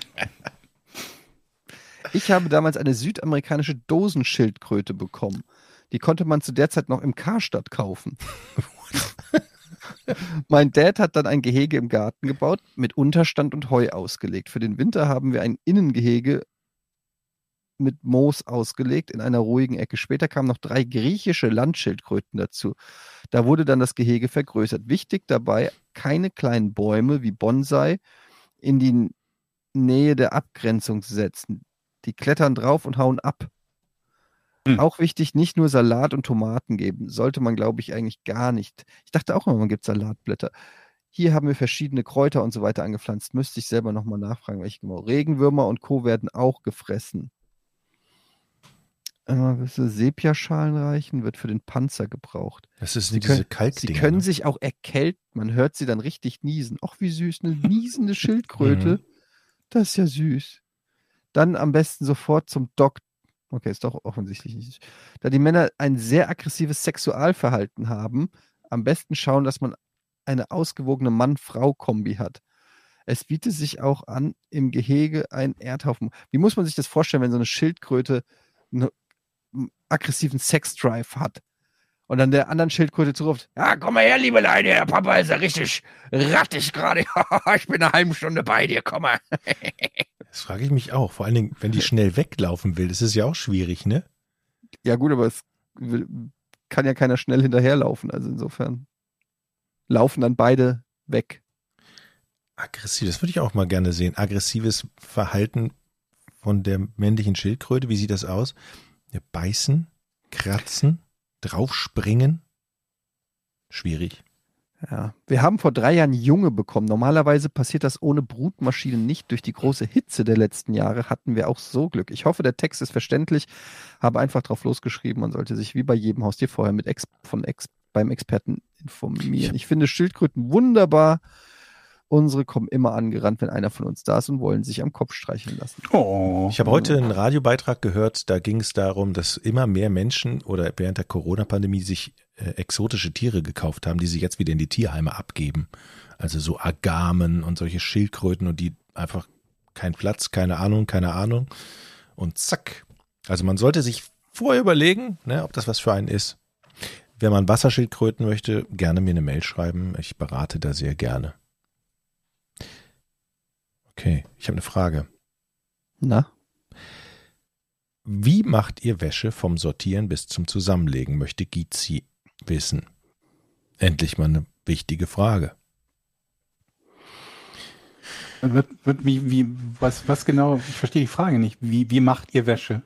Speaker 2: ich habe damals eine südamerikanische Dosenschildkröte bekommen. Die konnte man zu der Zeit noch im Karstadt kaufen. mein Dad hat dann ein Gehege im Garten gebaut, mit Unterstand und Heu ausgelegt. Für den Winter haben wir ein Innengehege mit Moos ausgelegt in einer ruhigen Ecke. Später kamen noch drei griechische Landschildkröten dazu. Da wurde dann das Gehege vergrößert. Wichtig dabei, keine kleinen Bäume wie Bonsai in die Nähe der Abgrenzung setzen. Die klettern drauf und hauen ab.
Speaker 1: Hm.
Speaker 2: Auch wichtig, nicht nur Salat und Tomaten geben. Sollte man, glaube ich, eigentlich gar nicht. Ich dachte auch immer, man gibt Salatblätter. Hier haben wir verschiedene Kräuter und so weiter angepflanzt. Müsste ich selber nochmal nachfragen, welche genau. Regenwürmer und Co. werden auch gefressen. Äh, Sepiaschalen reichen? Wird für den Panzer gebraucht.
Speaker 3: Das ist
Speaker 2: Sie
Speaker 3: diese
Speaker 2: können-. Sie können
Speaker 3: ne?
Speaker 2: sich auch erkälten. Man hört sie dann richtig niesen. Ach, wie süß, eine (laughs) niesende Schildkröte.
Speaker 3: Mhm.
Speaker 2: Das ist ja süß. Dann am besten sofort zum Doktor. Okay, ist doch offensichtlich nicht. Da die Männer ein sehr aggressives Sexualverhalten haben, am besten schauen, dass man eine ausgewogene Mann-Frau-Kombi hat. Es bietet sich auch an, im Gehege einen Erdhaufen. Wie muss man sich das vorstellen, wenn so eine Schildkröte einen aggressiven Sexdrive hat? Und dann der anderen Schildkröte zuruft, ja, komm mal her, liebe Leine, der Papa ist ja richtig rattig gerade. (laughs) ich bin eine halbe Stunde bei dir, komm mal. (laughs)
Speaker 3: Das frage ich mich auch. Vor allen Dingen, wenn die schnell weglaufen will, das ist ja auch schwierig, ne?
Speaker 2: Ja gut, aber es kann ja keiner schnell hinterherlaufen. Also insofern laufen dann beide weg.
Speaker 3: Aggressiv, das würde ich auch mal gerne sehen. Aggressives Verhalten von der männlichen Schildkröte, wie sieht das aus? Ja, beißen, kratzen, draufspringen. Schwierig.
Speaker 2: Ja. Wir haben vor drei Jahren Junge bekommen. Normalerweise passiert das ohne Brutmaschinen nicht. Durch die große Hitze der letzten Jahre hatten wir auch so Glück. Ich hoffe, der Text ist verständlich. Habe einfach drauf losgeschrieben. Man sollte sich wie bei jedem Haustier vorher mit Ex von Ex beim Experten informieren. Ich finde Schildkröten wunderbar. Unsere kommen immer angerannt, wenn einer von uns da ist und wollen sich am Kopf streicheln lassen.
Speaker 1: Oh.
Speaker 3: Ich habe heute einen Radiobeitrag gehört, da ging es darum, dass immer mehr Menschen oder während der Corona-Pandemie sich äh, exotische Tiere gekauft haben, die sie jetzt wieder in die Tierheime abgeben. Also so Agamen und solche Schildkröten und die einfach kein Platz, keine Ahnung, keine Ahnung. Und zack. Also man sollte sich vorher überlegen, ne, ob das was für einen ist. Wenn man Wasserschildkröten möchte, gerne mir eine Mail schreiben. Ich berate da sehr gerne. Okay, ich habe eine Frage.
Speaker 2: Na?
Speaker 3: Wie macht ihr Wäsche vom Sortieren bis zum Zusammenlegen, möchte Gizi wissen. Endlich mal eine wichtige Frage.
Speaker 1: Wird, wird, wie, wie, was, was genau, ich verstehe die Frage nicht. Wie, wie macht ihr Wäsche?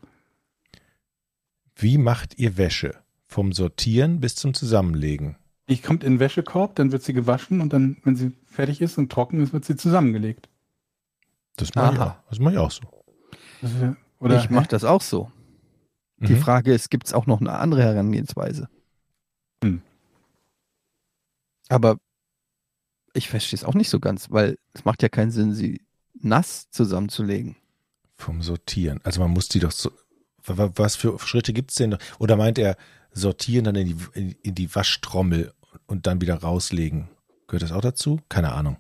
Speaker 3: Wie macht ihr Wäsche Vom Sortieren bis zum Zusammenlegen.
Speaker 1: Die kommt in den Wäschekorb, dann wird sie gewaschen und dann, wenn sie fertig ist und trocken ist, wird sie zusammengelegt.
Speaker 3: Das mache ich, auch. das mach ich auch so.
Speaker 1: Oder
Speaker 2: ich mache das auch so. Die
Speaker 3: Mhm.
Speaker 2: Frage ist, gibt es auch noch eine andere Herangehensweise?
Speaker 1: Hm.
Speaker 2: Aber ich verstehe es auch nicht so ganz, weil es macht ja keinen Sinn, sie nass zusammenzulegen.
Speaker 3: Vom Sortieren. Also man muss die doch so. wa- wa- Was für Schritte gibt's denn noch? Oder meint er, sortieren dann in die, in die Waschtrommel und dann wieder rauslegen? Gehört das auch dazu? Keine Ahnung.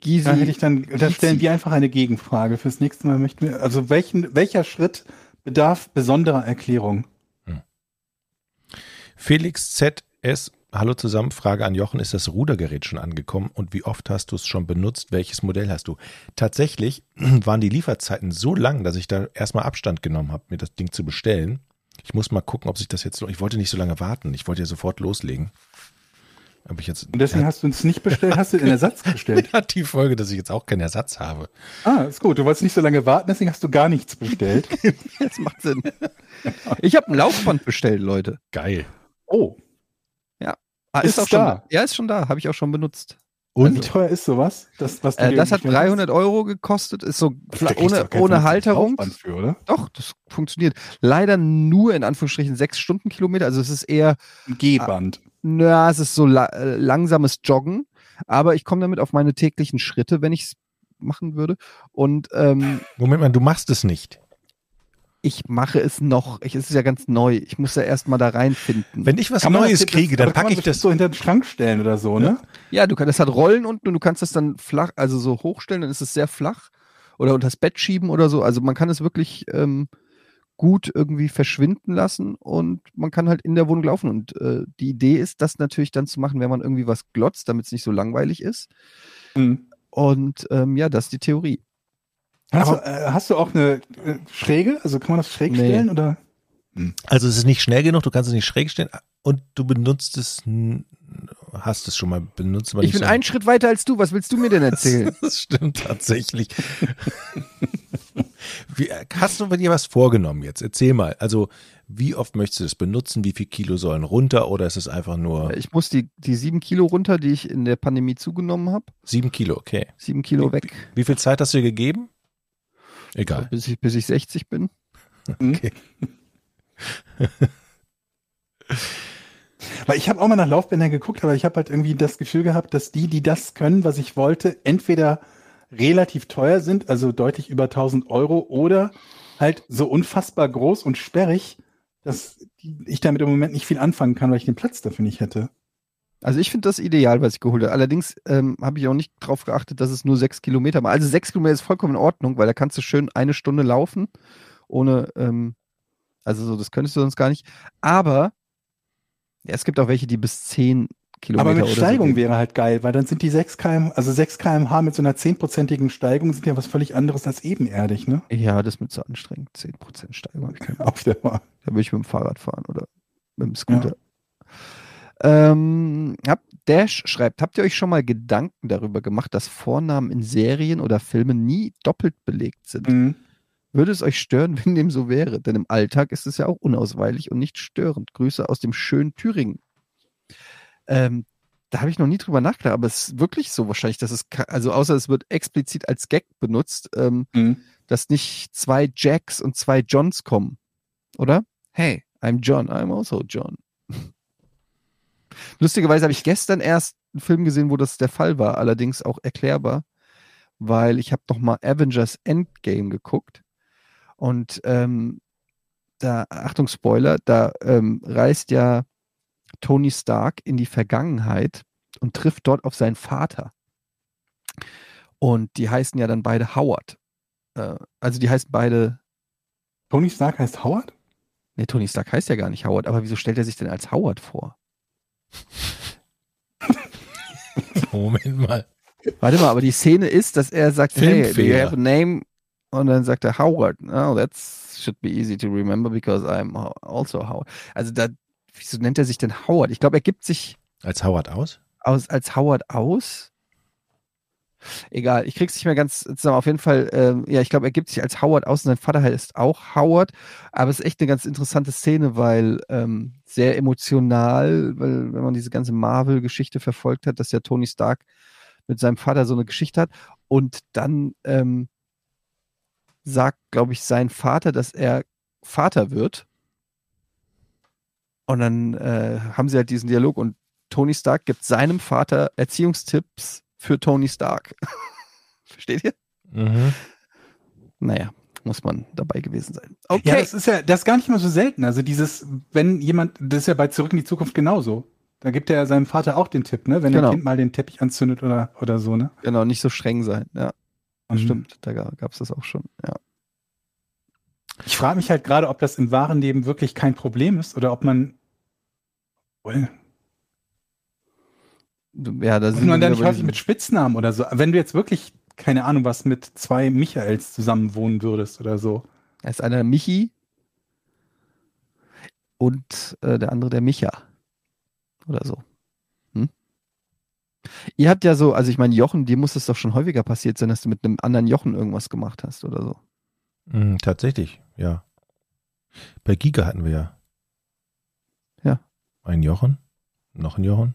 Speaker 2: Gysi,
Speaker 1: Da hätte ich dann, da stellen wir einfach eine Gegenfrage. Fürs nächste Mal möchten wir, also welchen, welcher Schritt bedarf besonderer Erklärung?
Speaker 3: Felix ZS, hallo zusammen, Frage an Jochen, ist das Rudergerät schon angekommen und wie oft hast du es schon benutzt? Welches Modell hast du? Tatsächlich (clears throat) waren die Lieferzeiten so lang, dass ich da erstmal Abstand genommen habe, mir das Ding zu bestellen. Ich muss mal gucken, ob sich das jetzt, ich wollte nicht so lange warten, ich wollte ja sofort loslegen. Habe ich jetzt,
Speaker 1: Und deswegen hast du uns nicht bestellt, hast du den (laughs) Ersatz bestellt.
Speaker 3: hat die Folge, dass ich jetzt auch keinen Ersatz habe.
Speaker 1: Ah, ist gut. Du wolltest nicht so lange warten, deswegen hast du gar nichts bestellt. (laughs)
Speaker 2: das macht Sinn. (laughs) Ich habe ein Laufband bestellt, Leute.
Speaker 3: Geil.
Speaker 1: Oh,
Speaker 2: Ah,
Speaker 1: Ist
Speaker 2: auch schon
Speaker 1: da?
Speaker 2: da. Ja, ist schon da. Habe ich auch schon benutzt.
Speaker 1: und wie
Speaker 2: Also-
Speaker 1: teuer ist sowas? Das, was du
Speaker 2: Äh, das hat
Speaker 1: bestellt hast?
Speaker 2: 300 Euro gekostet. Ist so
Speaker 1: Da
Speaker 2: ohne, ohne Halterung.
Speaker 1: Laufband Für, oder?
Speaker 2: Doch, das funktioniert. Leider nur in Anführungsstrichen sechs Stundenkilometer. Also es ist eher
Speaker 1: Ein G-Band.
Speaker 2: Na, es ist so la äh, langsames Joggen, aber ich komme damit auf meine täglichen Schritte, wenn ich es machen würde. Und ähm,
Speaker 3: Moment mal, du machst es nicht.
Speaker 2: ich mache es noch. Ich, es ist ja ganz neu. Ich muss ja erst mal da reinfinden.
Speaker 3: Wenn ich was
Speaker 1: Kann
Speaker 3: Neues
Speaker 1: das-
Speaker 3: kriege,
Speaker 1: das,
Speaker 3: dann packe ich das.
Speaker 1: so hinter den Schrank stellen oder so, ne?
Speaker 2: ja, du kannst, das hat Rollen unten und du kannst das dann flach, also so hochstellen, dann ist es sehr flach oder unter das Bett schieben oder so. Also man kann es wirklich ähm, gut irgendwie verschwinden lassen und man kann halt in der Wohnung laufen. Und äh, die Idee ist, das natürlich dann zu machen, wenn man irgendwie was glotzt, damit es nicht so langweilig ist.
Speaker 1: Mhm.
Speaker 2: Und ähm, ja, das ist die Theorie.
Speaker 1: Hast,
Speaker 2: Aber-
Speaker 1: du, äh, hast du auch eine äh, Schräge? Also kann man das schräg
Speaker 2: Nee.
Speaker 1: stellen oder?
Speaker 3: Also es ist nicht schnell genug, du kannst es nicht schräg stellen und du benutzt es, hast es schon mal benutzt,
Speaker 2: Ich bin
Speaker 3: so.
Speaker 2: einen Schritt weiter als du. Was willst du mir denn erzählen? (laughs)
Speaker 3: Das stimmt tatsächlich. (laughs) wie, hast du bei dir was vorgenommen jetzt? Erzähl mal. Also, wie oft möchtest du das benutzen? Wie viel Kilo sollen runter? Oder ist es einfach nur
Speaker 2: ich muss die, die sieben Kilo runter, die ich in der Pandemie zugenommen habe.
Speaker 3: sieben Kilo? Okay.
Speaker 2: Sieben Kilo weg,
Speaker 3: Wie viel Zeit hast du dir gegeben? Egal.
Speaker 2: bis ich, bis ich 60 bin. (laughs)
Speaker 1: Weil ich habe auch mal nach Laufbändern geguckt, aber ich habe halt irgendwie das Gefühl gehabt, dass die, die das können, was ich wollte, entweder relativ teuer sind, also deutlich über 1000 Euro, oder halt so unfassbar groß und sperrig, dass ich damit im Moment nicht viel anfangen kann, weil ich den Platz dafür nicht hätte.
Speaker 2: Also ich finde das ideal, was ich geholt habe. Allerdings ähm, habe ich auch nicht drauf geachtet, dass es nur sechs Kilometer war. Also sechs Kilometer ist vollkommen in Ordnung, weil da kannst du schön eine Stunde laufen, ohne, ähm, also so, das könntest du sonst gar nicht. Aber es gibt auch welche, die bis zehn Kilometer
Speaker 1: aber mit Steigung
Speaker 2: so
Speaker 1: wäre halt geil, weil dann sind die 6 km, also 6 kmh mit so einer 10%igen Steigung sind ja was völlig anderes als ebenerdig, ne?
Speaker 2: Ja, das mir zu anstrengend. 10% Steigung.
Speaker 1: Auf der Wahl.
Speaker 2: Da würde ich mit dem Fahrrad fahren oder mit dem Scooter. Ähm, hab, Dash schreibt, habt ihr euch schon mal Gedanken darüber gemacht, dass Vornamen in Serien oder Filmen nie doppelt belegt sind?
Speaker 1: Mhm.
Speaker 2: Würde es euch stören, (laughs) wenn dem so wäre? Denn im Alltag ist es ja auch unausweichlich und nicht störend. Grüße aus dem schönen Thüringen. Ähm, da habe ich noch nie drüber nachgedacht, aber es ist wirklich so wahrscheinlich, dass es, also außer es wird explizit als Gag benutzt, ähm,
Speaker 1: Mhm.
Speaker 2: dass nicht zwei Jacks und zwei Johns kommen. Oder? Hey, I'm John, I'm also John. (laughs) Lustigerweise habe ich gestern erst einen Film gesehen, wo das der Fall war, allerdings auch erklärbar, weil ich habe noch mal Avengers Endgame geguckt und ähm, da, Achtung Spoiler, da ähm, reist ja Tony Stark in die Vergangenheit und trifft dort auf seinen Vater. Und die heißen ja dann beide Howard. Äh, also die heißen beide,
Speaker 1: Tony Stark heißt Howard?
Speaker 2: nee, Tony Stark heißt ja gar nicht Howard, aber wieso stellt er sich denn als Howard vor? (laughs)
Speaker 3: Moment mal.
Speaker 2: Warte mal, aber die Szene ist, dass er sagt, hey, do you
Speaker 3: Filmfehler.
Speaker 2: have a name? Und dann sagt er Howard. Oh, that should be easy to remember because I'm also Howard. Also da, wieso nennt er sich denn Howard? Ich glaube, er gibt sich
Speaker 3: Als Howard aus?
Speaker 2: aus, als Howard aus. Egal, ich krieg's nicht mehr ganz zusammen. Auf jeden Fall, ähm, ja, ich glaube, er gibt sich als Howard aus und sein Vater heißt auch Howard. Aber es ist echt eine ganz interessante Szene, weil ähm, sehr emotional, weil wenn man diese ganze Marvel-Geschichte verfolgt hat, dass ja Tony Stark mit seinem Vater so eine Geschichte hat. Und dann ähm, sagt, glaube ich, sein Vater, dass er Vater wird. Und dann äh, haben sie halt diesen Dialog und Tony Stark gibt seinem Vater Erziehungstipps für Tony Stark. (laughs) Versteht ihr?
Speaker 3: Mhm.
Speaker 2: Naja, muss man dabei gewesen sein. Okay.
Speaker 1: Ja, das ist ja, das ist gar nicht mal so selten. Also dieses, wenn jemand, das ist ja bei Zurück in die Zukunft genauso. Da gibt er ja seinem Vater auch den Tipp, ne? Wenn
Speaker 2: Genau.
Speaker 1: der Kind mal den Teppich anzündet oder, oder so, ne?
Speaker 2: genau, nicht so streng sein. Ja,
Speaker 1: Mhm.
Speaker 2: stimmt. Da gab es das auch schon. Ja.
Speaker 1: Ich frage mich halt gerade, ob das im wahren Leben wirklich kein Problem ist oder ob man, Wohl,
Speaker 2: Ja, da sind
Speaker 1: man
Speaker 2: wir
Speaker 1: da
Speaker 2: wieder
Speaker 1: nicht häufig mit Spitznamen oder so. Wenn du jetzt wirklich, keine Ahnung, was mit zwei Michaels zusammen wohnen würdest oder so.
Speaker 2: Da ist einer Michi und äh, der andere der Micha. Oder so. Ihr habt ja so, also ich meine, Jochen, dir muss es doch schon häufiger passiert sein, dass du mit einem anderen Jochen irgendwas gemacht hast oder so.
Speaker 3: Mhm, tatsächlich, ja. Bei Giga hatten wir ja.
Speaker 2: Ja.
Speaker 3: Ein Jochen, noch ein Jochen.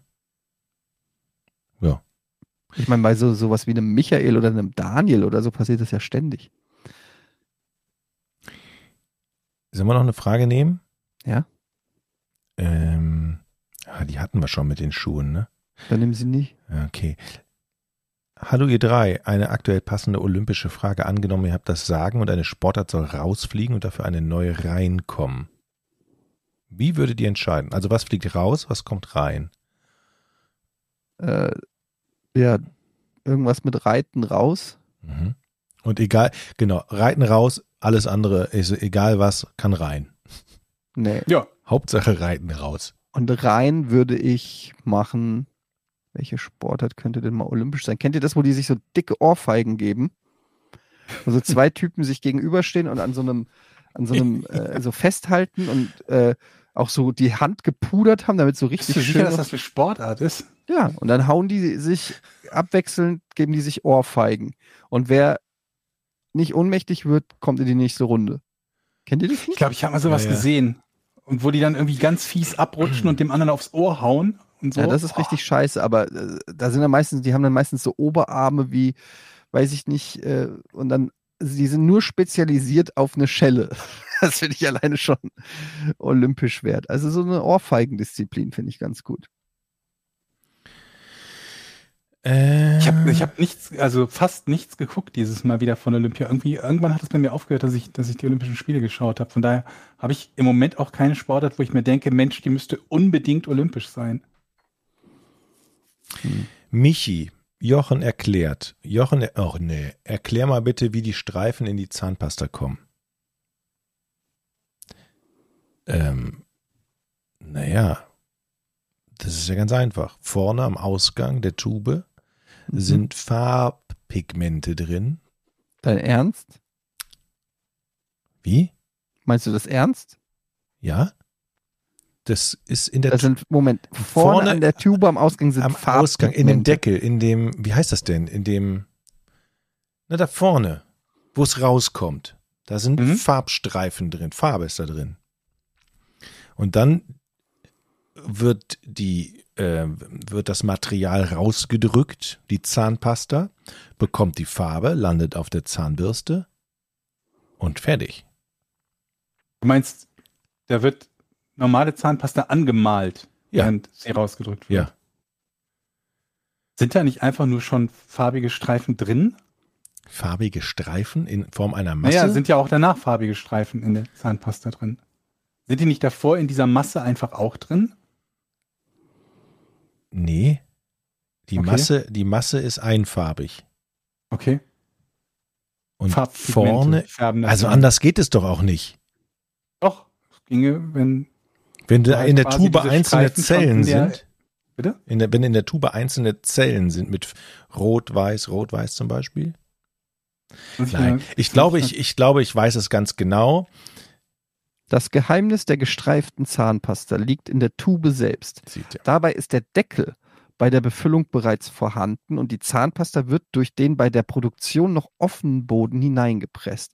Speaker 3: Ja.
Speaker 2: Ich meine, bei so sowas wie einem Michael oder einem Daniel oder so passiert das ja ständig.
Speaker 3: Sollen wir noch eine Frage nehmen?
Speaker 2: Ja.
Speaker 3: Ähm, ah, die hatten wir schon mit den Schuhen, ne?
Speaker 2: Dann nehmen sie nicht.
Speaker 3: Okay. Hallo ihr drei, eine aktuell passende olympische Frage angenommen, ihr habt das Sagen und eine Sportart soll rausfliegen und dafür eine neue reinkommen. Wie würdet ihr entscheiden? Also was fliegt raus, was kommt rein?
Speaker 2: Äh, ja, irgendwas mit Reiten raus.
Speaker 3: Mhm. Und egal, genau, reiten raus, alles andere ist egal was, kann rein.
Speaker 2: Nee.
Speaker 1: Ja.
Speaker 3: Hauptsache reiten raus.
Speaker 2: Und rein würde ich machen. Welche Sportart könnte denn mal olympisch sein? Kennt ihr das, wo die sich so dicke Ohrfeigen geben? Wo so zwei (laughs) Typen sich gegenüberstehen und an so einem, an so einem, äh, so festhalten und äh, auch so die Hand gepudert haben, damit so
Speaker 1: Bist
Speaker 2: richtig
Speaker 1: du
Speaker 2: schön.
Speaker 1: sicher, dass das für Sportart ist?
Speaker 2: ja, und dann hauen die sich abwechselnd, geben die sich Ohrfeigen. Und wer nicht ohnmächtig wird, kommt in die nächste Runde. Kennt ihr das
Speaker 1: Ich
Speaker 2: nicht?
Speaker 1: glaube, ich habe mal sowas
Speaker 3: Ja, ja.
Speaker 1: gesehen. Und wo die dann irgendwie ganz fies abrutschen und dem anderen aufs Ohr hauen und so.
Speaker 2: Ja, das ist richtig scheiße, aber äh, da sind dann meistens, die haben dann meistens so Oberarme wie, weiß ich nicht, äh, und dann, die sind nur spezialisiert auf eine Schelle. (laughs) Das finde ich alleine schon olympisch wert. Also so eine Ohrfeigendisziplin finde ich ganz gut.
Speaker 3: Äh,
Speaker 1: Ich habe ich hab nichts, also fast nichts geguckt dieses Mal wieder von Olympia. Irgendwie, irgendwann hat es bei mir aufgehört, dass ich, dass ich die Olympischen Spiele geschaut habe. Von daher habe ich im Moment auch keine Sportart, wo ich mir denke, Mensch, die müsste unbedingt olympisch sein.
Speaker 3: Michi, Jochen erklärt. Jochen, er- oh nee, erklär mal bitte, wie die Streifen in die Zahnpasta kommen. Ähm, naja, das ist ja ganz einfach. Vorne am Ausgang der Tube
Speaker 2: Mhm.
Speaker 3: sind Farbpigmente drin.
Speaker 2: Dein Ernst?
Speaker 3: Wie?
Speaker 2: Meinst du das ernst?
Speaker 3: Ja? Das ist in der
Speaker 2: Das sind, Moment, vorne,
Speaker 3: Vorne
Speaker 2: an der Tube am Ausgang sind
Speaker 3: am Ausgang, in dem. Deckel, in dem, wie heißt das denn? In dem, na da vorne, wo es rauskommt. Da sind
Speaker 1: Mhm.
Speaker 3: Farbstreifen drin, Farbe ist da drin. Und dann wird die, äh, wird das Material rausgedrückt, die Zahnpasta, bekommt die Farbe, landet auf der Zahnbürste und fertig.
Speaker 1: Du meinst, da wird normale Zahnpasta angemalt,
Speaker 3: Ja.
Speaker 1: während sie rausgedrückt wird.
Speaker 3: Ja.
Speaker 1: Sind da nicht einfach nur schon farbige Streifen drin?
Speaker 3: Farbige Streifen in Form einer Masse.
Speaker 1: Naja, sind ja auch danach farbige Streifen in der Zahnpasta drin. Sind die nicht davor in dieser Masse einfach auch drin?
Speaker 3: nee. Die
Speaker 1: Okay.
Speaker 3: Masse, die Masse ist einfarbig.
Speaker 1: Okay.
Speaker 3: Und vorne, also
Speaker 1: an.
Speaker 3: anders geht es doch auch nicht.
Speaker 1: Doch, es ginge, wenn.
Speaker 3: Wenn da in der Tube einzelne
Speaker 1: Streifen
Speaker 3: Zellen sind,
Speaker 1: Bitte?
Speaker 3: in der, wenn in der Tube einzelne Zellen sind mit Rot-Weiß, Rot-Weiß zum Beispiel. Nein, ich glaube, ich, ich glaube, ich weiß es ganz genau.
Speaker 2: Das Geheimnis der gestreiften Zahnpasta liegt in der Tube selbst.
Speaker 3: Sieht ja.
Speaker 2: Dabei ist der Deckel bei der Befüllung bereits vorhanden und die Zahnpasta wird durch den bei der Produktion noch offenen Boden hineingepresst.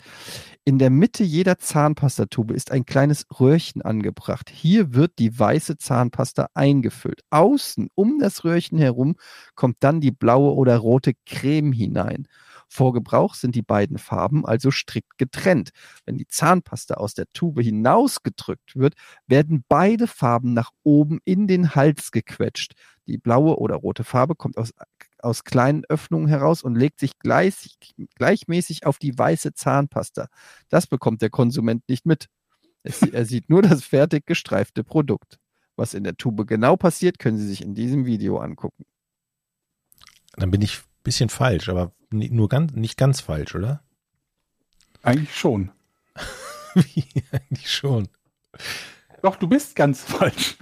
Speaker 2: In der Mitte jeder Zahnpastatube ist ein kleines Röhrchen angebracht. Hier wird die weiße Zahnpasta eingefüllt. Außen um das Röhrchen herum kommt dann die blaue oder rote Creme hinein. Vor Gebrauch sind die beiden Farben also strikt getrennt. Wenn die Zahnpasta aus der Tube hinausgedrückt wird, werden beide Farben nach oben in den Hals gequetscht. Die blaue oder rote Farbe kommt aus, aus kleinen Öffnungen heraus und legt sich gleich, gleichmäßig auf die weiße Zahnpasta. Das bekommt der Konsument nicht mit. Es, er sieht nur das fertig gestreifte Produkt. Was in der Tube genau passiert, können Sie sich in diesem Video angucken.
Speaker 3: Dann bin ich ein bisschen falsch, aber nur ganz, nicht ganz falsch, oder?
Speaker 1: Eigentlich schon. (laughs)
Speaker 3: Wie eigentlich schon.
Speaker 1: Doch, du bist ganz (laughs) falsch.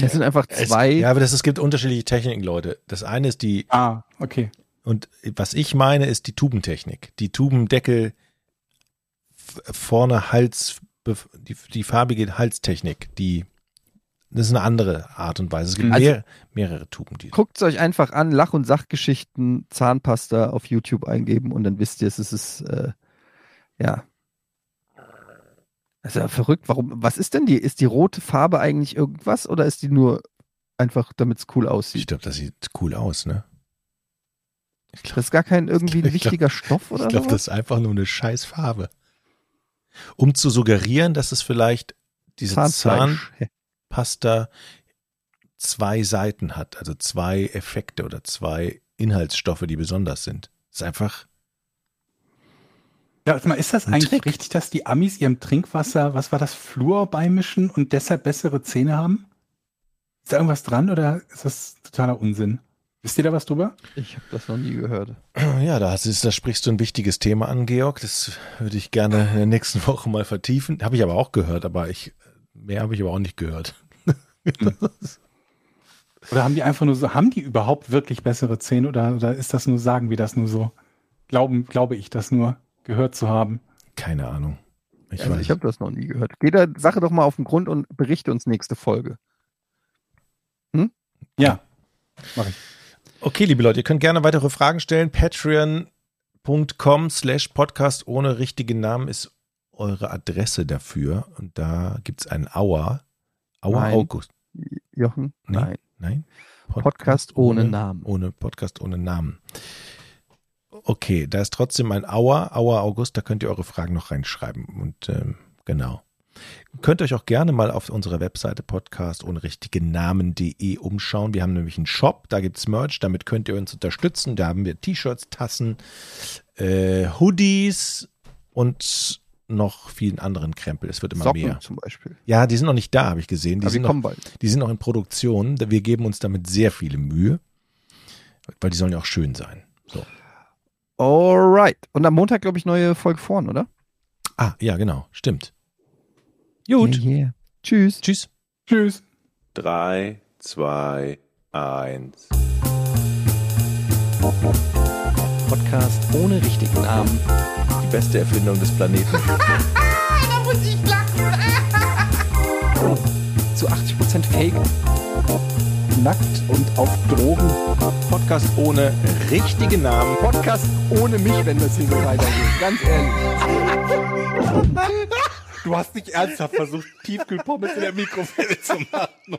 Speaker 2: Das sind einfach
Speaker 3: Es,
Speaker 2: zwei.
Speaker 3: ja, aber das, es gibt unterschiedliche Techniken, Leute. Das eine ist die,
Speaker 1: Ah, okay.
Speaker 3: und was ich meine, ist die Tubentechnik. Die Tubendeckel vorne Hals, die, die farbige Halstechnik, die, das ist eine andere Art und Weise. Es gibt
Speaker 2: Also-
Speaker 3: mehr, mehrere Tuben, die.
Speaker 2: Guckt es euch einfach an, Lach- und Sachgeschichten, Zahnpasta auf YouTube eingeben und dann wisst ihr, es ist, äh, ja. Also verrückt, warum, was ist denn die? Ist die rote Farbe eigentlich irgendwas oder ist die nur einfach, damit es cool
Speaker 3: Ich
Speaker 2: aussieht?
Speaker 3: glaube, das sieht cool aus, ne? Ich
Speaker 2: Das ist gar kein irgendwie ein
Speaker 3: Ich glaub-
Speaker 2: wichtiger Stoff oder
Speaker 3: Ich glaube,
Speaker 2: so?
Speaker 3: das ist einfach nur eine scheiß Farbe. Um zu suggerieren, dass es vielleicht diese. Zahnpasta zwei Seiten hat, also zwei Effekte oder zwei Inhaltsstoffe, die besonders sind. Das ist einfach,
Speaker 1: Ja, warte mal, ist das eigentlich
Speaker 3: Trick.
Speaker 1: richtig, dass die Amis ihrem Trinkwasser, was war das, Fluor beimischen und deshalb bessere Zähne haben? Ist da irgendwas dran oder ist das totaler Unsinn? Wisst ihr da was drüber?
Speaker 2: Ich habe das noch nie gehört. (clears throat)
Speaker 3: ja, da, du- da sprichst du ein wichtiges Thema an, Georg. Das würde ich gerne in der nächsten (laughs) Woche mal vertiefen. Habe ich aber auch gehört, aber ich, mehr habe ich aber auch nicht gehört. (laughs)
Speaker 1: Oder haben die einfach nur so, haben die überhaupt wirklich bessere Zähne oder, oder ist das nur, sagen wir das nur so? Glauben, glaube ich das nur gehört zu haben?
Speaker 3: Keine Ahnung. Ich
Speaker 2: Also
Speaker 3: weiß.
Speaker 2: ich habe das noch nie gehört. Geh der Sache doch mal auf den Grund und berichte uns nächste Folge.
Speaker 1: Ja, mache ich.
Speaker 3: Okay, liebe Leute, ihr könnt gerne weitere Fragen stellen. Patreon.com slash Podcast ohne richtigen Namen ist eure Adresse dafür. Und da gibt's einen Auer. Auer
Speaker 2: Nein.
Speaker 3: August.
Speaker 2: Jochen?
Speaker 3: Nee.
Speaker 2: Nein.
Speaker 3: Nein?
Speaker 2: Podcast ohne Namen.
Speaker 3: Ohne Podcast ohne Namen. Okay, da ist trotzdem ein Auer, Auer August, da könnt ihr eure Fragen noch reinschreiben. Und ähm, genau. Könnt euch auch gerne mal auf unserer Webseite podcast ohne richtige Namen.de umschauen. Wir haben nämlich einen Shop, da gibt's Merch, damit könnt ihr uns unterstützen. Da haben wir T-Shirts, Tassen, äh, Hoodies und noch vielen anderen Krempel. Es wird immer
Speaker 2: Socken
Speaker 3: mehr.
Speaker 2: zum Beispiel.
Speaker 3: Ja, die sind noch nicht da, habe ich gesehen. Die
Speaker 2: Aber
Speaker 3: sind noch
Speaker 2: kommen bald.
Speaker 3: die sind noch in Produktion. Wir geben uns damit sehr viele Mühe, weil die sollen ja auch schön sein. So.
Speaker 2: Alright. Und am Montag, glaube ich, neue Folge vorn, oder?
Speaker 3: Ah, ja, genau. Stimmt. Gut.
Speaker 2: Yeah, yeah. Tschüss.
Speaker 3: Tschüss.
Speaker 1: Tschüss.
Speaker 4: 3, 2, 1.
Speaker 2: Podcast ohne richtigen Namen.
Speaker 4: Die beste Erfindung des Planeten. (laughs)
Speaker 5: Da muss ich lachen.
Speaker 2: Zu 80% Fake.
Speaker 1: Nackt und auf Drogen.
Speaker 3: Podcast ohne richtigen Namen.
Speaker 2: Podcast ohne mich, wenn das hier so weitergeht. Ganz ehrlich.
Speaker 1: Du hast nicht ernsthaft versucht, Tiefkühlpommes in der Mikrowelle zu machen.